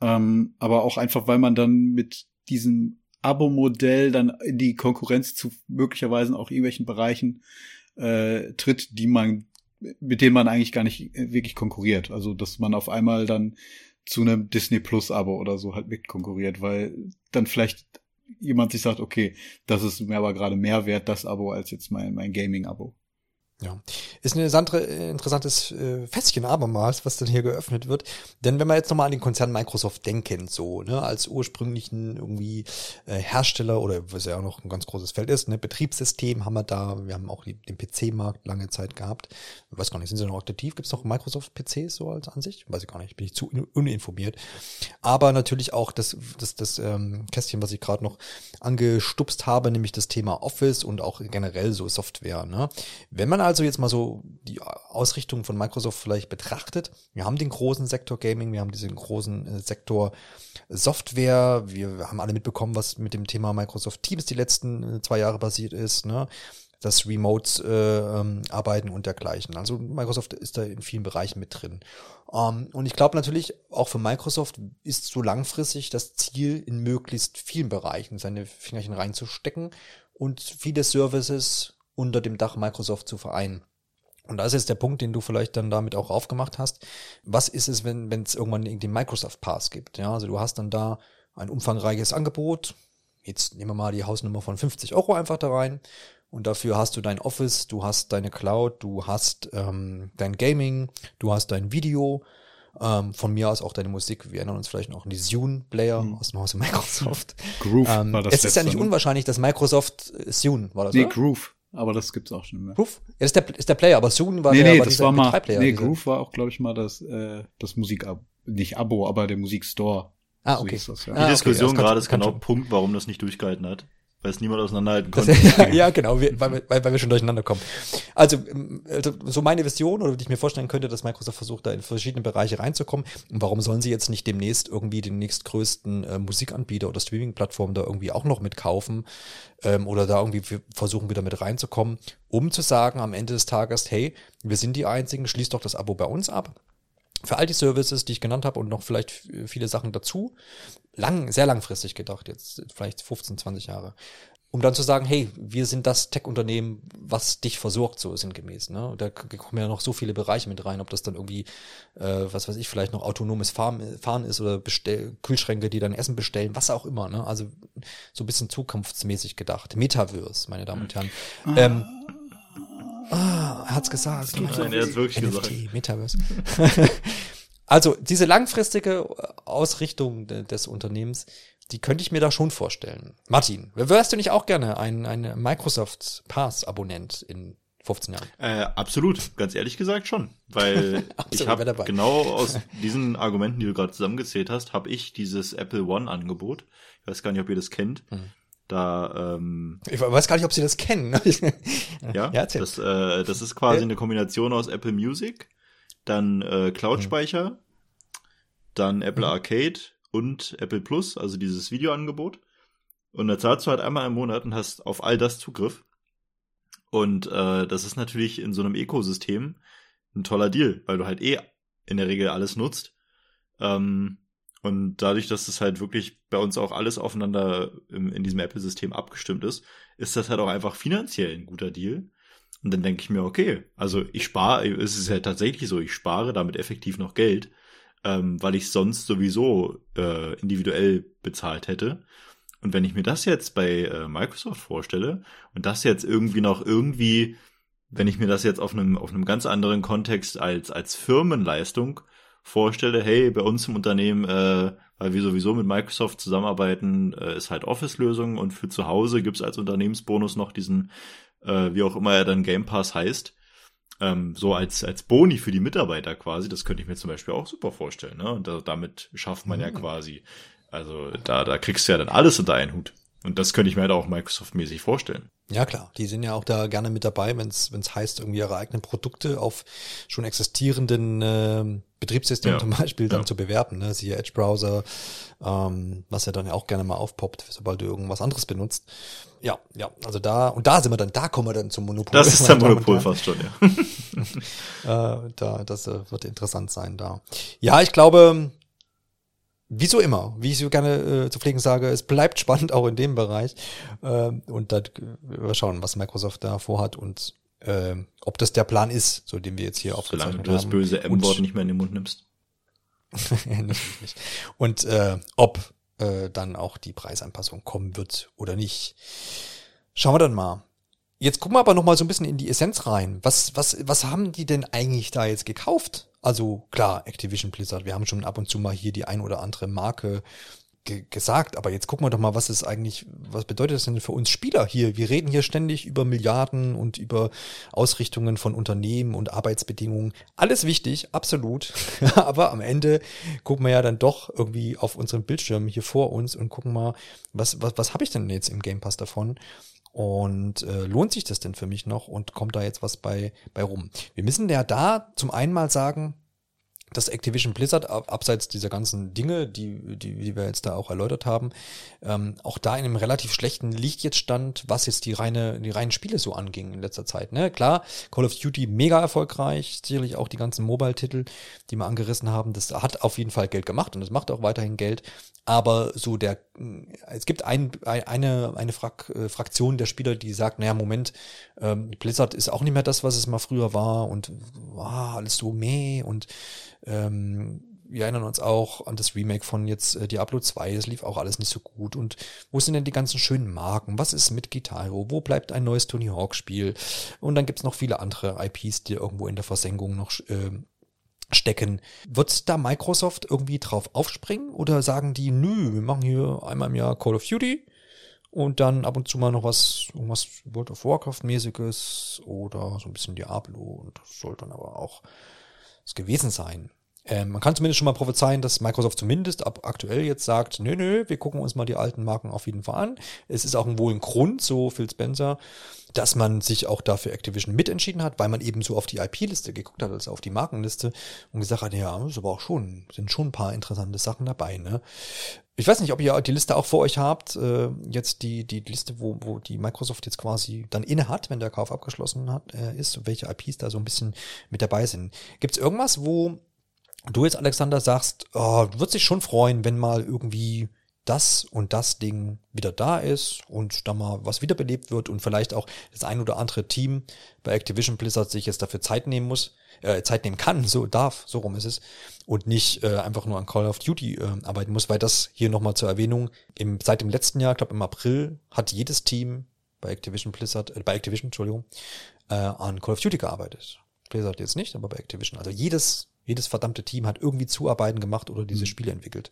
ähm, aber auch einfach, weil man dann mit diesem Abo-Modell dann in die Konkurrenz zu möglicherweise auch irgendwelchen Bereichen äh, tritt, die man, mit denen man eigentlich gar nicht äh, wirklich konkurriert. Also, dass man auf einmal dann zu einem Disney Plus Abo oder so halt mit konkurriert, weil dann vielleicht jemand sich sagt, okay, das ist mir aber gerade mehr wert, das Abo, als jetzt mein, mein Gaming-Abo. Ja, ist ein interessante, interessantes äh, Fässchen abermals, was dann hier geöffnet wird. Denn wenn wir jetzt nochmal an den Konzern Microsoft denken, so, ne, als ursprünglichen irgendwie äh, Hersteller oder was ja auch noch ein ganz großes Feld ist, ne, Betriebssystem haben wir da, wir haben auch die, den PC-Markt lange Zeit gehabt. Ich weiß gar nicht, sind sie noch aktiv? Gibt es noch Microsoft-PCs so als Ansicht? Weiß ich gar nicht, bin ich zu un uninformiert. Aber natürlich auch das, das, das ähm, Kästchen, was ich gerade noch angestupst habe, nämlich das Thema Office und auch generell so Software. Ne? Wenn man also jetzt mal so die Ausrichtung von Microsoft vielleicht betrachtet, wir haben den großen Sektor Gaming, wir haben diesen großen äh, Sektor Software, wir haben alle mitbekommen, was mit dem Thema Microsoft Teams die letzten äh, zwei Jahre passiert ist, ne? das Remote äh, ähm, arbeiten und dergleichen. Also Microsoft ist da in vielen Bereichen mit drin. Ähm, und ich glaube natürlich, auch für Microsoft ist so langfristig das Ziel, in möglichst vielen Bereichen seine Fingerchen reinzustecken und viele Services unter dem Dach Microsoft zu vereinen. Und das ist jetzt der Punkt, den du vielleicht dann damit auch aufgemacht hast. Was ist es, wenn es irgendwann den Microsoft Pass gibt? Ja, also du hast dann da ein umfangreiches Angebot. Jetzt nehmen wir mal die Hausnummer von 50 Euro einfach da rein. Und dafür hast du dein Office, du hast deine Cloud, du hast ähm, dein Gaming, du hast dein Video, ähm, von mir aus auch deine Musik. Wir erinnern uns vielleicht noch an die Zune-Player Mhm. aus dem Hause Microsoft. Groove Ähm, war das es ist ja nicht ne? unwahrscheinlich, dass Microsoft äh, Zune war das, Nee, oder? Groove. Aber das gibt's auch schon mehr. Groove? Ja, das ist der, ist der Player, aber Zune war nee, der nee, war das war mal, MP3-Player, nee, Groove war auch, glaube ich, mal das, äh, das Musikabo, nicht Abo, aber der Musikstore. Ah, So okay. hieß das, ja. Die Ah, okay, Diskussion das kann- gerade ist genau. Punkt, warum das nicht durchgehalten hat. Weil es niemand auseinanderhalten Das, konnte. ja, ja, genau, wir, weil, wir- weil, weil wir schon durcheinander kommen. Also, ähm, also, so meine Vision, oder die ich mir vorstellen könnte, dass Microsoft versucht, da in verschiedene Bereiche reinzukommen. Und warum sollen sie jetzt nicht demnächst irgendwie den nächstgrößten äh, Musikanbieter oder Streaming-Plattform da irgendwie auch noch mitkaufen ähm, oder da irgendwie versuchen, wieder mit reinzukommen, um zu sagen am Ende des Tages, hey, wir sind die Einzigen, schließt doch das Abo bei uns ab. Für all die Services, die ich genannt habe und noch vielleicht viele Sachen dazu, lang, sehr langfristig gedacht, jetzt vielleicht 15, 20 Jahre, um dann zu sagen, hey, wir sind das Tech-Unternehmen, was dich versorgt, so sinngemäß. Ne? Da kommen ja noch so viele Bereiche mit rein, ob das dann irgendwie, äh, was weiß ich, vielleicht noch autonomes Fahren, Fahren ist oder bestell Kühlschränke, die dann Essen bestellen, was auch immer. Ne? Also so ein bisschen zukunftsmäßig gedacht. Metaverse, meine Damen und Herren. Ähm, ah, er hat's gesagt. Nein, er hat's wirklich NFT, gesagt. Metaverse. also diese langfristige Ausrichtung de- des Unternehmens, die könnte ich mir da schon vorstellen. Martin, wärst du nicht auch gerne ein, ein Microsoft Pass-Abonnent in 15 Jahren? Äh, absolut, ganz ehrlich gesagt schon. Weil ich habe genau aus diesen Argumenten, die du gerade zusammengezählt hast, habe ich dieses Apple One-Angebot. Ich weiß gar nicht, ob ihr das kennt. Mhm. Da, ähm, Ich weiß gar nicht, ob sie das kennen. ja, ja das, äh, das ist quasi Ja. eine Kombination aus Apple Music, dann äh, Cloud-Speicher, dann Apple Mhm. Arcade und Apple Plus, also dieses Videoangebot. Und da zahlst du halt einmal im Monat und hast auf all das Zugriff. Und äh, das ist natürlich in so einem Ökosystem ein toller Deal, weil du halt eh in der Regel alles nutzt. Ähm, und dadurch, dass das halt wirklich bei uns auch alles aufeinander im, in diesem Apple-System abgestimmt ist, ist das halt auch einfach finanziell ein guter Deal. Und dann denke ich mir, okay, also ich spare, es ist ja tatsächlich so, ich spare damit effektiv noch Geld, ähm, weil ich sonst sowieso äh, individuell bezahlt hätte. Und wenn ich mir das jetzt bei äh, Microsoft vorstelle und das jetzt irgendwie noch irgendwie, wenn ich mir das jetzt auf einem auf einem ganz anderen Kontext als als Firmenleistung vorstelle, hey, bei uns im Unternehmen, äh, weil wir sowieso mit Microsoft zusammenarbeiten, äh, ist halt Office-Lösung und für zu Hause gibt's als Unternehmensbonus noch diesen, äh, wie auch immer er dann Game Pass heißt. ähm, so als, als Boni für die Mitarbeiter quasi, das könnte ich mir zum Beispiel auch super vorstellen. Ne? Und da, damit schafft man mhm. ja quasi, also da, da kriegst du ja dann alles unter einen Hut. Und das könnte ich mir halt auch Microsoft-mäßig vorstellen. Ja, klar. Die sind ja auch da gerne mit dabei, wenn es heißt, irgendwie ihre eigenen Produkte auf schon existierenden äh, Betriebssystemen ja. zum Beispiel dann ja. zu bewerben. Ne? Siehe Edge-Browser, ähm, was ja dann ja auch gerne mal aufpoppt, sobald du irgendwas anderes benutzt. Ja, ja, also da, und da sind wir dann, da kommen wir dann zum Monopol. Das ist der Monopol fast schon, ja. äh, da, das äh, wird interessant sein da. Ja, ich glaube, wie so immer, wie ich so gerne äh, zu pflegen sage, es bleibt spannend auch in dem Bereich. Ähm, und da wir schauen, was Microsoft da vorhat und äh, ob das der Plan ist, so den wir jetzt hier aufgezeichnet haben. Solange du das böse M-Wort nicht mehr in den Mund nimmst. nicht. Und äh, ob äh, dann auch die Preisanpassung kommen wird oder nicht. Schauen wir dann mal. Jetzt gucken wir aber noch mal so ein bisschen in die Essenz rein. Was, was, was haben die denn eigentlich da jetzt gekauft? Also klar, Activision Blizzard, wir haben schon ab und zu mal hier die ein oder andere Marke ge gesagt, aber jetzt gucken wir doch mal, was ist eigentlich, was bedeutet das denn für uns Spieler hier? Wir reden hier ständig über Milliarden und über Ausrichtungen von Unternehmen und Arbeitsbedingungen. Alles wichtig, absolut. aber am Ende gucken wir ja dann doch irgendwie auf unseren Bildschirm hier vor uns und gucken mal, was, was, was habe ich denn jetzt im Game Pass davon? Und äh, lohnt sich das denn für mich noch und kommt da jetzt was bei, bei rum? Wir müssen ja da zum einen mal sagen, dass Activision Blizzard, abseits dieser ganzen Dinge, die, die, die wir jetzt da auch erläutert haben, ähm, auch da in einem relativ schlechten Licht jetzt stand, was jetzt die reine, die reinen Spiele so anging in letzter Zeit. Ne? Klar, Call of Duty mega erfolgreich, sicherlich auch die ganzen Mobile-Titel, die wir angerissen haben, das hat auf jeden Fall Geld gemacht und es macht auch weiterhin Geld. Aber so der, es gibt ein, eine, eine Frak, äh, Fraktion der Spieler, die sagt, naja, Moment, ähm, Blizzard ist auch nicht mehr das, was es mal früher war und wow, alles so meh und ähm, wir erinnern uns auch an das Remake von jetzt äh, Diablo 2, das lief auch alles nicht so gut. Und wo sind denn die ganzen schönen Marken? Was ist mit Guitar? Wo bleibt ein neues Tony Hawk Spiel? Und dann gibt's noch viele andere IPs, die irgendwo in der Versenkung noch äh, stecken. Wird da Microsoft irgendwie drauf aufspringen oder sagen die, nö, wir machen hier einmal im Jahr Call of Duty und dann ab und zu mal noch was, irgendwas World of Warcraft mäßiges oder so ein bisschen Diablo und das soll dann aber auch es gewesen sein. Ähm, man kann zumindest schon mal prophezeien, dass Microsoft zumindest ab aktuell jetzt sagt, nö, nö, wir gucken uns mal die alten Marken auf jeden Fall an. Es ist auch wohl ein Grund, so Phil Spencer, dass man sich auch dafür Activision mitentschieden hat, weil man eben so auf die IP-Liste geguckt hat, also auf die Markenliste und gesagt hat, ja, ist aber auch schon, sind schon ein paar interessante Sachen dabei, ne? Ich weiß nicht, ob ihr die Liste auch vor euch habt, äh, jetzt die, die Liste, wo, wo die Microsoft jetzt quasi dann inne hat, wenn der Kauf abgeschlossen hat, äh, ist, welche IPs da so ein bisschen mit dabei sind. Gibt es irgendwas, wo du jetzt, Alexander, sagst, oh, du würdest dich schon freuen, wenn mal irgendwie das und das Ding wieder da ist und da mal was wiederbelebt wird und vielleicht auch das ein oder andere Team bei Activision Blizzard sich jetzt dafür Zeit nehmen muss, äh, Zeit nehmen kann, so darf, so rum ist es, und nicht äh, einfach nur an Call of Duty äh, arbeiten muss, weil das hier nochmal zur Erwähnung, im, seit dem letzten Jahr, ich glaube im April, hat jedes Team bei Activision Blizzard, äh, bei Activision, Entschuldigung, äh, an Call of Duty gearbeitet. Blizzard jetzt nicht, aber bei Activision. Also jedes, jedes verdammte Team hat irgendwie Zuarbeiten gemacht oder diese mhm. Spiele entwickelt.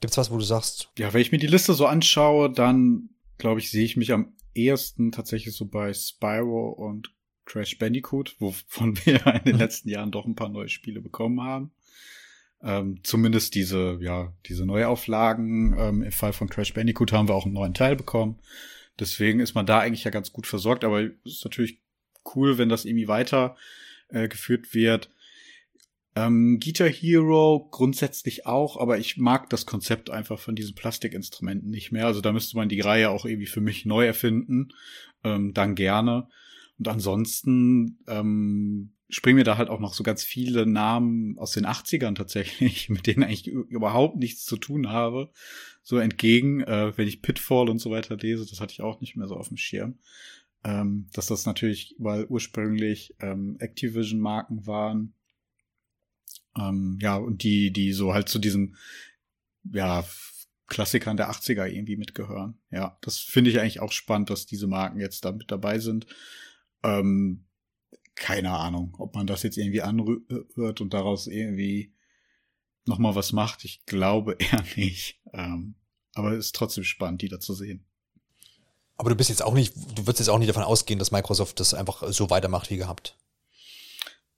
Gibt's was, wo du sagst? Ja, wenn ich mir die Liste so anschaue, dann glaube ich, sehe ich mich am ehesten tatsächlich so bei Spyro und Crash Bandicoot, wovon wir in den mhm. letzten Jahren doch ein paar neue Spiele bekommen haben. Ähm, zumindest diese, ja, diese Neuauflagen. Ähm, Im Fall von Crash Bandicoot haben wir auch einen neuen Teil bekommen. Deswegen ist man da eigentlich ja ganz gut versorgt, aber es ist natürlich cool, wenn das irgendwie weiter äh, geführt wird. Ähm, Guitar Hero grundsätzlich auch, aber ich mag das Konzept einfach von diesen Plastikinstrumenten nicht mehr. Also da müsste man die Reihe auch irgendwie für mich neu erfinden. Ähm, dann gerne. Und ansonsten ähm, springen mir da halt auch noch so ganz viele Namen aus den 80ern tatsächlich, mit denen eigentlich überhaupt nichts zu tun habe, so entgegen, äh, wenn ich Pitfall und so weiter lese, das hatte ich auch nicht mehr so auf dem Schirm. Ähm, dass das natürlich, weil ursprünglich ähm, Activision-Marken waren, ähm, ja, und die, die so halt zu diesen, ja, Klassikern der 80er irgendwie mitgehören. Ja, das finde ich eigentlich auch spannend, dass diese Marken jetzt da mit dabei sind. Ähm, keine Ahnung, ob man das jetzt irgendwie anhört und daraus irgendwie nochmal was macht. Ich glaube eher nicht. Ähm, aber es ist trotzdem spannend, die da zu sehen. Aber du bist jetzt auch nicht, du würdest jetzt auch nicht davon ausgehen, dass Microsoft das einfach so weitermacht wie gehabt.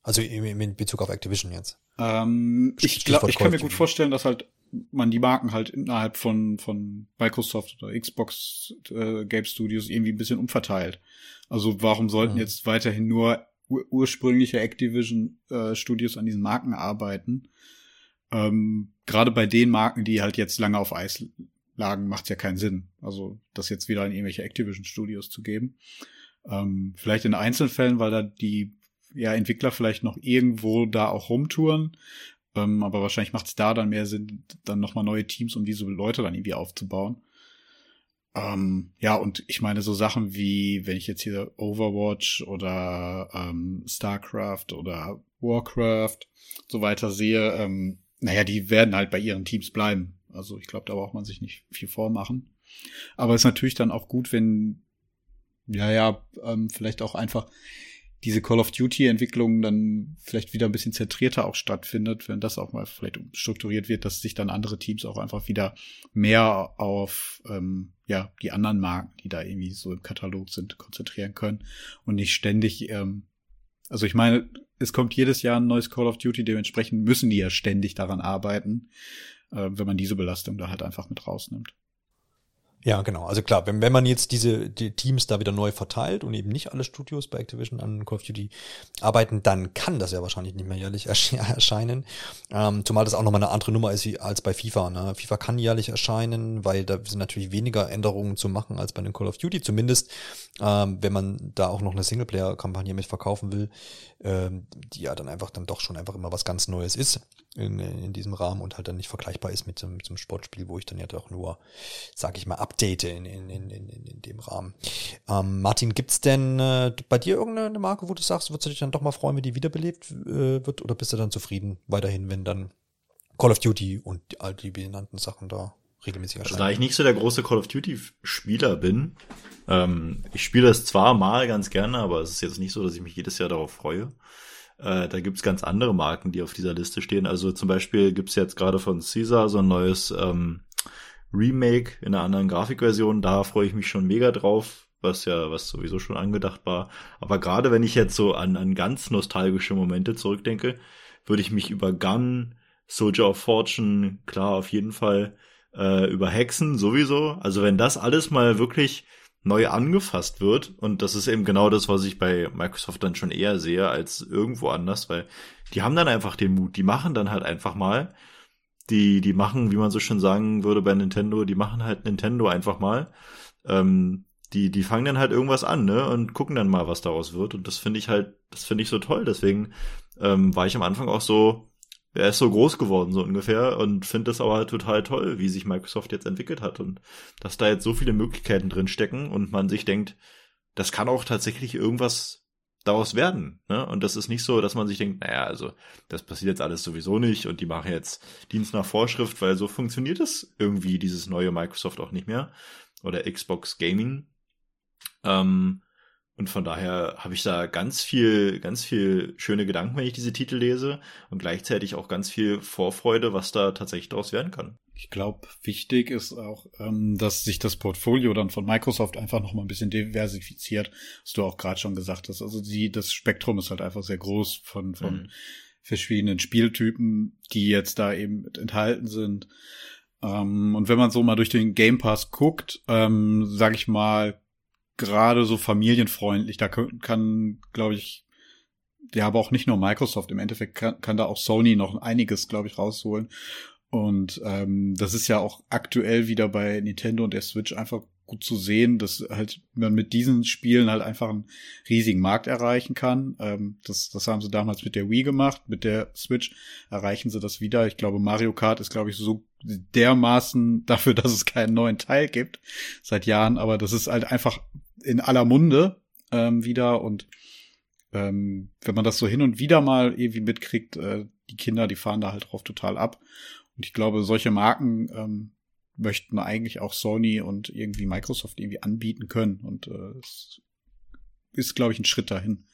Also in Bezug auf Activision jetzt. Ähm, ich glaube, ich kann mir gut vorstellen, dass halt man die Marken halt innerhalb von von Microsoft oder Xbox äh, Game Studios irgendwie ein bisschen umverteilt. Also warum sollten mhm. jetzt weiterhin nur ur ursprüngliche Activision äh, Studios an diesen Marken arbeiten? Ähm, Gerade bei den Marken, die halt jetzt lange auf Eis lagen, macht ja keinen Sinn. Also das jetzt wieder an irgendwelche Activision Studios zu geben. Ähm, vielleicht in Einzelfällen, weil da die ja, Entwickler vielleicht noch irgendwo da auch rumtouren. Ähm, aber wahrscheinlich macht es da dann mehr Sinn, dann nochmal neue Teams, um diese Leute dann irgendwie aufzubauen. Ähm, ja, und ich meine, so Sachen wie, wenn ich jetzt hier Overwatch oder ähm, StarCraft oder Warcraft so weiter sehe, ähm, naja, die werden halt bei ihren Teams bleiben. Also ich glaube, da braucht man sich nicht viel vormachen. Aber es ist natürlich dann auch gut, wenn, ja, ja, ähm, vielleicht auch einfach diese Call of Duty-Entwicklung dann vielleicht wieder ein bisschen zentrierter auch stattfindet, wenn das auch mal vielleicht strukturiert wird, dass sich dann andere Teams auch einfach wieder mehr auf ähm, ja die anderen Marken, die da irgendwie so im Katalog sind, konzentrieren können und nicht ständig. Ähm, also ich meine, es kommt jedes Jahr ein neues Call of Duty, dementsprechend müssen die ja ständig daran arbeiten, äh, wenn man diese Belastung da halt einfach mit rausnimmt. Ja, genau. Also klar, wenn, wenn man jetzt diese die Teams da wieder neu verteilt und eben nicht alle Studios bei Activision an Call of Duty arbeiten, dann kann das ja wahrscheinlich nicht mehr jährlich erscheinen. Ähm, zumal das auch nochmal eine andere Nummer ist wie, als bei FIFA. Ne? FIFA kann jährlich erscheinen, weil da sind natürlich weniger Änderungen zu machen als bei den Call of Duty. Zumindest, ähm, wenn man da auch noch eine Singleplayer-Kampagne mit verkaufen will, ähm, die ja dann einfach dann doch schon einfach immer was ganz Neues ist in, in diesem Rahmen und halt dann nicht vergleichbar ist mit zum, zum Sportspiel, wo ich dann ja doch nur, sag ich mal, update in, in, in, in, in dem Rahmen. Ähm, Martin, gibt's denn äh, bei dir irgendeine Marke, wo du sagst, würdest du dich dann doch mal freuen, wenn die wiederbelebt äh, wird oder bist du dann zufrieden weiterhin, wenn dann Call of Duty und all die benannten Sachen da regelmäßig erscheinen? Also da ich nicht so der große Call of Duty Spieler bin, ähm, ich spiele das zwar mal ganz gerne, aber es ist jetzt nicht so, dass ich mich jedes Jahr darauf freue. Äh, da gibt's ganz andere Marken, die auf dieser Liste stehen. Also zum Beispiel gibt's jetzt gerade von Caesar so ein neues ähm, Remake in einer anderen Grafikversion. Da freue ich mich schon mega drauf, was ja, was sowieso schon angedacht war. Aber gerade wenn ich jetzt so an, an ganz nostalgische Momente zurückdenke, würde ich mich über Gun, Soldier of Fortune, klar, auf jeden Fall, äh, über Hexen sowieso. Also wenn das alles mal wirklich neu angefasst wird. Und das ist eben genau das, was ich bei Microsoft dann schon eher sehe als irgendwo anders, weil die haben dann einfach den Mut, die machen dann halt einfach mal. Die, die machen, wie man so schön sagen würde bei Nintendo, die machen halt Nintendo einfach mal. Ähm, die, die fangen dann halt irgendwas an, ne? Und gucken dann mal, was daraus wird. Und das finde ich halt, das finde ich so toll. Deswegen ähm, war ich am Anfang auch so, er ist so groß geworden, so ungefähr, und finde das aber halt total toll, wie sich Microsoft jetzt entwickelt hat und dass da jetzt so viele Möglichkeiten drin stecken und man sich denkt, das kann auch tatsächlich irgendwas daraus werden. Ne? Und das ist nicht so, dass man sich denkt, naja, also das passiert jetzt alles sowieso nicht und die machen jetzt Dienst nach Vorschrift, weil so funktioniert es irgendwie, dieses neue Microsoft auch nicht mehr. Oder Xbox Gaming. Ähm, und von daher habe ich da ganz viel, ganz viel schöne Gedanken, wenn ich diese Titel lese und gleichzeitig auch ganz viel Vorfreude, was da tatsächlich daraus werden kann. Ich glaube, wichtig ist auch, ähm, dass sich das Portfolio dann von Microsoft einfach noch mal ein bisschen diversifiziert, was du auch gerade schon gesagt hast. Also die, das Spektrum ist halt einfach sehr groß von, von mhm. verschiedenen Spieltypen, die jetzt da eben enthalten sind. Ähm, und wenn man so mal durch den Game Pass guckt, ähm, sag ich mal, gerade so familienfreundlich. Da kann, kann glaube ich, ja, aber auch nicht nur Microsoft. Im Endeffekt kann, kann da auch Sony noch einiges, glaube ich, rausholen. Und ähm, das ist ja auch aktuell wieder bei Nintendo und der Switch einfach gut zu sehen, dass halt man mit diesen Spielen halt einfach einen riesigen Markt erreichen kann. Ähm, das, das haben sie damals mit der Wii gemacht, mit der Switch erreichen sie das wieder. Ich glaube, Mario Kart ist, glaube ich, so dermaßen dafür, dass es keinen neuen Teil gibt seit Jahren, aber das ist halt einfach in aller Munde ähm, wieder und ähm, wenn man das so hin und wieder mal irgendwie mitkriegt, äh, die Kinder, die fahren da halt drauf total ab. Und ich glaube, solche Marken ähm, möchten eigentlich auch Sony und irgendwie Microsoft irgendwie anbieten können. Und äh, es ist, glaube ich, ein Schritt dahin.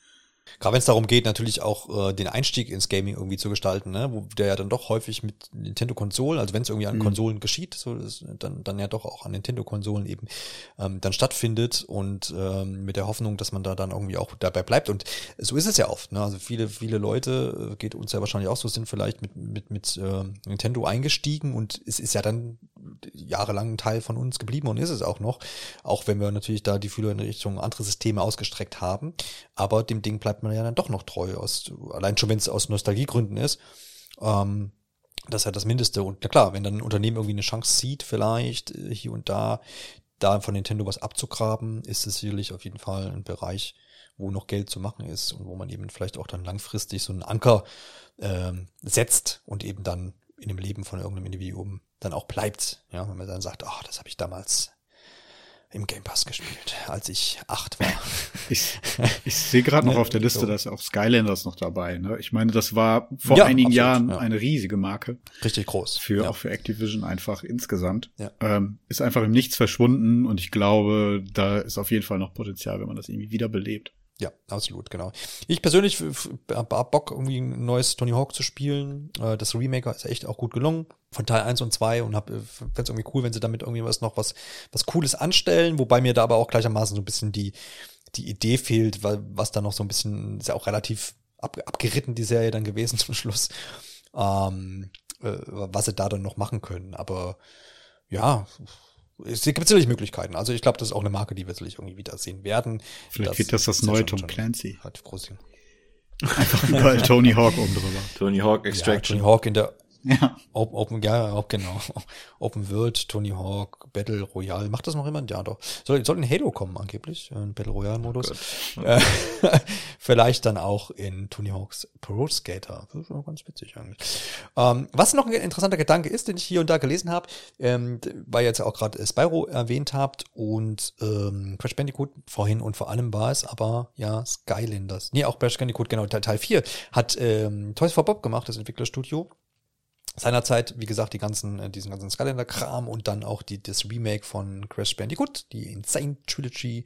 Gerade wenn es darum geht, natürlich auch äh, den Einstieg ins Gaming irgendwie zu gestalten, ne? wo der ja dann doch häufig mit Nintendo-Konsolen, also wenn es irgendwie an Mhm. Konsolen geschieht, so ist, dann, dann ja doch auch an Nintendo-Konsolen eben ähm, dann stattfindet und ähm, mit der Hoffnung, dass man da dann irgendwie auch dabei bleibt. Und so ist es ja oft. Ne? Also viele, viele Leute, äh, geht uns ja wahrscheinlich auch so, sind vielleicht mit, mit, mit äh, Nintendo eingestiegen und es ist ja dann jahrelang ein Teil von uns geblieben und ist es auch noch, auch wenn wir natürlich da die Fühler in Richtung andere Systeme ausgestreckt haben. Aber dem Ding bleibt man ja dann doch noch treu, aus, allein schon wenn es aus Nostalgiegründen ist. Ähm, das ist ja das Mindeste. Und na klar, wenn dann ein Unternehmen irgendwie eine Chance sieht, vielleicht äh, hier und da, da von Nintendo was abzugraben, ist es sicherlich auf jeden Fall ein Bereich, wo noch Geld zu machen ist und wo man eben vielleicht auch dann langfristig so einen Anker ähm, setzt und eben dann in dem Leben von irgendeinem Individuum dann auch bleibt. Ja, wenn man dann sagt, ach, das habe ich damals im Game Pass gespielt, als ich acht war. Ich, ich sehe gerade noch Ne, auf der Liste, so. da ist auch Skylanders noch dabei. Ne? Ich meine, das war vor Ja, einigen absolut, Jahren ja. eine riesige Marke Richtig groß. für ja. auch für Activision einfach insgesamt. Ähm, ist einfach im Nichts verschwunden und ich glaube, da ist auf jeden Fall noch Potenzial, wenn man das irgendwie wiederbelebt. Ja, absolut, genau. Ich persönlich habe Bock, irgendwie ein neues Tony Hawk zu spielen. Äh, Das Remaker ist echt auch gut gelungen. Von Teil 1 und 2 und fände es irgendwie cool, wenn sie damit irgendwie was noch was, was Cooles anstellen, wobei mir da aber auch gleichermaßen so ein bisschen die, die Idee fehlt, weil, was da noch so ein bisschen, ist ja auch relativ ab, abgeritten, die Serie dann gewesen zum Schluss, ähm, äh, was sie da dann noch machen können. Aber ja, es gibt sicherlich Möglichkeiten. Also ich glaube, das ist auch eine Marke, die wir sicherlich irgendwie wiedersehen werden. Vielleicht wird das das ja neue Tom Clancy. relativ groß. Einfach überall Tony Hawk oben drüber. Tony Hawk Ja, Extraction. Tony Hawk in der Ja. Open, Open, ja, auch genau. Open World, Tony Hawk, Battle Royale. Macht das noch jemand? Ja, doch. Soll, soll in Halo kommen angeblich, äh, ein Battle Royale Modus. Gott. äh, vielleicht dann auch in Tony Hawks Pro Skater. Das ist schon ganz witzig eigentlich. Ähm, was noch ein interessanter Gedanke ist, den ich hier und da gelesen habe, ähm, weil ihr jetzt auch gerade Spyro erwähnt habt und ähm, Crash Bandicoot vorhin und vor allem war es aber ja Skylanders. Nee, auch Crash Bandicoot, genau, Teil, Teil 4 hat ähm, Toys for Bob gemacht, das Entwicklerstudio seinerzeit, wie gesagt, die ganzen, äh, diesen ganzen Skylander-Kram und dann auch die, das Remake von Crash Bandicoot, die Insane Trilogy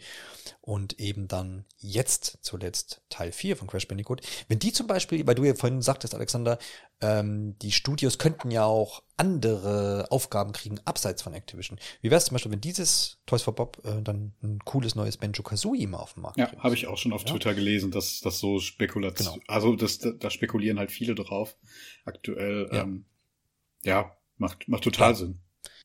und eben dann jetzt zuletzt Teil 4 von Crash Bandicoot. Wenn die zum Beispiel, weil du ja vorhin sagtest, Alexander, ähm, die Studios könnten ja auch andere Aufgaben kriegen, abseits von Activision. Wie wäre es zum Beispiel, wenn dieses Toys for Bob äh, dann ein cooles neues Banjo-Kazooie mal auf den Markt Ja, habe ich auch schon auf Ja. Twitter gelesen, dass das so Spekulation, Genau. also das, da, da spekulieren halt viele drauf. Aktuell, Ja. ähm, ja, macht, macht total Klar. Sinn.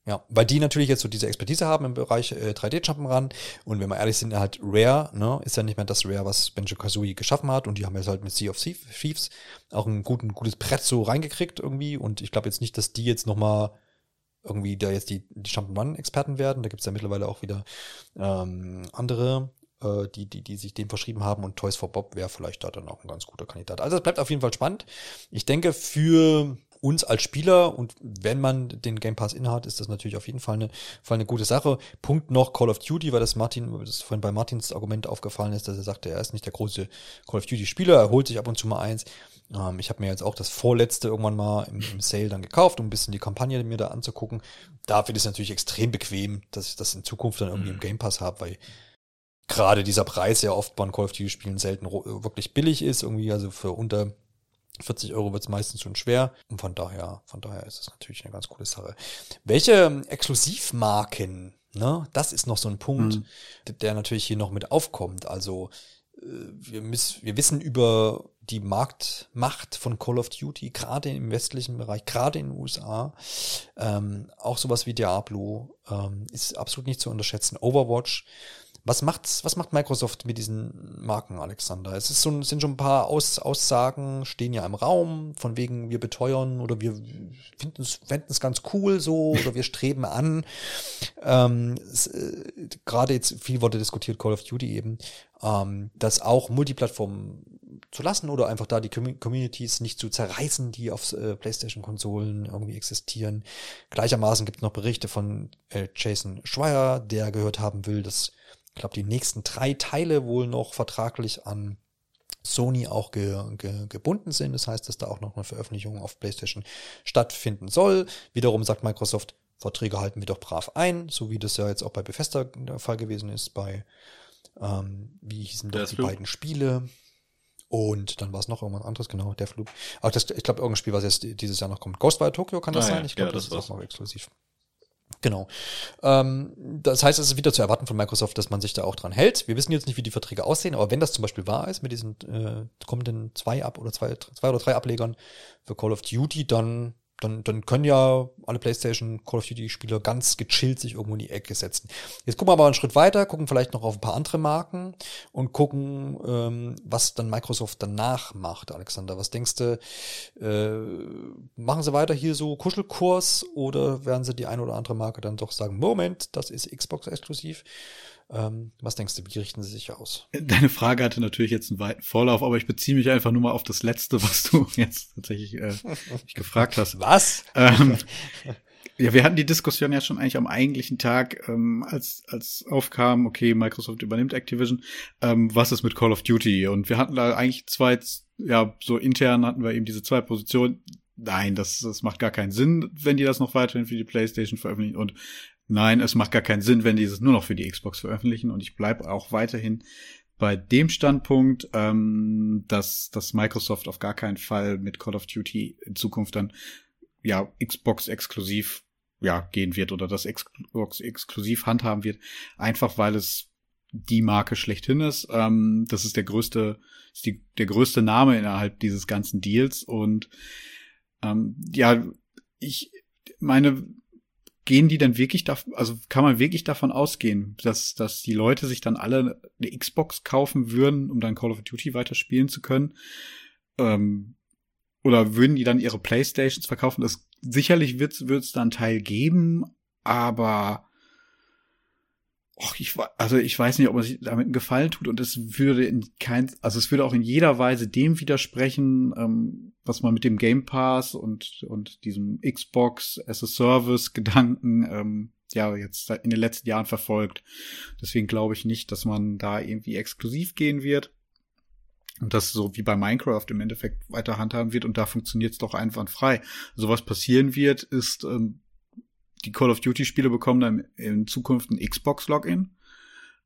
Ja, weil die natürlich jetzt so diese Expertise haben im Bereich äh, 3D-Jump'n'Run und wenn wir ehrlich sind, halt Rare, ne, ist ja nicht mehr das Rare, was Banjo-Kazooie geschaffen hat und die haben jetzt halt mit Sea of Thieves auch ein guten, gutes Brett so reingekriegt irgendwie und ich glaube jetzt nicht, dass die jetzt nochmal irgendwie da jetzt die, die Jump'n'Run-Experten werden, da gibt's ja mittlerweile auch wieder ähm, andere, äh, die, die, die sich dem verschrieben haben und Toys for Bob wäre vielleicht da dann auch ein ganz guter Kandidat. Also es bleibt auf jeden Fall spannend. Ich denke, für uns als Spieler und wenn man den Game Pass innehat, ist das natürlich auf jeden Fall eine, Fall eine gute Sache. Punkt noch Call of Duty, weil das Martin, das vorhin bei Martins Argument aufgefallen ist, dass er sagte, er ist nicht der große Call of Duty Spieler, er holt sich ab und zu mal eins. Ähm, ich habe mir jetzt auch das vorletzte irgendwann mal im, im Sale dann gekauft, um ein bisschen die Kampagne mir da anzugucken. Da finde ich es natürlich extrem bequem, dass ich das in Zukunft dann irgendwie Mhm. im Game Pass habe, weil gerade dieser Preis ja oft bei Call of Duty Spielen selten wirklich billig ist, irgendwie, also für unter 40 Euro wird es meistens schon schwer. Und von daher, von daher ist es natürlich eine ganz coole Sache. Welche ähm, Exklusivmarken, ne, das ist noch so ein Punkt, Mhm. der- natürlich hier noch mit aufkommt. Also äh, wir, miss, wir wissen über die Marktmacht von Call of Duty, gerade im westlichen Bereich, gerade in den USA. Ähm, auch sowas wie Diablo ähm, ist absolut nicht zu unterschätzen. Overwatch. Was macht, was macht Microsoft mit diesen Marken, Alexander? Es ist so, sind schon ein paar Aus, Aussagen, stehen ja im Raum, von wegen wir beteuern oder wir finden es ganz cool so oder wir streben an. Ähm, äh, Gerade jetzt viel wurde diskutiert, Call of Duty eben, ähm, das auch Multiplattform zu lassen oder einfach da die Commu- Communities nicht zu zerreißen, die auf äh, PlayStation-Konsolen irgendwie existieren. Gleichermaßen gibt es noch Berichte von äh, Jason Schreier, der gehört haben will, dass ich glaube, die nächsten drei Teile wohl noch vertraglich an Sony auch ge, ge, gebunden sind. Das heißt, dass da auch noch eine Veröffentlichung auf PlayStation stattfinden soll. Wiederum sagt Microsoft, Verträge halten wir doch brav ein, so wie das ja jetzt auch bei Bethesda der Fall gewesen ist, bei, ähm, wie hießen doch die beiden Spiele? Und dann war es noch irgendwas anderes, genau, der Flug. Das, ich glaube, irgendein Spiel, was jetzt dieses Jahr noch kommt. Ghostwire Tokyo kann das Ah, sein? Ich glaube, Ja, das, das ist auch noch exklusiv. Genau. Ähm, das heißt, es ist wieder zu erwarten von Microsoft, dass man sich da auch dran hält. Wir wissen jetzt nicht, wie die Verträge aussehen, aber wenn das zum Beispiel wahr ist mit diesen äh, kommenden zwei ab oder zwei, zwei oder drei Ablegern für Call of Duty, dann, dann, dann können ja alle PlayStation Call of Duty Spieler ganz gechillt sich irgendwo in die Ecke setzen. Jetzt gucken wir aber einen Schritt weiter, gucken vielleicht noch auf ein paar andere Marken und gucken, ähm, was dann Microsoft danach macht. Alexander, was denkst du? Äh, machen sie weiter hier so Kuschelkurs oder werden sie die eine oder andere Marke dann doch sagen, Moment, das ist Xbox exklusiv? Ähm, was denkst du, wie richten sie sich aus? Deine Frage hatte natürlich jetzt einen weiten Vorlauf, aber ich beziehe mich einfach nur mal auf das Letzte, was du jetzt tatsächlich äh, gefragt hast. Was? Ähm, ja, wir hatten die Diskussion ja schon eigentlich am eigentlichen Tag, ähm, als, als aufkam, okay, Microsoft übernimmt Activision, ähm, was ist mit Call of Duty? Und wir hatten da eigentlich zwei, ja, so intern hatten wir eben diese zwei Positionen. Nein, das, das macht gar keinen Sinn, wenn die das noch weiterhin für die PlayStation veröffentlichen. Und nein, es macht gar keinen Sinn, wenn die es nur noch für die Xbox veröffentlichen. Und ich bleibe auch weiterhin bei dem Standpunkt, ähm, dass, dass Microsoft auf gar keinen Fall mit Call of Duty in Zukunft dann ja Xbox exklusiv ja gehen wird oder das Xbox exklusiv handhaben wird, einfach weil es die Marke schlechthin ist. Ähm, das ist der größte, ist die, der größte Name innerhalb dieses ganzen Deals und ähm, ja, ich meine, gehen die denn wirklich da, also kann man wirklich davon ausgehen, dass, dass die Leute sich dann alle eine Xbox kaufen würden, um dann Call of Duty weiterspielen zu können? Ähm, oder würden die dann ihre Playstations verkaufen? Das sicherlich wird es da einen Teil geben, aber och, ich, also ich weiß nicht, ob man sich damit einen Gefallen tut und es würde in kein, also es würde auch in jeder Weise dem widersprechen, ähm, was man mit dem Game Pass und und diesem Xbox as a Service Gedanken ähm, ja jetzt in den letzten Jahren verfolgt. Deswegen glaube ich nicht, dass man da irgendwie exklusiv gehen wird und das so wie bei Minecraft im Endeffekt weiter handhaben wird und da funktioniert es doch einwandfrei. Also was passieren wird, ist, ähm, die Call of Duty Spiele bekommen dann in Zukunft ein Xbox Login,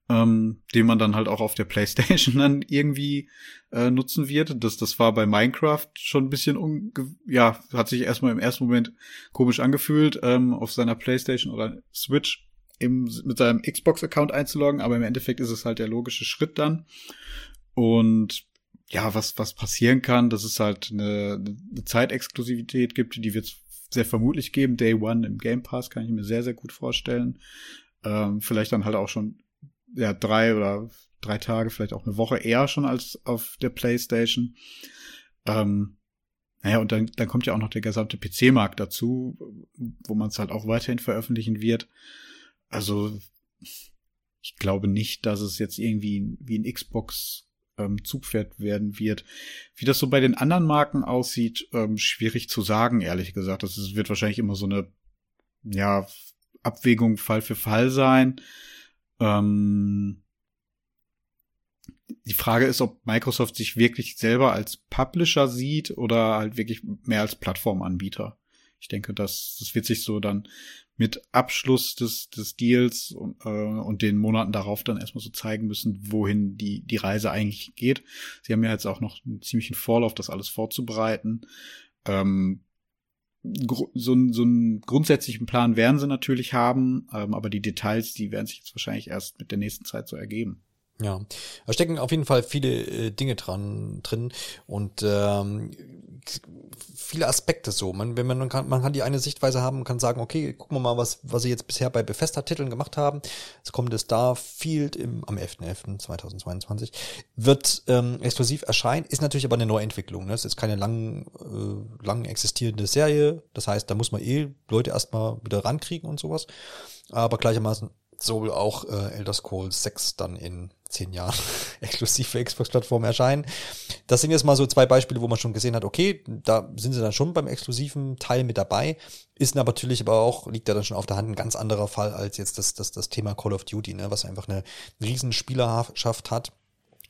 ähm, den man dann halt auch auf der PlayStation dann irgendwie äh, nutzen wird. Das, das war bei Minecraft schon ein bisschen unge ja, hat sich erstmal im ersten Moment komisch angefühlt, ähm, auf seiner PlayStation oder Switch im, mit seinem Xbox-Account einzuloggen, aber im Endeffekt ist es halt der logische Schritt dann. Und ja, was, was passieren kann, dass es halt eine, eine Zeitexklusivität gibt, die wird sehr vermutlich geben. Day One im Game Pass kann ich mir sehr, sehr gut vorstellen. Ähm, vielleicht dann halt auch schon ja, drei oder drei Tage, vielleicht auch eine Woche eher schon als auf der PlayStation. Ähm, naja, und dann, dann kommt ja auch noch der gesamte PC-Markt dazu, wo man es halt auch weiterhin veröffentlichen wird. Also ich glaube nicht, dass es jetzt irgendwie wie ein Xbox ähm, Zugpferd werden wird. Wie das so bei den anderen Marken aussieht, ähm, schwierig zu sagen, ehrlich gesagt. Das ist, wird wahrscheinlich immer so eine ja, Abwägung Fall für Fall sein. Ähm, die Frage ist, ob Microsoft sich wirklich selber als Publisher sieht oder halt wirklich mehr als Plattformanbieter. Ich denke, das, das wird sich so dann mit Abschluss des, des Deals und, äh, und den Monaten darauf dann erstmal so zeigen müssen, wohin die, die Reise eigentlich geht. Sie haben ja jetzt auch noch einen ziemlichen Vorlauf, das alles vorzubereiten. Ähm, so, einen- so einen grundsätzlichen Plan werden sie natürlich haben, ähm, aber die Details, die werden sich jetzt wahrscheinlich erst mit der nächsten Zeit so ergeben. Ja, da stecken auf jeden Fall viele äh, Dinge dran drin und ähm, viele Aspekte so. Man, wenn man kann, man kann die eine Sichtweise haben, kann sagen, okay, gucken wir mal, was was sie jetzt bisher bei Bethesda-Titeln gemacht haben. Es kommt das Starfield im am 11.11.2022 wird ähm, exklusiv erscheinen, ist natürlich aber eine Neuentwicklung. Ne? Es ist keine lang äh, lang existierende Serie. Das heißt, da muss man eh Leute erstmal wieder rankriegen und sowas. Aber gleichermaßen soll auch äh, Elder Scrolls 6 dann in zehn Jahren exklusiv für Xbox-Plattformen erscheinen. Das sind jetzt mal so zwei Beispiele, wo man schon gesehen hat, okay, da sind sie dann schon beim exklusiven Teil mit dabei. Ist natürlich aber auch, liegt ja dann schon auf der Hand, ein ganz anderer Fall als jetzt das, das, das Thema Call of Duty, ne, was einfach eine riesen Spielerschaft hat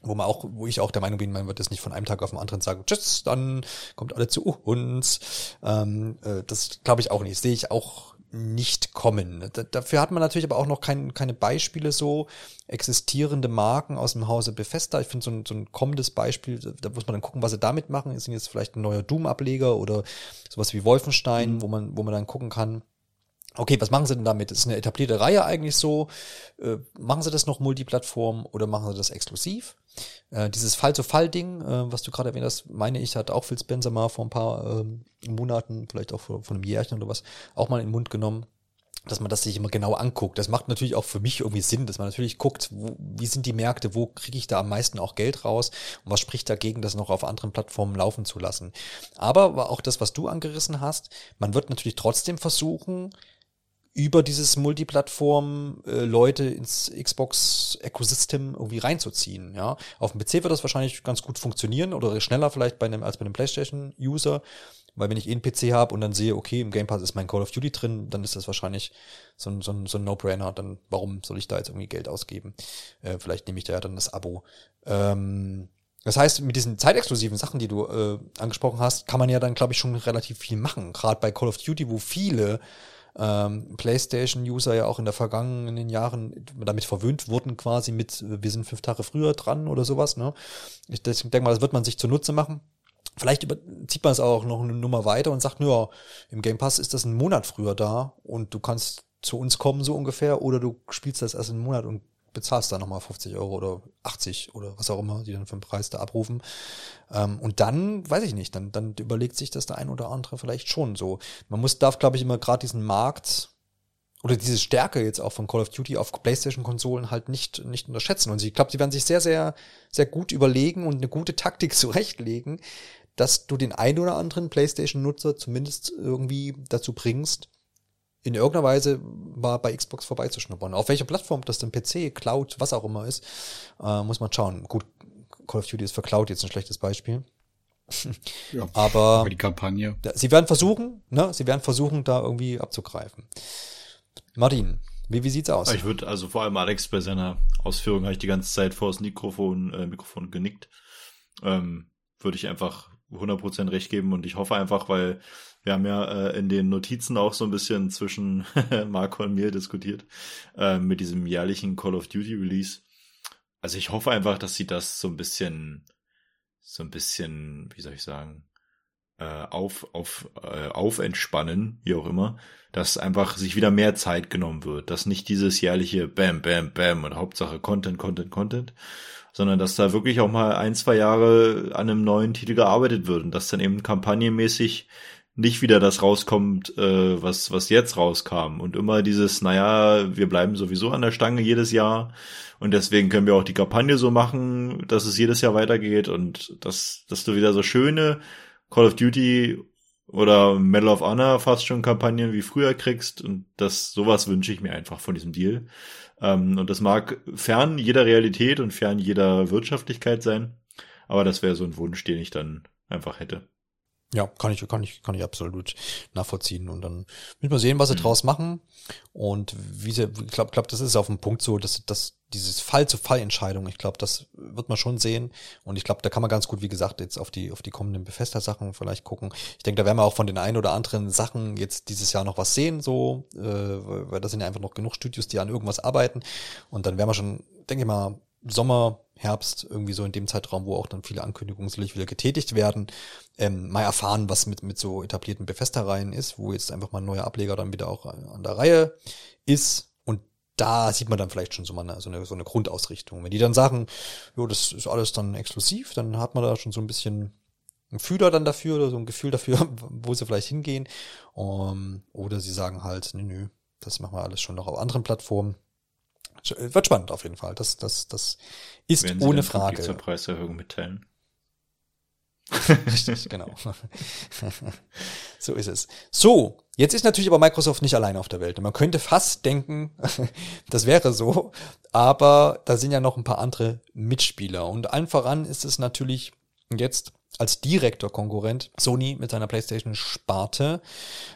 wo man auch, wo ich auch der Meinung bin, man wird das nicht von einem Tag auf den anderen sagen, tschüss, dann kommt alle zu uns. Ähm, äh, das glaube ich auch nicht. Sehe ich auch nicht kommen. Da, dafür hat man natürlich aber auch noch kein, keine Beispiele so existierende Marken aus dem Hause Bethesda. Ich finde so ein, so ein kommendes Beispiel, da muss man dann gucken, was sie damit machen. Ist jetzt vielleicht ein neuer Doom-Ableger oder sowas wie Wolfenstein, mhm. wo man, wo man dann gucken kann, Okay, was machen sie denn damit? Das ist eine etablierte Reihe eigentlich so. Äh, machen sie das noch Multiplattform oder machen sie das exklusiv? Äh, dieses Fall-zu-Fall-Ding, äh, was du gerade erwähnt hast, meine ich, hat auch Phil Spencer mal vor ein paar ähm, Monaten, vielleicht auch vor, vor einem Jährchen oder was, auch mal in den Mund genommen dass man das sich immer genau anguckt. Das macht natürlich auch für mich irgendwie Sinn, dass man natürlich guckt, wo, wie sind die Märkte, wo kriege ich da am meisten auch Geld raus und was spricht dagegen, das noch auf anderen Plattformen laufen zu lassen. Aber auch das, was du angerissen hast, man wird natürlich trotzdem versuchen, über dieses Multiplattform äh, Leute ins Xbox Ecosystem irgendwie reinzuziehen. Ja, auf dem PC wird das wahrscheinlich ganz gut funktionieren oder schneller vielleicht bei einem als bei einem PlayStation User, weil wenn ich eh einen PC habe und dann sehe, okay, im Game Pass ist mein Call of Duty drin, dann ist das wahrscheinlich so ein, so ein, so ein No-Brainer. Dann warum soll ich da jetzt irgendwie Geld ausgeben? Äh, vielleicht nehme ich da ja dann das Abo. Ähm, das heißt, mit diesen zeitexklusiven Sachen, die du äh, angesprochen hast, kann man ja dann, glaube ich, schon relativ viel machen. Gerade bei Call of Duty, wo viele ähm, PlayStation-User ja auch in der vergangenen Jahren damit verwöhnt wurden, quasi mit, wir sind fünf Tage früher dran oder sowas. Ne? Ich denke mal, das wird man sich zunutze machen. Vielleicht über, zieht man es auch noch eine Nummer weiter und sagt, ja, im Game Pass ist das ein Monat früher da und du kannst zu uns kommen so ungefähr oder du spielst das erst einen Monat und bezahlst da nochmal 50 Euro oder 80 oder was auch immer, die dann für den Preis da abrufen. Ähm, und dann, weiß ich nicht, dann, dann überlegt sich das der ein oder andere vielleicht schon so. Man muss, darf, glaube ich, immer gerade diesen Markt oder diese Stärke jetzt auch von Call of Duty auf PlayStation-Konsolen halt nicht, nicht unterschätzen. Und ich glaube, sie werden sich sehr, sehr, sehr gut überlegen und eine gute Taktik zurechtlegen, dass du den ein oder anderen PlayStation-Nutzer zumindest irgendwie dazu bringst, in irgendeiner Weise mal bei Xbox vorbeizuschnuppern. Auf welcher Plattform das denn PC, Cloud, was auch immer ist, äh, muss man schauen. Gut, Call of Duty ist für Cloud jetzt ein schlechtes Beispiel. ja, aber, aber die Kampagne. Sie werden versuchen, ne, sie werden versuchen, da irgendwie abzugreifen. Martin, wie, wie sieht's aus? Ich würde, also vor allem Alex bei seiner Ausführung habe ich die ganze Zeit vor das Mikrofon, äh, Mikrofon genickt. Ähm, würde ich einfach 100% recht geben und ich hoffe einfach, weil wir haben ja äh, in den Notizen auch so ein bisschen zwischen Marco und mir diskutiert äh, mit diesem jährlichen Call of Duty Release. Also ich hoffe einfach, dass sie das so ein bisschen, so ein bisschen, wie soll ich sagen, äh, auf, auf, äh, aufentspannen, wie auch immer, dass einfach sich wieder mehr Zeit genommen wird, dass nicht dieses jährliche Bam, Bam, Bam und Hauptsache Content, Content, Content, sondern dass da wirklich auch mal ein, zwei Jahre an einem neuen Titel gearbeitet wird und dass dann eben kampagnenmäßig nicht wieder das rauskommt, äh, was, was jetzt rauskam. Und immer dieses, naja, wir bleiben sowieso an der Stange jedes Jahr. Und deswegen können wir auch die Kampagne so machen, dass es jedes Jahr weitergeht und dass, dass du wieder so schöne Call of Duty oder Medal of Honor fast schon Kampagnen wie früher kriegst. Und das, sowas wünsche ich mir einfach von diesem Deal. Ähm, und das mag fern jeder Realität und fern jeder Wirtschaftlichkeit sein. Aber das wäre so ein Wunsch, den ich dann einfach hätte. Ja, kann ich, kann ich, kann ich absolut nachvollziehen. Und dann müssen wir sehen, was sie mhm. draus machen. Und wie sie, ich glaube, glaub, das ist auf dem Punkt so, dass, dass dieses Fall-zu-Fall-Entscheidung, ich glaube, das wird man schon sehen. Und ich glaube, da kann man ganz gut, wie gesagt, jetzt auf die, auf die kommenden Befester-Sachen vielleicht gucken. Ich denke, da werden wir auch von den ein oder anderen Sachen jetzt dieses Jahr noch was sehen, so, äh, weil das sind ja einfach noch genug Studios, die an irgendwas arbeiten. Und dann werden wir schon, denke ich mal, Sommer, Herbst, irgendwie so in dem Zeitraum, wo auch dann viele Ankündigungen sicherlich wieder getätigt werden, ähm, mal erfahren, was mit, mit so etablierten Befestereien ist, wo jetzt einfach mal ein neuer Ableger dann wieder auch an der Reihe ist. Und da sieht man dann vielleicht schon so mal eine, so eine, so eine Grundausrichtung. Wenn die dann sagen, jo, das ist alles dann exklusiv, dann hat man da schon so ein bisschen ein Fühler dann dafür oder so ein Gefühl dafür, wo sie vielleicht hingehen. Um, oder sie sagen halt, nö, nö, das machen wir alles schon noch auf anderen Plattformen. Wird spannend auf jeden Fall. Das, das, das ist Werden ohne Sie Frage. zur Preiserhöhung mitteilen. Richtig, genau. so ist es. So, jetzt ist natürlich aber Microsoft nicht alleine auf der Welt. Man könnte fast denken, das wäre so, aber da sind ja noch ein paar andere Mitspieler. Und allen voran ist es natürlich jetzt als direkter Konkurrent Sony mit seiner PlayStation Sparte.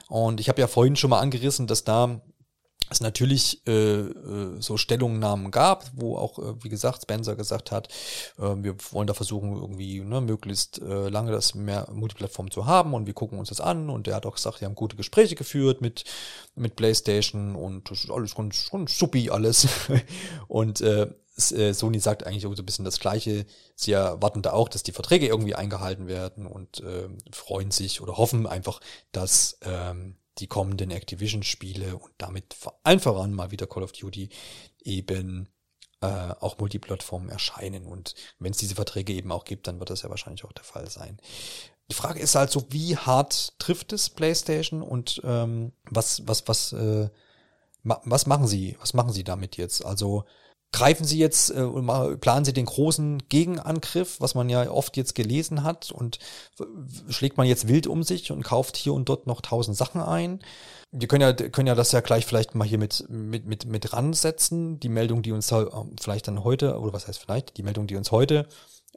Und ich habe ja vorhin schon mal angerissen, dass da es natürlich äh, äh, so Stellungnahmen gab, wo auch, äh, wie gesagt, Spencer gesagt hat, äh, wir wollen da versuchen, irgendwie ne, möglichst äh, lange das mehr Multiplattform zu haben und wir gucken uns das an und er hat auch gesagt, wir haben gute Gespräche geführt mit, mit PlayStation und das ist alles ganz, ganz suppi alles. und äh, äh, Sony sagt eigentlich so ein bisschen das Gleiche. Sie erwarten da auch, dass die Verträge irgendwie eingehalten werden und äh, freuen sich oder hoffen einfach, dass ähm, die kommenden Activision-Spiele und damit allen voran mal wieder Call of Duty eben äh, auch Multiplattformen erscheinen. Und wenn es diese Verträge eben auch gibt, dann wird das ja wahrscheinlich auch der Fall sein. Die Frage ist also, wie hart trifft es PlayStation und ähm, was, was, was, äh, ma was machen sie? Was machen sie damit jetzt? Also greifen Sie jetzt äh, und planen Sie den großen Gegenangriff, was man ja oft jetzt gelesen hat, und schlägt man jetzt wild um sich und kauft hier und dort noch tausend Sachen ein. Wir können ja, können ja das ja gleich vielleicht mal hier mit, mit, mit, mit ransetzen. Die Meldung, die uns da äh, vielleicht dann heute, oder was heißt vielleicht, die Meldung, die uns heute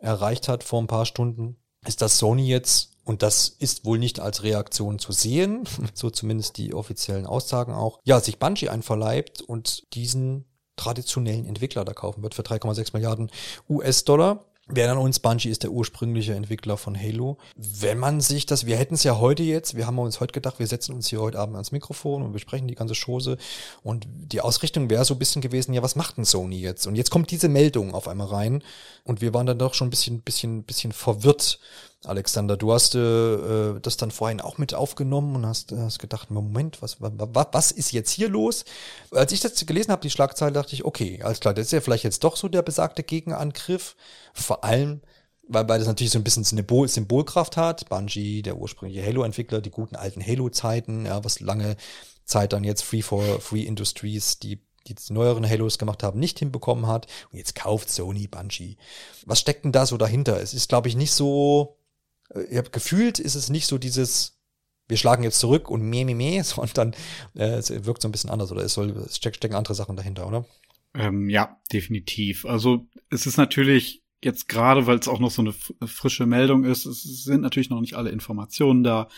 erreicht hat vor ein paar Stunden, ist, dass Sony jetzt und das ist wohl nicht als Reaktion zu sehen, so zumindest die offiziellen Aussagen auch, ja, sich Bungie einverleibt und diesen traditionellen Entwickler da kaufen wird für 3,6 Milliarden US-Dollar. Wer dann uns, Bungie ist der ursprüngliche Entwickler von Halo. Wenn man sich das, wir hätten es ja heute jetzt, wir haben uns heute gedacht, wir setzen uns hier heute Abend ans Mikrofon und besprechen die ganze Chose. Und die Ausrichtung wäre so ein bisschen gewesen, ja, was macht denn Sony jetzt? Und jetzt kommt diese Meldung auf einmal rein und wir waren dann doch schon ein bisschen, bisschen, bisschen verwirrt, Alexander, du hast äh, das dann vorhin auch mit aufgenommen und hast, hast gedacht, Moment, was, was, was ist jetzt hier los? Als ich das gelesen habe, die Schlagzeile, dachte ich, okay, alles klar, das ist ja vielleicht jetzt doch so der besagte Gegenangriff. Vor allem, weil, weil das natürlich so ein bisschen Symbol, Symbolkraft hat. Bungie, der ursprüngliche Halo-Entwickler, die guten alten Halo-Zeiten, ja, was lange Zeit dann jetzt Free for Free Industries, die die neueren Halos gemacht haben, nicht hinbekommen hat. Und jetzt kauft Sony Bungie. Was steckt denn da so dahinter? Es ist, glaube ich, nicht so ich habe gefühlt, ist es nicht so dieses, wir schlagen jetzt zurück und meh, meh, meh, sondern äh, es wirkt so ein bisschen anders oder es soll, es stecken andere Sachen dahinter, oder? Ähm, ja, definitiv. Also es ist natürlich jetzt gerade, weil es auch noch so eine frische Meldung ist, es sind natürlich noch nicht alle Informationen da.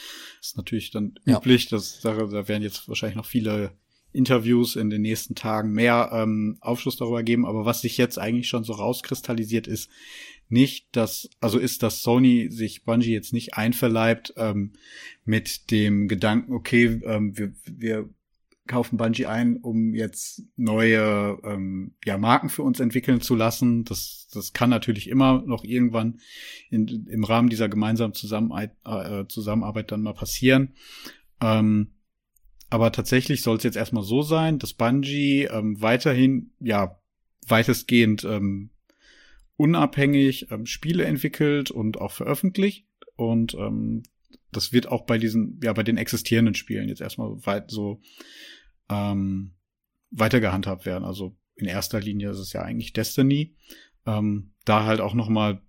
Es ist natürlich dann ja. üblich, dass da, da werden jetzt wahrscheinlich noch viele Interviews in den nächsten Tagen mehr ähm, Aufschluss darüber geben. Aber was sich jetzt eigentlich schon so rauskristallisiert ist, nicht, dass, also ist, dass Sony sich Bungie jetzt nicht einverleibt ähm, mit dem Gedanken, okay, ähm, wir, wir kaufen Bungie ein, um jetzt neue ähm, ja, Marken für uns entwickeln zu lassen. Das, das kann natürlich immer noch irgendwann in, im Rahmen dieser gemeinsamen Zusammenarbeit, äh, Zusammenarbeit dann mal passieren. Ähm, aber tatsächlich soll es jetzt erstmal so sein, dass Bungie ähm, weiterhin ja weitestgehend ähm, unabhängig ähm, Spiele entwickelt und auch veröffentlicht. Und ähm, das wird auch bei diesen, ja, bei den existierenden Spielen jetzt erstmal weit so ähm, weiter gehandhabt werden. Also in erster Linie ist es ja eigentlich Destiny. Ähm, da halt auch noch mal,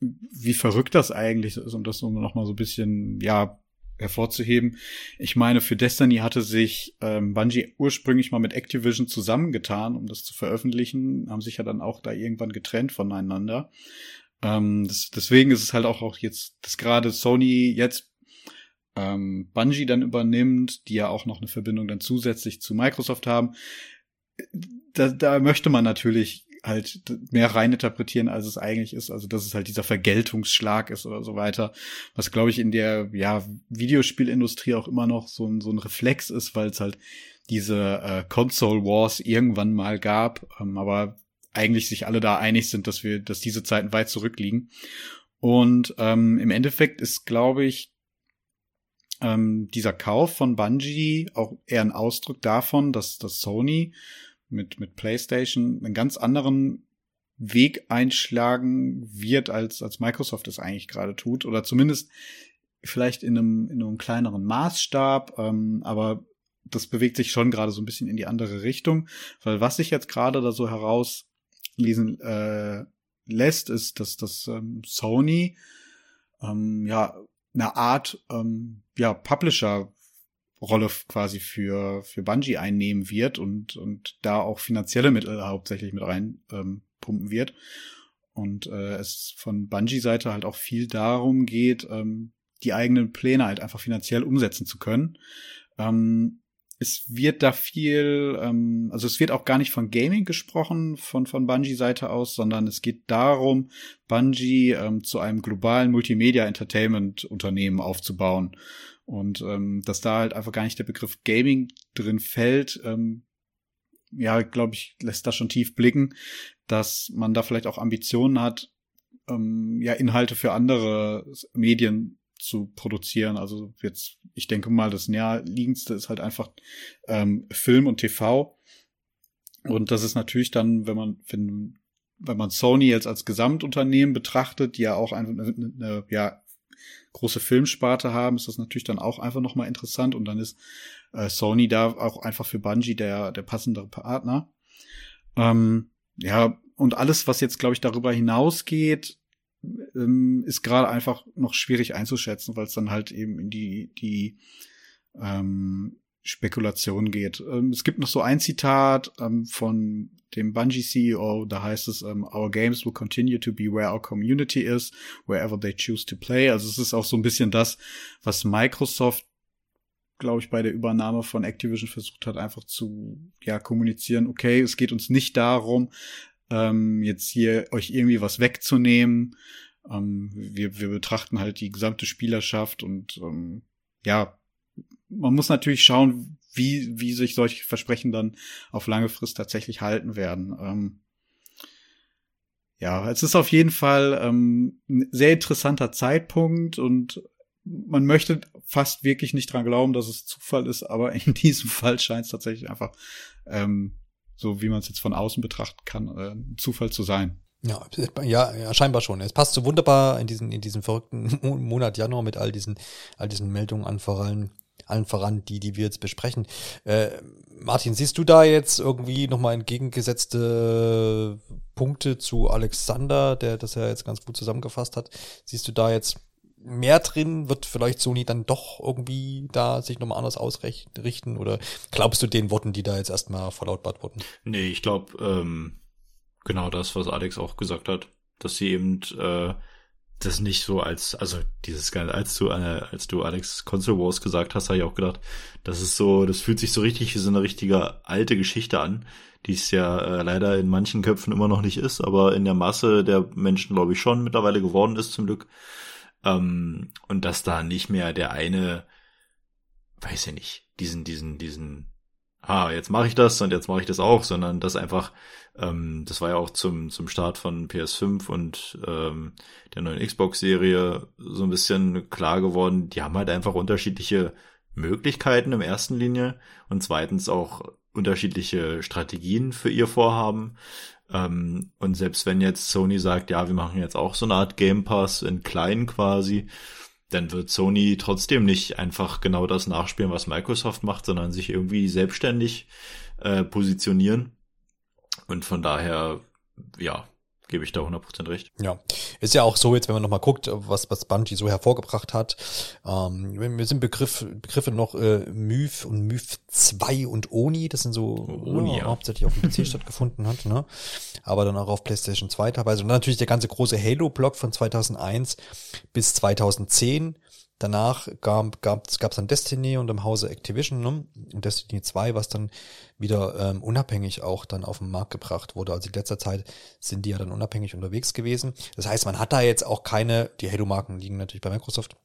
wie verrückt das eigentlich ist, um das noch mal so ein bisschen, ja, hervorzuheben. Ich meine, für Destiny hatte sich ähm, Bungie ursprünglich mal mit Activision zusammengetan, um das zu veröffentlichen, haben sich ja dann auch da irgendwann getrennt voneinander. Ähm, das, deswegen ist es halt auch, auch jetzt, dass gerade Sony jetzt ähm, Bungie dann übernimmt, die ja auch noch eine Verbindung dann zusätzlich zu Microsoft haben. Da, da möchte man natürlich halt mehr reininterpretieren, als es eigentlich ist. Also, dass es halt dieser Vergeltungsschlag ist oder so weiter. Was, glaube ich, in der, ja, Videospielindustrie auch immer noch so ein, so ein Reflex ist, weil es halt diese äh, Console Wars irgendwann mal gab, ähm, aber eigentlich sich alle da einig sind, dass wir, dass diese Zeiten weit zurückliegen. Und ähm, im Endeffekt ist, glaube ich, ähm, dieser Kauf von Bungie auch eher ein Ausdruck davon, dass, dass Sony mit, mit PlayStation einen ganz anderen Weg einschlagen wird, als, als Microsoft es eigentlich gerade tut. Oder zumindest vielleicht in einem, in einem kleineren Maßstab. Ähm, aber das bewegt sich schon gerade so ein bisschen in die andere Richtung. Weil was sich jetzt gerade da so herauslesen äh, lässt, ist, dass das ähm, Sony ähm, ja eine Art ähm, ja Publisher Rolle quasi für, für Bungie einnehmen wird und, und da auch finanzielle Mittel hauptsächlich mit rein ähm, pumpen wird. Und äh, es von Bungie-Seite halt auch viel darum geht, ähm, die eigenen Pläne halt einfach finanziell umsetzen zu können. Ähm, es wird da viel, ähm, also es wird auch gar nicht von Gaming gesprochen von von Bungie Seite aus, sondern es geht darum, Bungie ähm, zu einem globalen Multimedia Entertainment Unternehmen aufzubauen und ähm, dass da halt einfach gar nicht der Begriff Gaming drin fällt. Ähm, ja, glaube ich, lässt da schon tief blicken, dass man da vielleicht auch Ambitionen hat, ähm, ja Inhalte für andere Medien zu produzieren. Also jetzt, ich denke mal, das näherliegendste ist halt einfach ähm, Film und TV. Und das ist natürlich dann, wenn man, wenn, wenn man Sony jetzt als Gesamtunternehmen betrachtet, die ja auch eine, eine, eine ja, große Filmsparte haben, ist das natürlich dann auch einfach nochmal interessant. Und dann ist äh, Sony da auch einfach für Bungie der, der passendere Partner. Ähm, ja, und alles, was jetzt, glaube ich, darüber hinausgeht, ähm, ist gerade einfach noch schwierig einzuschätzen, weil es dann halt eben in die, die ähm, Spekulation geht. Ähm, es gibt noch so ein Zitat ähm, von dem Bungie CEO, da heißt es, ähm, Our games will continue to be where our community is, wherever they choose to play. Also es ist auch so ein bisschen das, was Microsoft glaube ich, bei der Übernahme von Activision versucht hat, einfach zu ja kommunizieren, okay, es geht uns nicht darum, ähm, jetzt hier euch irgendwie was wegzunehmen. Ähm, wir, wir betrachten halt die gesamte Spielerschaft und ähm, ja, man muss natürlich schauen, wie, wie sich solche Versprechen dann auf lange Frist tatsächlich halten werden. Ähm, ja, es ist auf jeden Fall ähm, ein sehr interessanter Zeitpunkt und man möchte fast wirklich nicht dran glauben, dass es Zufall ist, aber in diesem Fall scheint es tatsächlich einfach ähm, so wie man es jetzt von außen betrachten kann, äh, Zufall zu sein. Ja, ja, ja, scheinbar schon. Es passt so wunderbar in diesen, in diesen verrückten Monat Januar mit all diesen, all diesen Meldungen an voran, allen voran, die, die wir jetzt besprechen. Äh, Martin, siehst du da jetzt irgendwie nochmal entgegengesetzte Punkte zu Alexander, der das ja jetzt ganz gut zusammengefasst hat? Siehst du da jetzt mehr drin? Wird vielleicht Sony dann doch irgendwie da sich nochmal anders ausrichten? Oder glaubst du den Worten, die da jetzt erstmal verlautbart wurden? Nee, ich glaube, ähm, genau das, was Alex auch gesagt hat, dass sie eben äh, das nicht so als, also dieses geil, als du, äh, als du Alex Console Wars gesagt hast, habe ich auch gedacht, das ist so, das fühlt sich so richtig wie so eine richtige alte Geschichte an, die es ja äh, leider in manchen Köpfen immer noch nicht ist, aber in der Masse der Menschen, glaube ich, schon mittlerweile geworden ist, zum Glück. Ähm, und dass da nicht mehr der eine, weiß ich nicht, diesen, diesen, diesen, ah, jetzt mache ich das und jetzt mache ich das auch, sondern dass einfach, ähm, das war ja auch zum, zum Start von PS5 und ähm, der neuen Xbox-Serie so ein bisschen klar geworden, die haben halt einfach unterschiedliche Möglichkeiten im ersten Linie und zweitens auch unterschiedliche Strategien für ihr Vorhaben. Ähm, und selbst wenn jetzt Sony sagt, ja, wir machen jetzt auch so eine Art Game Pass in klein quasi, dann wird Sony trotzdem nicht einfach genau das nachspielen, was Microsoft macht, sondern sich irgendwie selbstständig äh, positionieren. Und von daher, ja, gebe ich da 100% recht. Ja, ist ja auch so jetzt, wenn man nochmal guckt, was, was Bungie so hervorgebracht hat. Ähm, wir sind Begriff, Begriffe noch äh, Myth und Myth 2 und Oni, das sind so Oni, ja, hauptsächlich auf dem PC stattgefunden hat, ne? aber dann auch auf PlayStation 2 teilweise. Und dann natürlich der ganze große Halo-Block von 2001 bis 2010 Danach gab es dann Destiny und im Hause Activision ne? und Destiny 2, was dann wieder ähm, unabhängig auch dann auf den Markt gebracht wurde. Also in letzter Zeit sind die ja dann unabhängig unterwegs gewesen. Das heißt, man hat da jetzt auch keine, die Halo-Marken liegen natürlich bei Microsoft,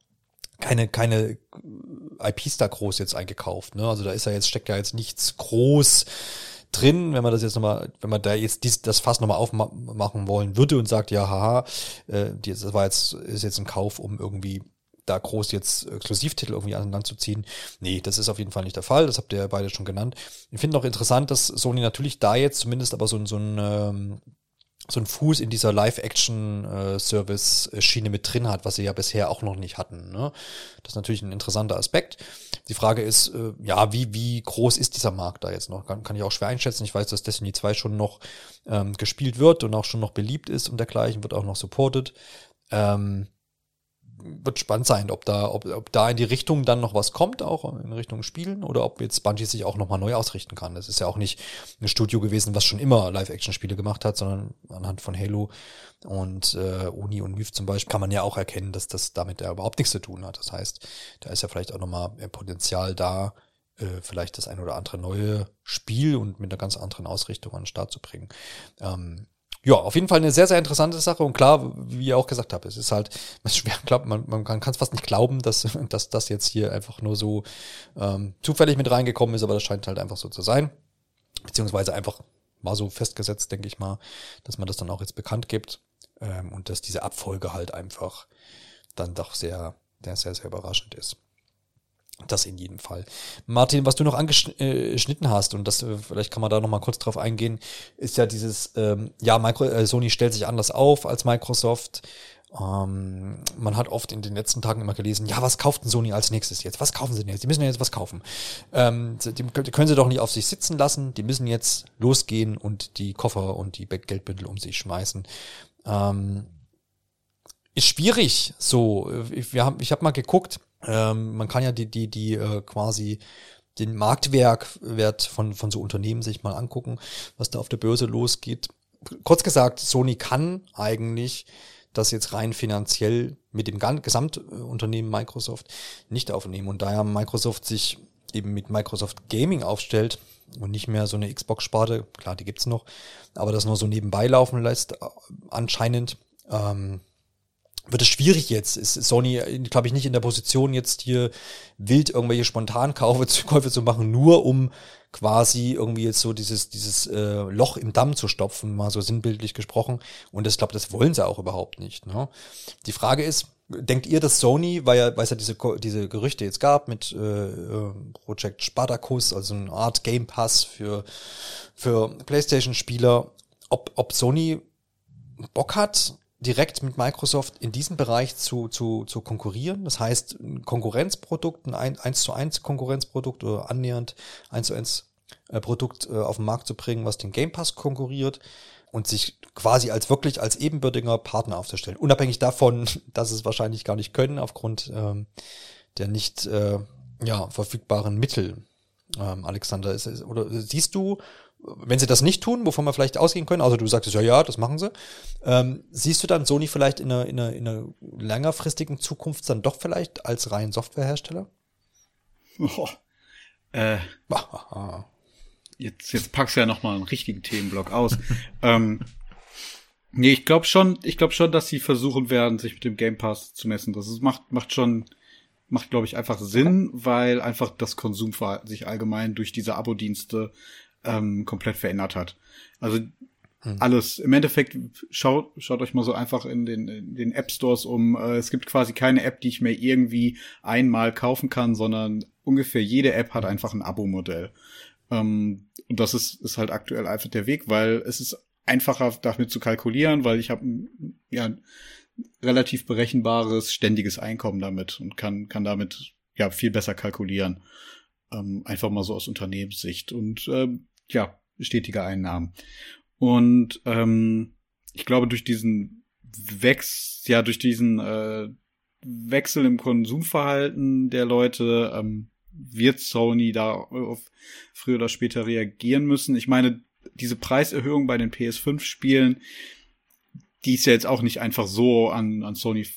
keine, keine IPs da groß jetzt eingekauft. Ne? Also da ist ja jetzt, steckt ja jetzt nichts groß drin, wenn man das jetzt nochmal, wenn man da jetzt dies, das Fass nochmal aufmachen wollen würde und sagt, ja, haha, äh, das war jetzt, ist jetzt ein Kauf, um irgendwie da groß jetzt Exklusivtitel irgendwie aneinanderzuziehen. Nee, das ist auf jeden Fall nicht der Fall. Das habt ihr beide schon genannt. Ich finde noch interessant, dass Sony natürlich da jetzt zumindest aber so, so ein ähm, so ein Fuß in dieser Live-Action-Service-Schiene mit drin hat, was sie ja bisher auch noch nicht hatten. Ne? Das ist natürlich ein interessanter Aspekt. Die Frage ist, äh, ja, wie, wie groß ist dieser Markt da jetzt noch? Kann, kann ich auch schwer einschätzen. Ich weiß, dass Destiny 2 schon noch ähm, gespielt wird und auch schon noch beliebt ist und dergleichen, wird auch noch supported. Ähm, wird spannend sein, ob da, ob, ob da in die Richtung dann noch was kommt, auch in Richtung Spielen, oder ob jetzt Bungie sich auch nochmal neu ausrichten kann. Das ist ja auch nicht ein Studio gewesen, was schon immer Live-Action-Spiele gemacht hat, sondern anhand von Halo und äh, Uni und Myth zum Beispiel kann man ja auch erkennen, dass das damit ja überhaupt nichts zu tun hat. Das heißt, da ist ja vielleicht auch nochmal Potenzial da, äh, vielleicht das ein oder andere neue Spiel und mit einer ganz anderen Ausrichtung an den Start zu bringen. Ähm, ja, auf jeden Fall eine sehr, sehr interessante Sache. Und klar, wie ihr auch gesagt habt, es ist halt, man ist schwer glaubt, man, man kann es fast nicht glauben, dass, dass das jetzt hier einfach nur so ähm, zufällig mit reingekommen ist, aber das scheint halt einfach so zu sein. Beziehungsweise einfach war so festgesetzt, denke ich mal, dass man das dann auch jetzt bekannt gibt. Ähm, und dass diese Abfolge halt einfach dann doch sehr, sehr, sehr, sehr überraschend ist. Das in jedem Fall. Martin, was du noch angeschnitten hast, und das, äh, vielleicht kann man da nochmal kurz drauf eingehen, ist ja dieses, ähm, ja, Micro, äh, Sony stellt sich anders auf als Microsoft. Ähm, man hat oft in den letzten Tagen immer gelesen, ja, was kauft denn Sony als nächstes jetzt? Was kaufen sie denn jetzt? Die müssen ja jetzt was kaufen. Ähm, die, können sie doch nicht auf sich sitzen lassen. Die müssen jetzt losgehen und die Koffer und die Geldbündel um sich schmeißen. Ähm, ist schwierig so. Wir haben, ich habe mal geguckt, ähm, man kann ja die, die, die äh, quasi den Marktwerkwert von, von so Unternehmen sich mal angucken, was da auf der Börse losgeht. Kurz gesagt, Sony kann eigentlich das jetzt rein finanziell mit dem Gesamtunternehmen Microsoft nicht aufnehmen. Und daher Microsoft sich eben mit Microsoft Gaming aufstellt und nicht mehr so eine Xbox-Sparte, klar, die gibt's noch, aber das nur so nebenbei laufen lässt, äh, anscheinend, ähm, wird es schwierig jetzt. Ist Sony, glaube ich, nicht in der Position, jetzt hier wild irgendwelche Spontankäufe Käufe zu machen, nur um quasi irgendwie jetzt so dieses, dieses äh, Loch im Damm zu stopfen, mal so sinnbildlich gesprochen. Und das glaube, das wollen sie auch überhaupt nicht. Ne? Die Frage ist, denkt ihr, dass Sony, weil ja, weil es ja diese, diese Gerüchte jetzt gab mit äh, äh Project Spartacus, also eine Art Game Pass für, für PlayStation-Spieler, ob, ob Sony Bock hat, direkt mit Microsoft in diesem Bereich zu, zu, zu konkurrieren. Das heißt, ein Konkurrenzprodukt, ein 1 zu 1 Konkurrenzprodukt oder annähernd 1 zu 1 äh, Produkt äh, auf den Markt zu bringen, was den Game Pass konkurriert und sich quasi als wirklich als ebenbürtiger Partner aufzustellen. Unabhängig davon, dass es wahrscheinlich gar nicht können, aufgrund ähm, der nicht äh, ja, verfügbaren Mittel. Ähm, Alexander, ist, oder siehst du wenn sie das nicht tun, wovon wir vielleicht ausgehen können, also du sagst ja, ja, das machen sie, ähm, siehst du dann Sony vielleicht in einer, in, einer, in einer längerfristigen Zukunft dann doch vielleicht als rein Softwarehersteller? Oh, äh, jetzt, jetzt packst du ja nochmal einen richtigen Themenblock aus. ähm, nee, ich glaube schon, ich glaube schon, dass sie versuchen werden, sich mit dem Game Pass zu messen. Das ist, macht, macht schon, macht, glaube ich, einfach Sinn, weil einfach das Konsumverhalten sich allgemein durch diese Abo-Dienste ähm, komplett verändert hat. Also hm. alles. Im Endeffekt schaut, schaut euch mal so einfach in den, in den App Stores um. Äh, es gibt quasi keine App, die ich mir irgendwie einmal kaufen kann, sondern ungefähr jede App hat einfach ein Abo-Modell. Ähm, und das ist, ist halt aktuell einfach der Weg, weil es ist einfacher damit zu kalkulieren, weil ich habe ja relativ berechenbares ständiges Einkommen damit und kann kann damit ja viel besser kalkulieren. Ähm, einfach mal so aus Unternehmenssicht. Und ähm, ja, stetige Einnahmen. Und ähm, ich glaube, durch diesen Wechsel, ja, durch diesen äh, Wechsel im Konsumverhalten der Leute ähm, wird Sony da auf früher oder später reagieren müssen. Ich meine, diese Preiserhöhung bei den PS5-Spielen, die ist ja jetzt auch nicht einfach so an, an Sony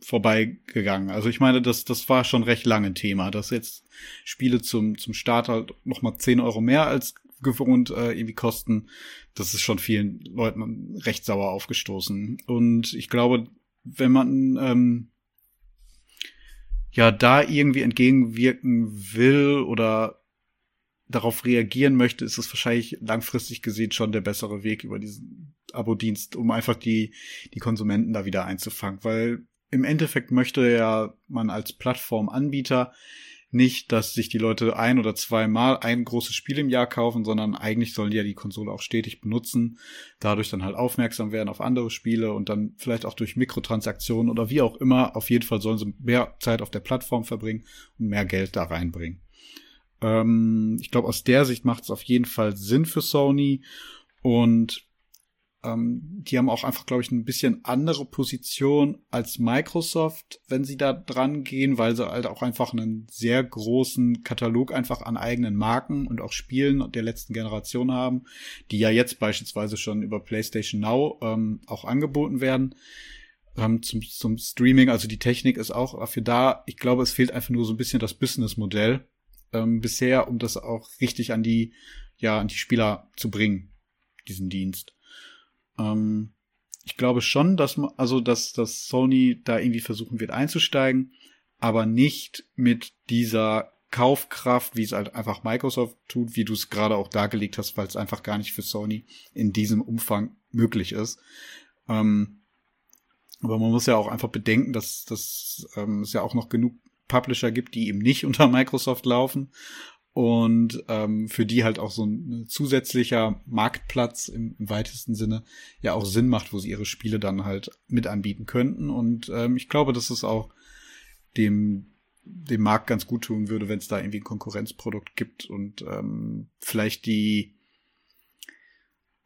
vorbeigegangen. Also ich meine, das, das war schon recht lange Thema, dass jetzt Spiele zum, zum Start halt noch mal 10 Euro mehr als gewohnt äh, irgendwie kosten. Das ist schon vielen Leuten recht sauer aufgestoßen. Und ich glaube, wenn man ähm, ja da irgendwie entgegenwirken will oder darauf reagieren möchte, ist es wahrscheinlich langfristig gesehen schon der bessere Weg über diesen Abo-Dienst, um einfach die, die Konsumenten da wieder einzufangen. Weil im Endeffekt möchte ja man als Plattformanbieter nicht, dass sich die Leute ein oder zweimal ein großes Spiel im Jahr kaufen, sondern eigentlich sollen die ja die Konsole auch stetig benutzen, dadurch dann halt aufmerksam werden auf andere Spiele und dann vielleicht auch durch Mikrotransaktionen oder wie auch immer, auf jeden Fall sollen sie mehr Zeit auf der Plattform verbringen und mehr Geld da reinbringen. Ähm, ich glaube, aus der Sicht macht es auf jeden Fall Sinn für Sony und ähm, die haben auch einfach, glaube ich, ein bisschen andere Position als Microsoft, wenn sie da dran gehen, weil sie halt auch einfach einen sehr großen Katalog einfach an eigenen Marken und auch Spielen der letzten Generation haben, die ja jetzt beispielsweise schon über PlayStation Now ähm, auch angeboten werden ähm, zum, zum Streaming. Also die Technik ist auch dafür da. Ich glaube, es fehlt einfach nur so ein bisschen das Businessmodell ähm, bisher, um das auch richtig an die, ja, an die Spieler zu bringen, diesen Dienst. Ähm, ich glaube schon, dass man, also dass, dass Sony da irgendwie versuchen wird einzusteigen, aber nicht mit dieser Kaufkraft, wie es halt einfach Microsoft tut, wie du es gerade auch dargelegt hast, weil es einfach gar nicht für Sony in diesem Umfang möglich ist. Ähm, aber man muss ja auch einfach bedenken, dass, dass ähm, es ja auch noch genug Publisher gibt, die eben nicht unter Microsoft laufen und ähm, für die halt auch so ein zusätzlicher Marktplatz im, im, weitesten Sinne ja auch Sinn macht, wo sie ihre Spiele dann halt mit anbieten könnten. Und ähm, ich glaube, dass es auch dem dem Markt ganz gut tun würde, wenn es da irgendwie ein Konkurrenzprodukt gibt und ähm, vielleicht die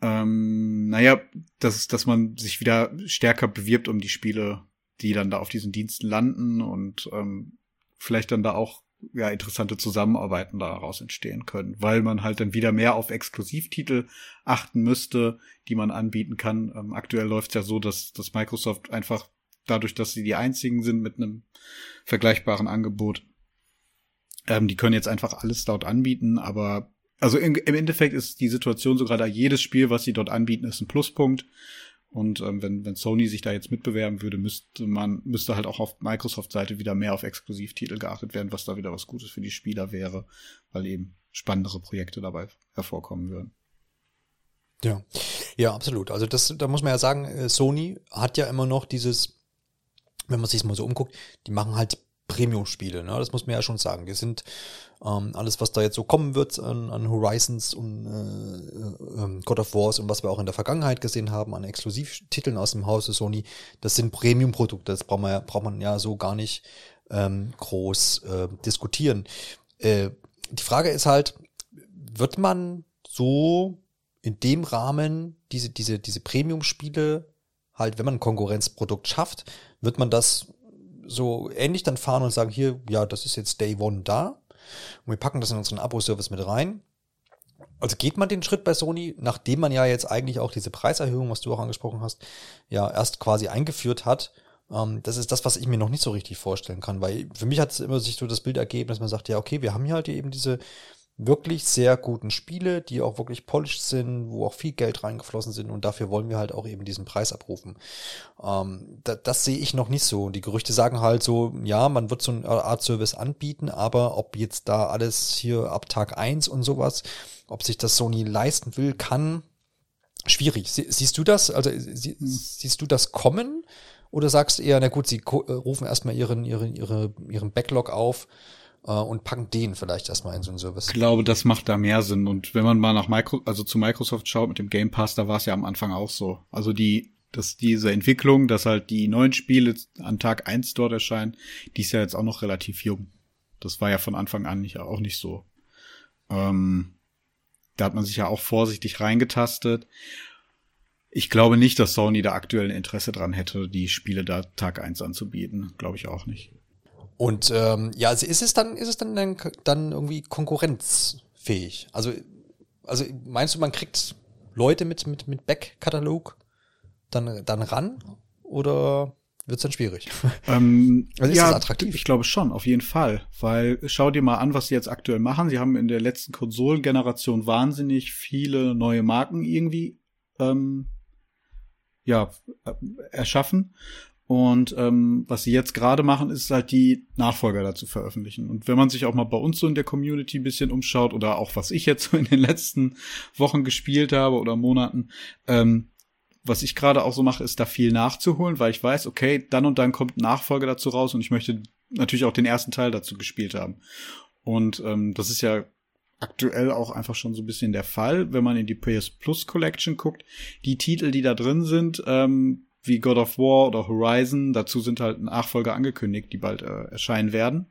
ähm, naja, dass, dass man sich wieder stärker bewirbt um die Spiele, die dann da auf diesen Diensten landen und ähm, vielleicht dann da auch ja interessante Zusammenarbeiten daraus entstehen können, weil man halt dann wieder mehr auf Exklusivtitel achten müsste, die man anbieten kann. Ähm, aktuell läuft es ja so, dass, dass Microsoft einfach dadurch, dass sie die einzigen sind mit einem vergleichbaren Angebot, ähm, die können jetzt einfach alles dort anbieten, aber also im, im Endeffekt ist die Situation so gerade jedes Spiel, was sie dort anbieten, ist ein Pluspunkt. Und ähm, wenn, wenn Sony sich da jetzt mitbewerben würde, müsste man, müsste halt auch auf Microsoft-Seite wieder mehr auf Exklusivtitel geachtet werden, was da wieder was Gutes für die Spieler wäre, weil eben spannendere Projekte dabei hervorkommen würden. Ja, ja, absolut. Also das, da muss man ja sagen, äh, Sony hat ja immer noch dieses, wenn man sich mal so umguckt, die machen halt Premium-Spiele, ne? Das muss man ja schon sagen. Die sind ähm, alles, was da jetzt so kommen wird an, an Horizons und äh, äh, God of Wars und was wir auch in der Vergangenheit gesehen haben an Exklusivtiteln aus dem Hause Sony, das sind Premium-Produkte. Das braucht man ja, braucht man ja so gar nicht ähm, groß äh, diskutieren. Äh, die Frage ist halt, wird man so in dem Rahmen diese, diese, diese Premium-Spiele halt, wenn man ein Konkurrenzprodukt schafft, wird man das so ähnlich dann fahren und sagen, hier, ja, das ist jetzt Day One da. Und wir packen das in unseren Abo-Service mit rein. Also geht man den Schritt bei Sony, nachdem man ja jetzt eigentlich auch diese Preiserhöhung, was du auch angesprochen hast, ja erst quasi eingeführt hat. Ähm, das ist das, was ich mir noch nicht so richtig vorstellen kann, weil für mich hat es immer sich so das Bild ergeben, dass man sagt, ja, okay, wir haben hier halt eben diese wirklich sehr guten Spiele, die auch wirklich polished sind, wo auch viel Geld reingeflossen sind und dafür wollen wir halt auch eben diesen Preis abrufen. Ähm, da, das sehe ich noch nicht so. Die Gerüchte sagen halt so, ja, man wird so eine Art Service anbieten, aber ob jetzt da alles hier ab Tag eins und sowas, ob sich das Sony leisten will, kann, schwierig. Sie, siehst du das? Also sie, siehst du das kommen? Oder sagst du eher, na gut, sie rufen erstmal ihren, ihren, ihre, ihren Backlog auf, äh, und packen den vielleicht erstmal in so einen Service. Ich glaube, das macht da mehr Sinn. Und wenn man mal nach Micro, also zu Microsoft schaut mit dem Game Pass, da war es ja am Anfang auch so. Also die, dass diese Entwicklung, dass halt die neuen Spiele an Tag eins dort erscheinen, die ist ja jetzt auch noch relativ jung. Das war ja von Anfang an nicht, auch nicht so. Ähm, da hat man sich ja auch vorsichtig reingetastet. Ich glaube nicht, dass Sony da aktuell ein Interesse dran hätte, die Spiele da Tag eins anzubieten. Glaube ich auch nicht. Und ähm, ja, also ist es dann, ist es dann, dann, dann irgendwie konkurrenzfähig? Also, also meinst du, man kriegt Leute mit, mit, mit Backkatalog dann, dann ran? Oder wird es dann schwierig? Ähm, also ist ja, das attraktiv? Ich glaube schon, auf jeden Fall. Weil schau dir mal an, was sie jetzt aktuell machen. Sie haben in der letzten Konsolengeneration wahnsinnig viele neue Marken irgendwie ähm, ja, äh, erschaffen. Und ähm, was sie jetzt gerade machen, ist halt die Nachfolger dazu veröffentlichen. Und wenn man sich auch mal bei uns so in der Community ein bisschen umschaut oder auch was ich jetzt so in den letzten Wochen gespielt habe oder Monaten, ähm, was ich gerade auch so mache, ist da viel nachzuholen, weil ich weiß, okay, dann und dann kommt Nachfolger dazu raus und ich möchte natürlich auch den ersten Teil dazu gespielt haben. Und ähm, das ist ja aktuell auch einfach schon so ein bisschen der Fall, wenn man in die PS Plus Collection guckt. Die Titel, die da drin sind, ähm, wie God of War oder Horizon. Dazu sind halt Nachfolger angekündigt, die bald äh, erscheinen werden.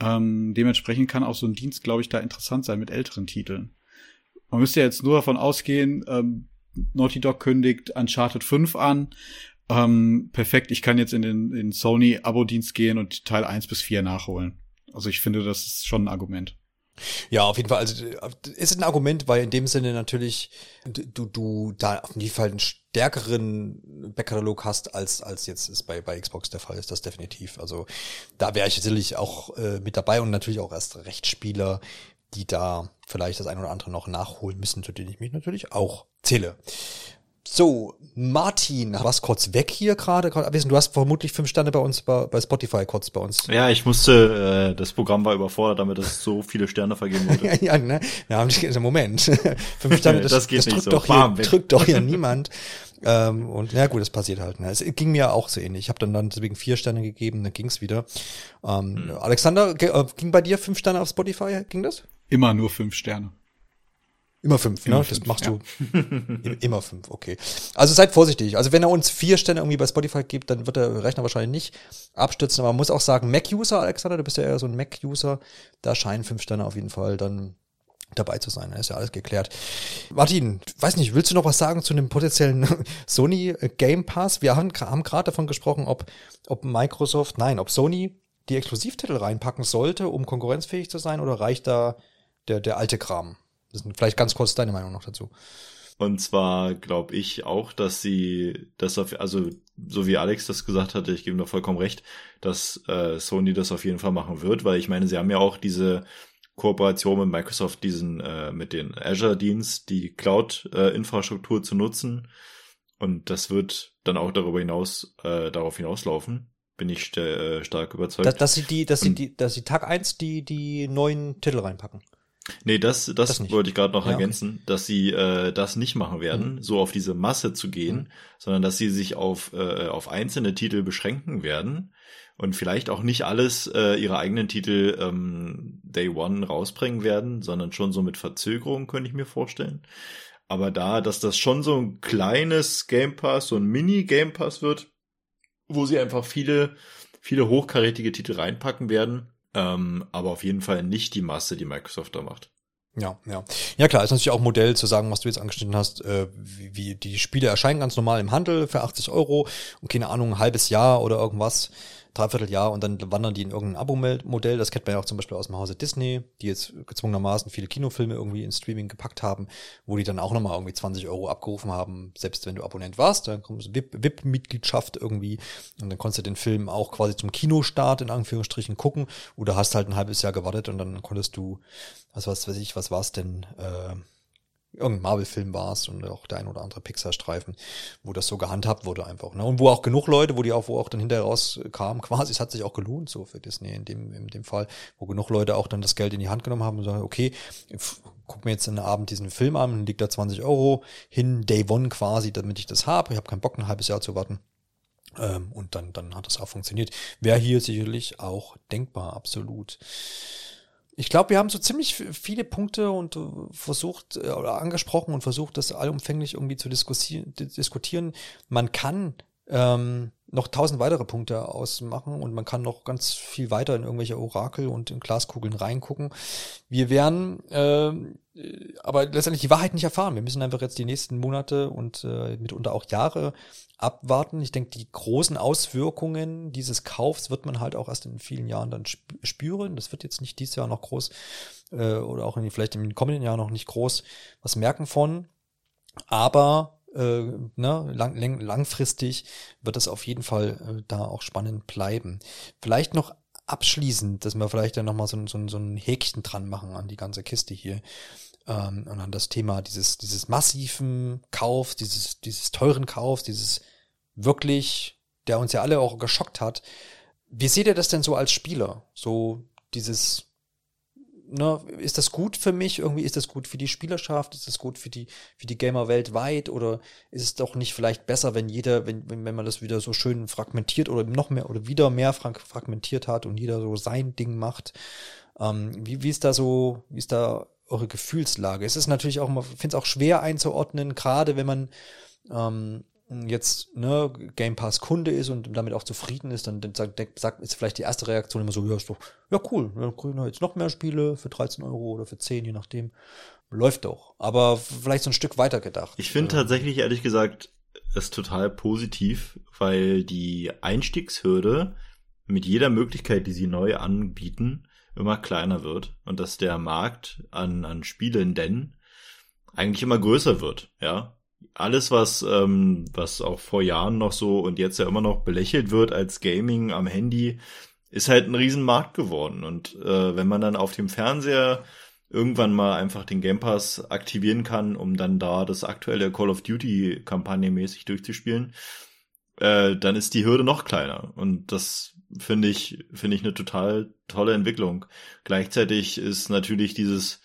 Ähm, dementsprechend kann auch so ein Dienst, glaube ich, da interessant sein mit älteren Titeln. Man müsste jetzt nur davon ausgehen, ähm, Naughty Dog kündigt Uncharted 5 an. Ähm, perfekt, ich kann jetzt in den in Sony Abo-Dienst gehen und Teil 1 bis 4 nachholen. Also ich finde, das ist schon ein Argument. Ja, auf jeden Fall. Also ist ein Argument, weil in dem Sinne natürlich du du da auf jeden Fall einen stärkeren Backkatalog hast als als jetzt ist bei bei Xbox der Fall ist das definitiv. Also da wäre ich sicherlich auch äh, mit dabei und natürlich auch erst Rechtsspieler, die da vielleicht das ein oder andere noch nachholen müssen, zu denen ich mich natürlich auch zähle. So, Martin, was kurz weg hier gerade. Du hast vermutlich fünf Sterne bei uns bei, bei Spotify kurz bei uns. Ja, ich musste, äh, das Programm war überfordert, damit es so viele Sterne vergeben wurde. ja, ja, ne? Haben nicht, Moment. fünf Sterne, das, das, geht das nicht drückt so. doch Bam, hier, weg. drückt doch hier niemand. Ähm, und ja gut, das passiert halt. Ne? Es ging mir auch so ähnlich. Ich habe dann dann deswegen vier Sterne gegeben, dann ging's wieder. Ähm, Hm. Alexander, äh, ging bei dir fünf Sterne auf Spotify? Ging das? Immer nur fünf Sterne. Immer fünf, Immer ne? fünf, das machst ja. du im- immer fünf, okay. Also seid vorsichtig. Also wenn er uns vier Sterne irgendwie bei Spotify gibt, dann wird der Rechner wahrscheinlich nicht abstürzen. Aber man muss auch sagen, Mac-User, Alexander, du bist ja eher so ein Mac-User, da scheinen fünf Sterne auf jeden Fall dann dabei zu sein. Da ist ja alles geklärt. Martin, weiß nicht, willst du noch was sagen zu einem potenziellen Sony Game Pass? Wir haben, haben gerade davon gesprochen, ob, ob Microsoft, nein, ob Sony die Exklusivtitel reinpacken sollte, um konkurrenzfähig zu sein, oder reicht da der, der alte Kram? Vielleicht ganz kurz deine Meinung noch dazu. Und zwar glaube ich auch, dass sie das auf, also so wie Alex das gesagt hatte, ich gebe ihm da vollkommen recht, dass äh, Sony das auf jeden Fall machen wird, weil ich meine, sie haben ja auch diese Kooperation mit Microsoft, diesen äh, mit den Azure-Dienst, die Cloud-Infrastruktur zu nutzen. Und das wird dann auch darüber hinaus äh, darauf hinauslaufen, bin ich st äh, stark überzeugt. Dass, dass sie die, dass sie Und- die, dass sie Tag eins die, die neuen Titel reinpacken. Nee, das, das, Das wollte ich gerade noch Ja, okay. ergänzen, dass sie äh, das nicht machen werden, Mhm. so auf diese Masse zu gehen, Mhm. sondern dass sie sich auf, äh, auf einzelne Titel beschränken werden und vielleicht auch nicht alles äh, ihre eigenen Titel ähm, Day One rausbringen werden, sondern schon so mit Verzögerung, könnte ich mir vorstellen. Aber da, dass das schon so ein kleines Game Pass, so ein Mini-Game Pass wird, wo sie einfach viele, viele hochkarätige Titel reinpacken werden, ähm, aber auf jeden Fall nicht die Masse, die Microsoft da macht. Ja, ja. Ja klar, ist natürlich auch Modell zu sagen, was du jetzt angeschnitten hast, äh, wie, wie die Spiele erscheinen ganz normal im Handel für 80 Euro und keine Ahnung, ein halbes Jahr oder irgendwas, dreiviertel Jahr und dann wandern die in irgendein Abo-Modell. Das kennt man ja auch zum Beispiel aus dem Hause Disney, die jetzt gezwungenermaßen viele Kinofilme irgendwie in Streaming gepackt haben, wo die dann auch nochmal irgendwie 20 Euro abgerufen haben, selbst wenn du Abonnent warst, dann VIP- VIP-Mitgliedschaft irgendwie und dann konntest du den Film auch quasi zum Kinostart in Anführungsstrichen gucken oder hast halt ein halbes Jahr gewartet und dann konntest du was, weiß ich, was war's denn, äh, irgendein Marvel-Film war's und auch der ein oder andere Pixar-Streifen, wo das so gehandhabt wurde einfach. Ne? Und wo auch genug Leute, wo die auch, wo auch dann hinterher rauskam, quasi, es hat sich auch gelohnt so für Disney in dem, in dem Fall, wo genug Leute auch dann das Geld in die Hand genommen haben und sagen, okay, guck mir jetzt in der Abend diesen Film an, liegt da 20 Euro hin, Day One quasi, damit ich das habe. Ich habe keinen Bock, ein halbes Jahr zu warten. Ähm, und dann, dann hat das auch funktioniert. Wäre hier sicherlich auch denkbar, absolut. Ich glaube, wir haben so ziemlich viele Punkte und äh, versucht äh, oder angesprochen und versucht, das allumfänglich irgendwie zu diskutieren. Man kann ähm, noch tausend weitere Punkte ausmachen und man kann noch ganz viel weiter in irgendwelche Orakel und in Glaskugeln reingucken. Wir werden ähm, äh, aber letztendlich die Wahrheit nicht erfahren. Wir müssen einfach jetzt die nächsten Monate und äh, mitunter auch Jahre abwarten. Ich denke, die großen Auswirkungen dieses Kaufs wird man halt auch erst in vielen Jahren dann sp- spüren. Das wird jetzt nicht dieses Jahr noch groß äh, oder auch in, vielleicht im kommenden Jahr noch nicht groß was merken von. Aber äh, ne, lang, lang, langfristig wird es auf jeden Fall äh, da auch spannend bleiben. Vielleicht noch abschließend, dass wir vielleicht dann nochmal so, so, so ein Häkchen dran machen an die ganze Kiste hier ähm, und an das Thema dieses, dieses massiven Kaufs, dieses, dieses teuren Kaufs, dieses wirklich, der uns ja alle auch geschockt hat. Wie seht ihr das denn so als Spieler? So dieses, ne, ist das gut für mich? Irgendwie ist das gut für die Spielerschaft? Ist das gut für die, für die Gamer weltweit? Oder ist es doch nicht vielleicht besser, wenn jeder, wenn, wenn, man das wieder so schön fragmentiert oder noch mehr oder wieder mehr frag fragmentiert hat und jeder so sein Ding macht? Ähm, wie, wie ist da so, wie ist da eure Gefühlslage? Es ist natürlich auch immer, finde es auch schwer einzuordnen, gerade wenn man ähm, jetzt ne, Game Pass Kunde ist und damit auch zufrieden ist, dann, dann sagt, sagt, ist vielleicht die erste Reaktion immer so, ja, ist doch, ja cool, dann kriegen wir jetzt noch mehr Spiele für 13 Euro oder für 10, je nachdem. Läuft doch. Aber vielleicht so ein Stück weiter gedacht. Ich finde tatsächlich, ehrlich gesagt, es total positiv, weil die Einstiegshürde mit jeder Möglichkeit, die sie neu anbieten, immer kleiner wird und dass der Markt an, an Spielenden eigentlich immer größer wird, ja. Alles, was, ähm, was auch vor Jahren noch so und jetzt ja immer noch belächelt wird als Gaming am Handy, ist halt ein Riesenmarkt geworden. Und äh, wenn man dann auf dem Fernseher irgendwann mal einfach den Game Pass aktivieren kann, um dann da das aktuelle Call of Duty Kampagne mäßig durchzuspielen, äh, dann ist die Hürde noch kleiner. Und das finde ich, finde ich eine total tolle Entwicklung. Gleichzeitig ist natürlich dieses,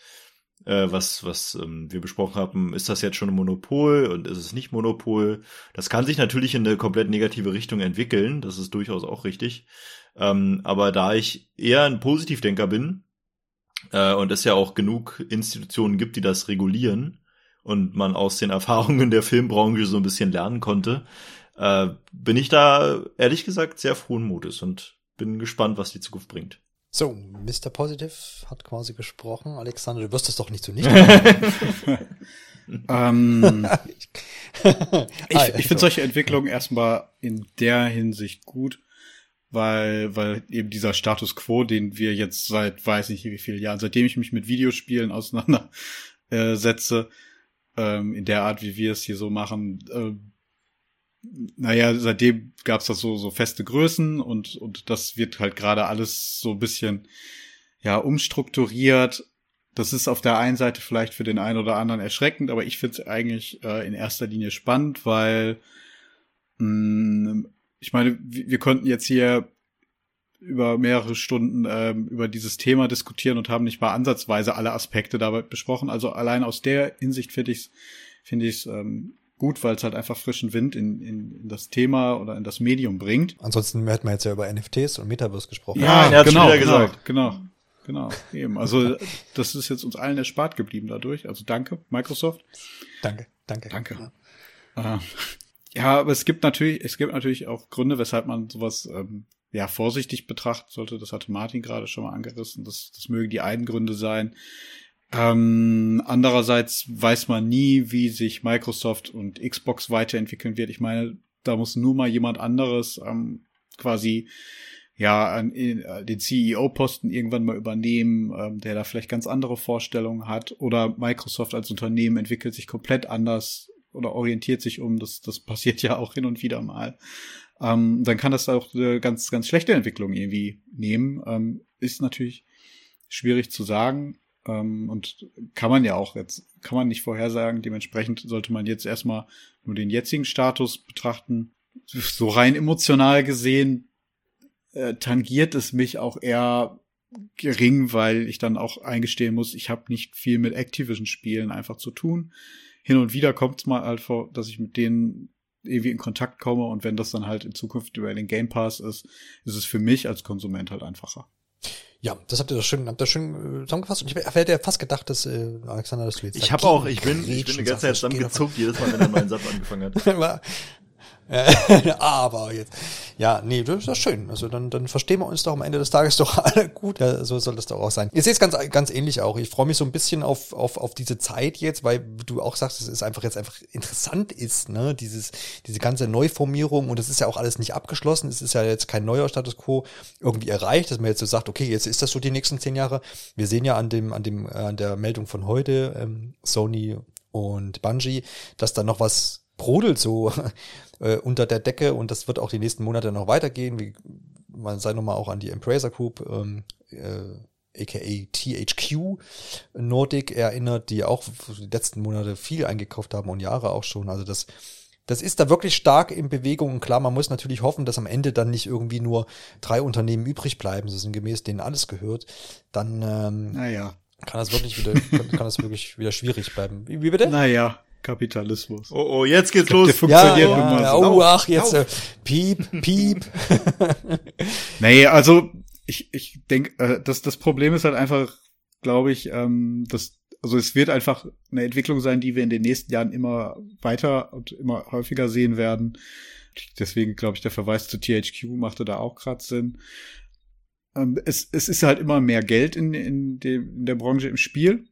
äh, was, was ähm, wir besprochen haben, ist das jetzt schon ein Monopol und ist es nicht Monopol? Das kann sich natürlich in eine komplett negative Richtung entwickeln. Das ist durchaus auch richtig. Ähm, aber da ich eher ein Positivdenker bin, äh, und es ja auch genug Institutionen gibt, die das regulieren, und man aus den Erfahrungen der Filmbranche so ein bisschen lernen konnte, äh, bin ich da ehrlich gesagt sehr frohen Mutes und bin gespannt, was die Zukunft bringt. So, Mr. Positive hat quasi gesprochen. Alexander, du wirst es doch nicht so nicht. ähm, ich ah, ich finde solche Entwicklungen erstmal in der Hinsicht gut, weil, weil eben dieser Status quo, den wir jetzt seit weiß nicht wie vielen Jahren, seitdem ich mich mit Videospielen auseinandersetze, ähm, in der Art, wie wir es hier so machen, äh, naja, seitdem gab's das so, so feste Größen und, und das wird halt gerade alles so ein bisschen, ja, umstrukturiert. Das ist auf der einen Seite vielleicht für den einen oder anderen erschreckend, aber ich finde es eigentlich äh, in erster Linie spannend, weil mh, mm, ich meine, wir, wir konnten jetzt hier über mehrere Stunden ähm, über dieses Thema diskutieren und haben nicht mal ansatzweise alle Aspekte dabei besprochen. Also allein aus der Hinsicht finde ich es finde ich ähm, gut, weil es halt einfach frischen Wind in, in, in das Thema oder in das Medium bringt. Ansonsten hätten wir jetzt ja über NFTs und Metaverse gesprochen. Ja, ja genau, genau, genau, genau, eben. Also das ist jetzt uns allen erspart geblieben dadurch. Also danke, Microsoft. Danke, danke. Danke. Ja, äh, ja aber es gibt natürlich, es gibt natürlich auch Gründe, weshalb man sowas ähm, ja vorsichtig betrachten sollte. Das hatte Martin gerade schon mal angerissen. Das, das mögen die einen Gründe sein. Ähm, andererseits weiß man nie, wie sich Microsoft und Xbox weiterentwickeln wird. Ich meine, da muss nur mal jemand anderes ähm, quasi ja an, in, äh, den CEO-Posten irgendwann mal übernehmen, ähm, der da vielleicht ganz andere Vorstellungen hat. Oder Microsoft als Unternehmen entwickelt sich komplett anders oder orientiert sich um. Das, das passiert ja auch hin und wieder mal. Ähm, dann kann das auch eine ganz, ganz schlechte Entwicklung irgendwie nehmen. Ähm, ist natürlich schwierig zu sagen. Ähm, und kann man ja auch jetzt, kann man nicht vorhersagen. Dementsprechend sollte man jetzt erstmal nur den jetzigen Status betrachten. So rein emotional gesehen äh, tangiert es mich auch eher gering, weil ich dann auch eingestehen muss, ich habe nicht viel mit Activision-Spielen einfach zu tun. Hin und wieder kommt es mal halt vor, dass ich mit denen irgendwie in Kontakt komme und wenn das dann halt in Zukunft über den Game Pass ist, ist es für mich als Konsument halt einfacher. Ja, das habt ihr doch schön, habt ihr schön äh, zusammengefasst. Und ich hätte ja fast gedacht, dass äh, Alexander das du jetzt Ich habe auch, ich bin, ich bin die ganze Zeit zusammengezuckt, jedes Mal, wenn er einen neuen Satz angefangen hat. aber jetzt. Ja, nee, das ist doch schön. Also dann, dann verstehen wir uns doch am Ende des Tages doch alle gut. Ja, so soll das doch auch sein. Ihr seht es ganz, ganz ähnlich auch. Ich freue mich so ein bisschen auf, auf, auf diese Zeit jetzt, weil du auch sagst, es ist einfach jetzt einfach interessant ist, ne? Dieses, diese ganze Neuformierung und es ist ja auch alles nicht abgeschlossen. Es ist ja jetzt kein neuer Status quo irgendwie erreicht, dass man jetzt so sagt, okay, jetzt ist das so die nächsten zehn Jahre. Wir sehen ja an dem, an dem, äh, an der Meldung von heute, ähm, Sony und Bungie, dass da noch was brodelt so äh, unter der Decke und das wird auch die nächsten Monate noch weitergehen. Wie, man sei nochmal auch an die Embracer Group, ähm, äh, aka THQ Nordic erinnert, die auch die letzten Monate viel eingekauft haben und Jahre auch schon. Also das, das ist da wirklich stark in Bewegung. Und klar, man muss natürlich hoffen, dass am Ende dann nicht irgendwie nur drei Unternehmen übrig bleiben, so sind gemäß denen alles gehört. Dann ähm, naja. kann das wirklich wieder, kann, kann das wirklich wieder schwierig bleiben. Wie, wie bitte? Naja. Kapitalismus. Oh, oh, jetzt geht's los. Der funktioniert ja, ja, oh, ach, jetzt, äh, piep, piep. nee, also, ich, ich denke, äh, das, das Problem ist halt einfach, glaube ich, ähm, dass, also es wird einfach eine Entwicklung sein, die wir in den nächsten Jahren immer weiter und immer häufiger sehen werden. Deswegen glaube ich, der Verweis zu THQ machte da auch gerade Sinn. Ähm, es, es ist halt immer mehr Geld in, in, dem, in der Branche im Spiel.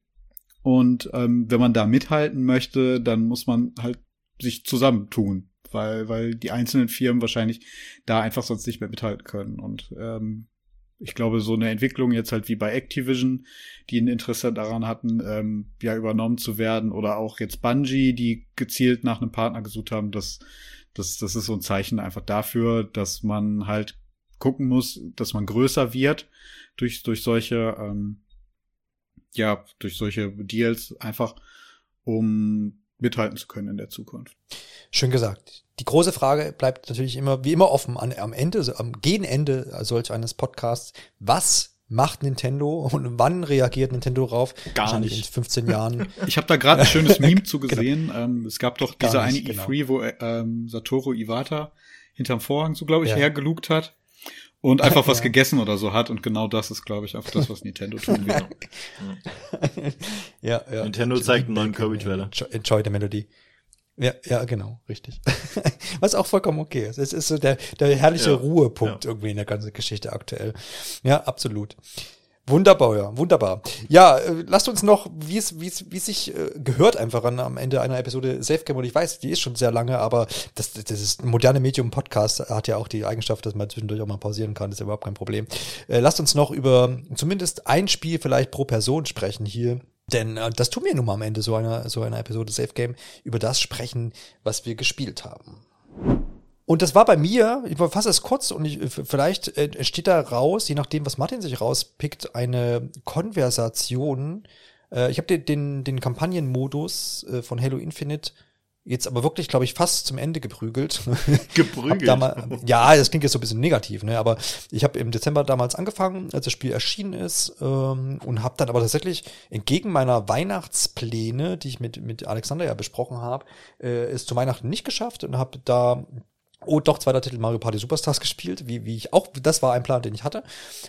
Und ähm, wenn man da mithalten möchte, dann muss man halt sich zusammentun, weil, weil die einzelnen Firmen wahrscheinlich da einfach sonst nicht mehr mithalten können. Und ähm, ich glaube, so eine Entwicklung jetzt halt wie bei Activision, die ein Interesse daran hatten, ähm, ja, übernommen zu werden, oder auch jetzt Bungie, die gezielt nach einem Partner gesucht haben, das, das, das ist so ein Zeichen einfach dafür, dass man halt gucken muss, dass man größer wird durch, durch solche, ähm, ja, durch solche Deals einfach, um mithalten zu können in der Zukunft. Schön gesagt. Die große Frage bleibt natürlich immer, wie immer offen an, am Ende, also am Gegenende solch eines Podcasts. Was macht Nintendo und wann reagiert Nintendo darauf? Gar nicht. in 15 Jahren. Ich habe da gerade ein schönes Meme zugesehen. Genau. Ähm, es gab doch diese eine genau. E3, wo ähm, Satoru Iwata hinterm Vorhang so, glaube ich, Ja. hergelugt hat und einfach was Ja. gegessen oder so hat. Und genau das ist, glaube ich, auch das, was Nintendo tun wird. ja, ja. Nintendo zeigt einen neuen Kirby-Trailer. Enjoy, enjoy the Melody. Ja, ja, genau, richtig. Was auch vollkommen okay ist. Es ist so der, der herrliche Ja, Ruhepunkt ja. irgendwie in der ganzen Geschichte aktuell. Ja, absolut. Wunderbar, ja, wunderbar. Ja, äh, lasst uns noch, wie es, wie es, wie es sich äh, gehört einfach an, am Ende einer Episode Safe Game. Und ich weiß, die ist schon sehr lange, aber das, das ist moderne Medium Podcast hat ja auch die Eigenschaft, dass man zwischendurch auch mal pausieren kann. Ist ja überhaupt kein Problem. Äh, lasst uns noch über zumindest ein Spiel vielleicht pro Person sprechen hier. Denn äh, das tun wir nun mal am Ende so einer, so einer Episode Safe Game, über das sprechen, was wir gespielt haben. Und das war bei mir, ich fasse es kurz und ich, vielleicht äh, entsteht da raus, je nachdem, was Martin sich rauspickt, eine Konversation. Äh, ich habe den, den, den Kampagnenmodus äh, von Halo Infinite jetzt aber wirklich, glaube ich, fast zum Ende geprügelt. Geprügelt. mal, ja, das klingt jetzt so ein bisschen negativ, ne? Aber ich habe im Dezember damals angefangen, als das Spiel erschienen ist, ähm, und habe dann aber tatsächlich entgegen meiner Weihnachtspläne, die ich mit mit Alexander ja besprochen habe, äh, es zu Weihnachten nicht geschafft und habe da Oh, doch, zweiter Titel Mario Party Superstars gespielt, wie, wie ich auch, das war ein Plan, den ich hatte.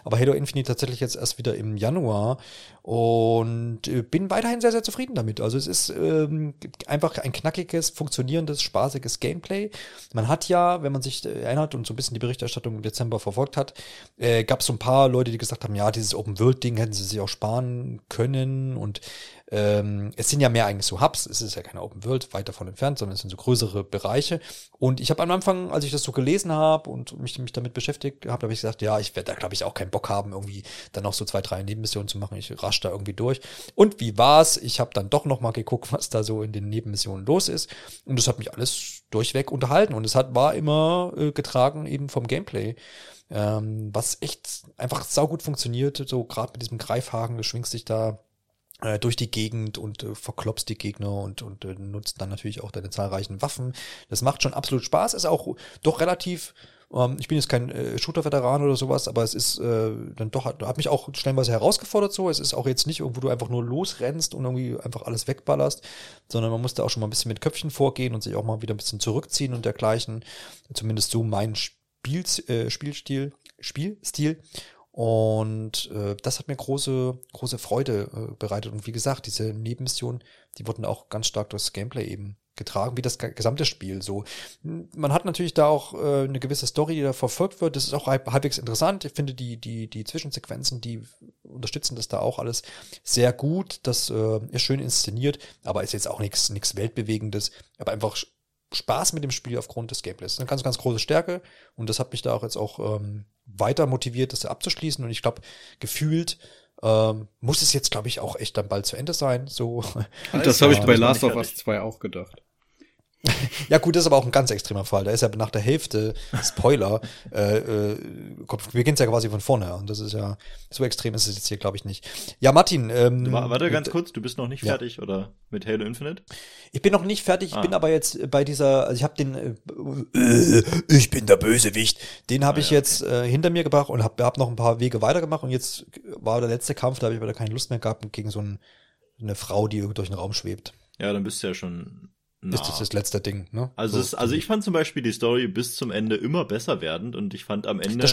Aber Halo Infinite tatsächlich jetzt erst wieder im Januar und äh, bin weiterhin sehr, sehr zufrieden damit. Also es ist ähm, einfach ein knackiges, funktionierendes, spaßiges Gameplay. Man hat ja, wenn man sich äh, erinnert und so ein bisschen die Berichterstattung im Dezember verfolgt hat, äh, gab es so ein paar Leute, die gesagt haben, ja, dieses Open-World-Ding hätten sie sich auch sparen können und ähm, es sind ja mehr eigentlich so Hubs, es ist ja keine Open World, weit davon entfernt, sondern es sind so größere Bereiche. Und ich habe am Anfang, als ich das so gelesen habe und mich, mich damit beschäftigt habe, habe ich gesagt, ja, ich werde da, glaube ich, auch keinen Bock haben, irgendwie dann noch so zwei, drei Nebenmissionen zu machen. Ich rasch da irgendwie durch. Und wie war's? Ich habe dann doch noch mal geguckt, was da so in den Nebenmissionen los ist. Und das hat mich alles durchweg unterhalten. Und es hat, war immer äh, getragen eben vom Gameplay. Ähm, was echt einfach saugut funktioniert, so gerade mit diesem Greifhaken, du schwingst dich da äh, durch die Gegend und äh, verklopst die Gegner und, und äh, nutzt dann natürlich auch deine zahlreichen Waffen. Das macht schon absolut Spaß, ist auch doch relativ, ähm, ich bin jetzt kein äh, Shooter-Veteran oder sowas, aber es ist äh, dann doch, hat, hat mich auch stellenweise herausgefordert so. Es ist auch jetzt nicht irgendwo du einfach nur losrennst und irgendwie einfach alles wegballerst, sondern man muss da auch schon mal ein bisschen mit Köpfchen vorgehen und sich auch mal wieder ein bisschen zurückziehen und dergleichen. Zumindest so mein Spiel, äh, Spielstil, Spielstil. Und äh, das hat mir große, große Freude äh, bereitet. Und wie gesagt, diese Nebenmissionen, die wurden auch ganz stark durchs Gameplay eben getragen, wie das ge- gesamte Spiel. So, man hat natürlich da auch äh, eine gewisse Story, die da verfolgt wird. Das ist auch halb, halbwegs interessant. Ich finde die die die Zwischensequenzen, die unterstützen das da auch alles sehr gut. Das äh, ist schön inszeniert, aber ist jetzt auch nichts nichts weltbewegendes, aber einfach Spaß mit dem Spiel aufgrund des Gameplays. Das ist eine ganz, ganz große Stärke und das hat mich da auch jetzt auch ähm, weiter motiviert, das abzuschließen und ich glaube, gefühlt ähm, muss es jetzt, glaube ich, auch echt dann bald zu Ende sein. So. Und das habe ich bei noch Last of Us fertig. 2 auch gedacht. Ja, gut, das ist aber auch ein ganz extremer Fall. Da ist ja nach der Hälfte, Spoiler, äh, äh, beginnt ja quasi von vorne. Und das ist ja, so extrem ist es jetzt hier, glaube ich, nicht. Ja, Martin, ähm, Wa- Warte ganz kurz, du bist noch nicht Ja. fertig oder mit Halo Infinite? Ich bin noch nicht fertig, ich Ah. bin aber jetzt bei dieser, also ich habe den, äh, ich bin der Bösewicht, den habe Ah, ich ja, jetzt äh, hinter mir gebracht und habe hab noch ein paar Wege weitergemacht und jetzt war der letzte Kampf, da habe ich aber keine Lust mehr gehabt gegen so ein, eine Frau, die durch den Raum schwebt. Ja, dann bist du ja schon nah. Ist das das letzte Ding, ne? also, So. es, also ich fand zum Beispiel die Story bis zum Ende immer besser werdend und ich fand am Ende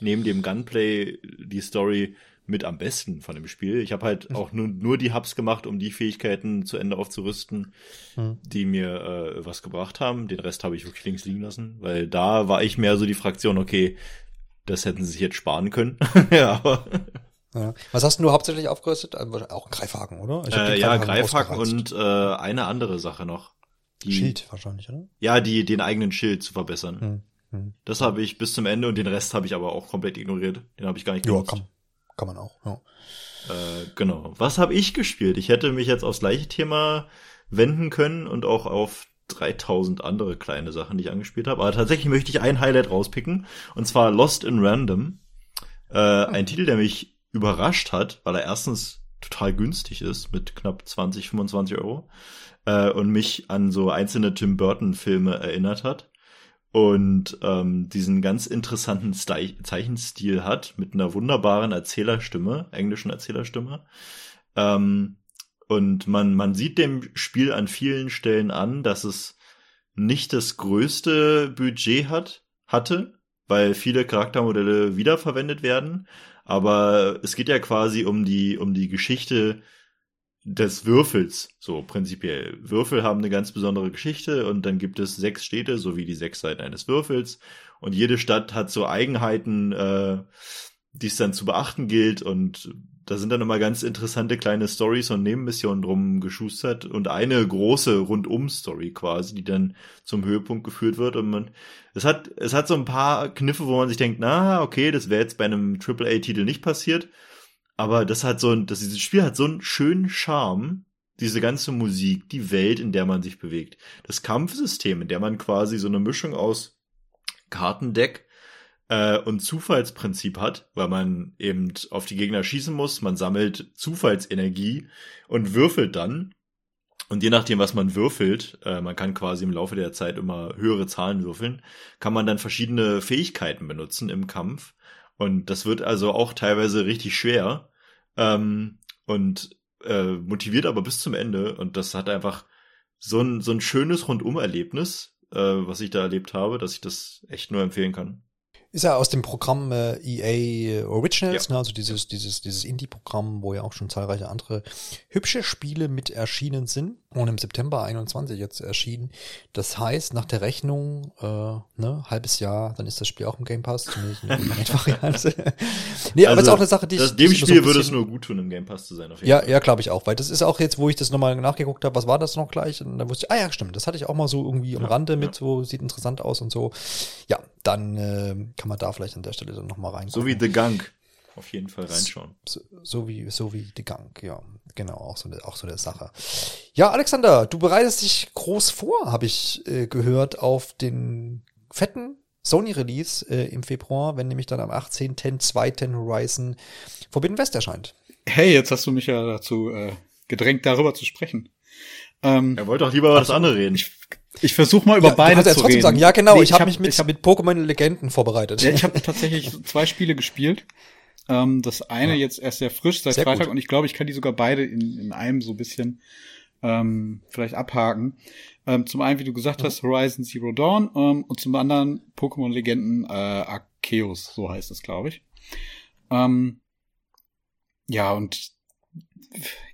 neben dem Gunplay die Story mit am besten von dem Spiel. Ich habe halt Mhm. auch nur, nur die Hubs gemacht, um die Fähigkeiten zu Ende aufzurüsten, Mhm. die mir äh, was gebracht haben. Den Rest habe ich wirklich links liegen lassen, weil da war ich mehr so die Fraktion, okay, das hätten sie sich jetzt sparen können. ja, aber Ja. Was hast du hauptsächlich aufgerüstet? Also Auch ein Greifhaken, oder? Äh, ja, Greifhaken und äh, eine andere Sache noch. Die, Schild wahrscheinlich, oder? Ja, die den eigenen Schild zu verbessern. Hm. Hm. Das habe ich bis zum Ende und den Rest habe ich aber auch komplett ignoriert. Den habe ich gar nicht genutzt. Ja, kann, kann man auch. Ja. Äh, genau. Was habe ich gespielt? Ich hätte mich jetzt aufs gleiche Thema wenden können und auch auf 3000 andere kleine Sachen, die ich angespielt habe. Aber tatsächlich möchte ich ein Highlight rauspicken. Und zwar Lost in Random. Äh, ein Titel, der mich überrascht hat, weil er erstens total günstig ist mit knapp 20, 25 Euro äh, und mich an so einzelne Tim Burton Filme erinnert hat und ähm, diesen ganz interessanten Ste Zeichenstil hat mit einer wunderbaren Erzählerstimme, englischen Erzählerstimme. Ähm, und man, man sieht dem Spiel an vielen Stellen an, dass es nicht das größte Budget hat, hatte, weil viele Charaktermodelle wiederverwendet werden. Aber es geht ja quasi um die, um die Geschichte des Würfels, so prinzipiell. Würfel haben eine ganz besondere Geschichte und dann gibt es sechs Städte, so wie die sechs Seiten eines Würfels. Und jede Stadt hat so Eigenheiten, äh, die es dann zu beachten gilt und da sind dann immer ganz interessante kleine Stories und Nebenmissionen drum geschustert und eine große Rundum-Story quasi, die dann zum Höhepunkt geführt wird und man, es hat, es hat so ein paar Kniffe, wo man sich denkt, na, okay, das wäre jetzt bei einem AAA-Titel nicht passiert, aber das hat so ein, das, dieses Spiel hat so einen schönen Charme, diese ganze Musik, die Welt, in der man sich bewegt, das Kampfsystem, in der man quasi so eine Mischung aus Kartendeck äh, und Zufallsprinzip hat, weil man eben auf die Gegner schießen muss, man sammelt Zufallsenergie und würfelt dann. Und je nachdem, was man würfelt, äh, man kann quasi im Laufe der Zeit immer höhere Zahlen würfeln, kann man dann verschiedene Fähigkeiten benutzen im Kampf. Und das wird also auch teilweise richtig schwer ähm, und äh, motiviert aber bis zum Ende. Und das hat einfach so ein, so ein schönes Rundumerlebnis, äh, was ich da erlebt habe, dass ich das echt nur empfehlen kann. Ist ja aus dem Programm äh, EA Originals, ja. ne, also dieses, dieses, dieses Indie-Programm, wo ja auch schon zahlreiche andere hübsche Spiele mit erschienen sind und im September 21 jetzt erschienen. Das heißt, nach der Rechnung, äh, ne, halbes Jahr, dann ist das Spiel auch im Game Pass, zumindest in Variante. nee, also, aber ist auch eine Sache, die ich. Dem Spiel so würde es nur gut tun, im Game Pass zu sein, auf jeden ja, Fall. Ja, glaube ich auch, weil das ist auch jetzt, wo ich das nochmal nachgeguckt habe, was war das noch gleich? Und dann wusste ich, ah ja, stimmt, das hatte ich auch mal so irgendwie am ja, Rande mit, so sieht interessant aus und so. Ja, dann äh, kann man da vielleicht an der Stelle dann nochmal rein. So wie The Gunk. Auf jeden Fall reinschauen. So, so, wie, so wie The Gunk, ja. Genau, auch so, eine, auch so eine Sache. Ja, Alexander, du bereitest dich groß vor, habe ich äh, gehört, auf den fetten Sony-Release äh, im Februar, wenn nämlich dann am 18.10.2. Horizon Forbidden West erscheint. Hey, jetzt hast du mich ja dazu äh, gedrängt, darüber zu sprechen. Ähm, er wollte doch lieber über das andere reden. Ich, ich versuche mal über ja, beide zu reden. Sagen. Ja, genau. Nee, ich, habe hab mich mit, hab, mit Pokémon Legenden vorbereitet. Ja, ich habe tatsächlich zwei Spiele gespielt. Ähm, das eine ja. jetzt erst sehr frisch seit sehr Freitag gut. und ich glaube, ich kann die sogar beide in, in einem so bisschen ähm, vielleicht abhaken. Ähm, zum einen, wie du gesagt hast, Horizon Zero Dawn ähm, und zum anderen Pokémon Legenden äh, Arceus, so heißt es, glaube ich. Ähm, ja, und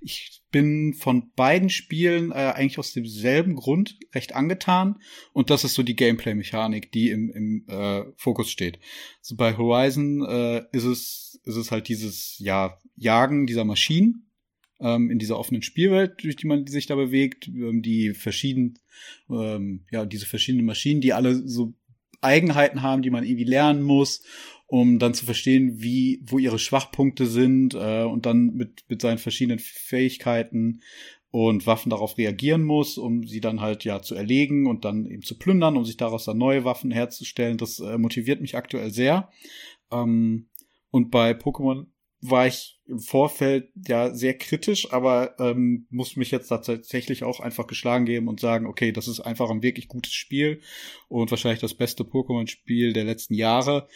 ich bin von beiden Spielen äh, eigentlich aus demselben Grund recht angetan. Und das ist so die Gameplay-Mechanik, die im, im äh, Fokus steht. So bei Horizon äh, ist es ist es halt dieses ja Jagen dieser Maschinen ähm, in dieser offenen Spielwelt, durch die man sich da bewegt, ähm, die verschiedenen ähm, ja diese verschiedenen Maschinen, die alle so Eigenheiten haben, die man irgendwie lernen muss um dann zu verstehen, wie, wo ihre Schwachpunkte sind äh, und dann mit, mit seinen verschiedenen Fähigkeiten und Waffen darauf reagieren muss, um sie dann halt ja zu erlegen und dann eben zu plündern, um sich daraus dann neue Waffen herzustellen. Das äh, motiviert mich aktuell sehr. Ähm, und bei Pokémon war ich im Vorfeld ja sehr kritisch, aber ähm, muss mich jetzt tatsächlich auch einfach geschlagen geben und sagen, okay, das ist einfach ein wirklich gutes Spiel und wahrscheinlich das beste Pokémon-Spiel der letzten Jahre.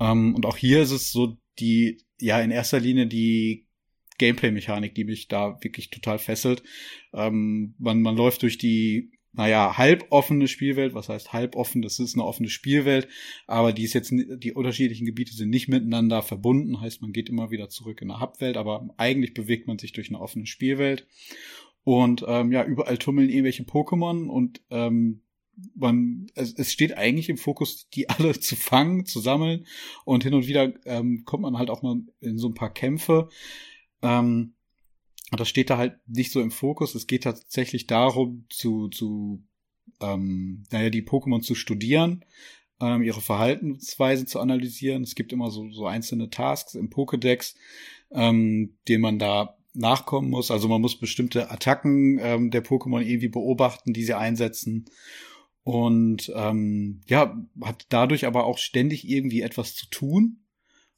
Ähm, und auch hier ist es so die, ja, in erster Linie die Gameplay-Mechanik, die mich da wirklich total fesselt. Ähm, man, man läuft durch die, naja, halboffene Spielwelt. Was heißt halboffen? Das ist eine offene Spielwelt, aber die ist jetzt, die unterschiedlichen Gebiete sind nicht miteinander verbunden. Heißt, man geht immer wieder zurück in eine Hubwelt, aber eigentlich bewegt man sich durch eine offene Spielwelt. Und ähm, ja, überall tummeln irgendwelche Pokémon und ähm, man, es, es steht eigentlich im Fokus, die alle zu fangen, zu sammeln und hin und wieder ähm, kommt man halt auch mal in so ein paar Kämpfe. Ähm, das steht da halt nicht so im Fokus. Es geht tatsächlich darum, zu, zu ähm, naja, die Pokémon zu studieren, ähm, ihre Verhaltensweise zu analysieren. Es gibt immer so, so einzelne Tasks im Pokédex, ähm, denen man da nachkommen muss. Also man muss bestimmte Attacken ähm, der Pokémon irgendwie beobachten, die sie einsetzen. Und ähm, ja, hat dadurch aber auch ständig irgendwie etwas zu tun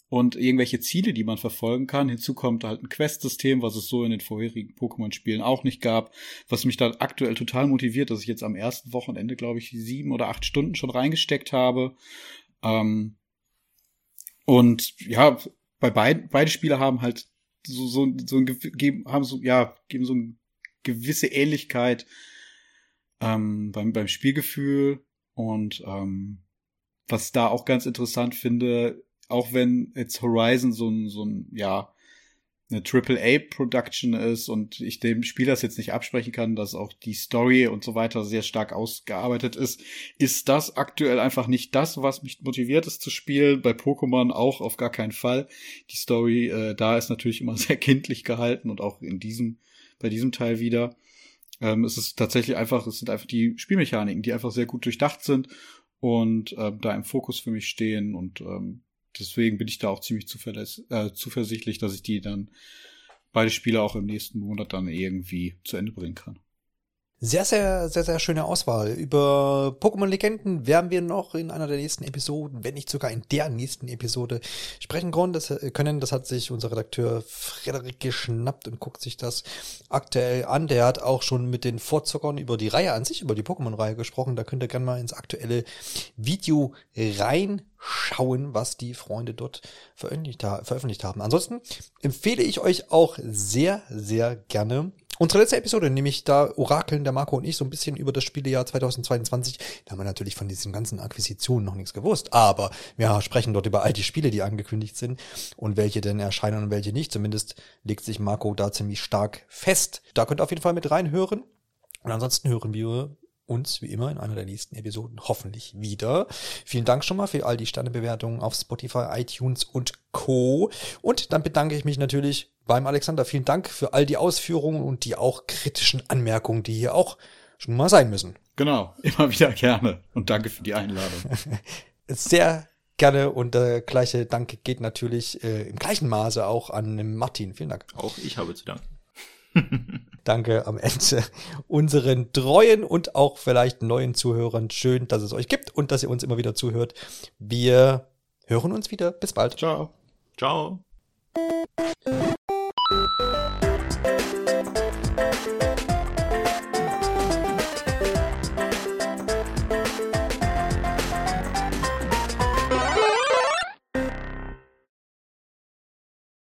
und irgendwelche Ziele, die man verfolgen kann. Hinzu kommt halt ein Quest-System, was es so in den vorherigen Pokémon-Spielen auch nicht gab, was mich da aktuell total motiviert, dass ich jetzt am ersten Wochenende, glaube ich, sieben oder acht Stunden schon reingesteckt habe. Ähm, und ja, bei beiden, beide Spiele haben halt so, so, so ein, haben so, ja, geben so eine gewisse Ähnlichkeit ähm, beim, beim Spielgefühl und ähm, was da auch ganz interessant finde, auch wenn jetzt Horizon so ein, so ein, ja, eine AAA-Production ist und ich dem Spiel das jetzt nicht absprechen kann, dass auch die Story und so weiter sehr stark ausgearbeitet ist, ist das aktuell einfach nicht das, was mich motiviert ist zu spielen. Bei Pokémon auch auf gar keinen Fall. Die Story äh, da ist natürlich immer sehr kindlich gehalten und auch in diesem, bei diesem Teil wieder. Ähm, es ist tatsächlich einfach, es sind einfach die Spielmechaniken, die einfach sehr gut durchdacht sind und äh, da im Fokus für mich stehen und ähm, deswegen bin ich da auch ziemlich äh, zuversichtlich, dass ich die dann beide Spiele auch im nächsten Monat dann irgendwie zu Ende bringen kann. Sehr, sehr, sehr, sehr schöne Auswahl. Über Pokémon-Legenden werden wir noch in einer der nächsten Episoden, wenn nicht sogar in der nächsten Episode sprechen können. Das, äh, können. das hat sich unser Redakteur Frederik geschnappt und guckt sich das aktuell an. Der hat auch schon mit den Vorzockern über die Reihe an sich, über die Pokémon-Reihe gesprochen. Da könnt ihr gerne mal ins aktuelle Video reinschauen, was die Freunde dort veröffentlicht haben. Ansonsten empfehle ich euch auch sehr, sehr gerne Unsere letzte Episode, nämlich da orakeln der Marco und ich so ein bisschen über das Spielejahr 2022. Da haben wir natürlich von diesen ganzen Akquisitionen noch nichts gewusst, aber wir sprechen dort über all die Spiele, die angekündigt sind und welche denn erscheinen und welche nicht. Zumindest legt sich Marco da ziemlich stark fest. Da könnt ihr auf jeden Fall mit reinhören. Und ansonsten hören wir uns wie immer in einer der nächsten Episoden hoffentlich wieder. Vielen Dank schon mal für all die Sternebewertungen auf Spotify, iTunes und Co. Und dann bedanke ich mich natürlich beim Alexander. Vielen Dank für all die Ausführungen und die auch kritischen Anmerkungen, die hier auch schon mal sein müssen. Genau, immer wieder gerne. Und danke für die Einladung. Sehr gerne und der gleiche Dank geht natürlich äh, im gleichen Maße auch an Martin. Vielen Dank. Auch ich habe zu danken. Danke am Ende unseren treuen und auch vielleicht neuen Zuhörern. Schön, dass es euch gibt und dass ihr uns immer wieder zuhört. Wir hören uns wieder. Bis bald. Ciao. Ciao.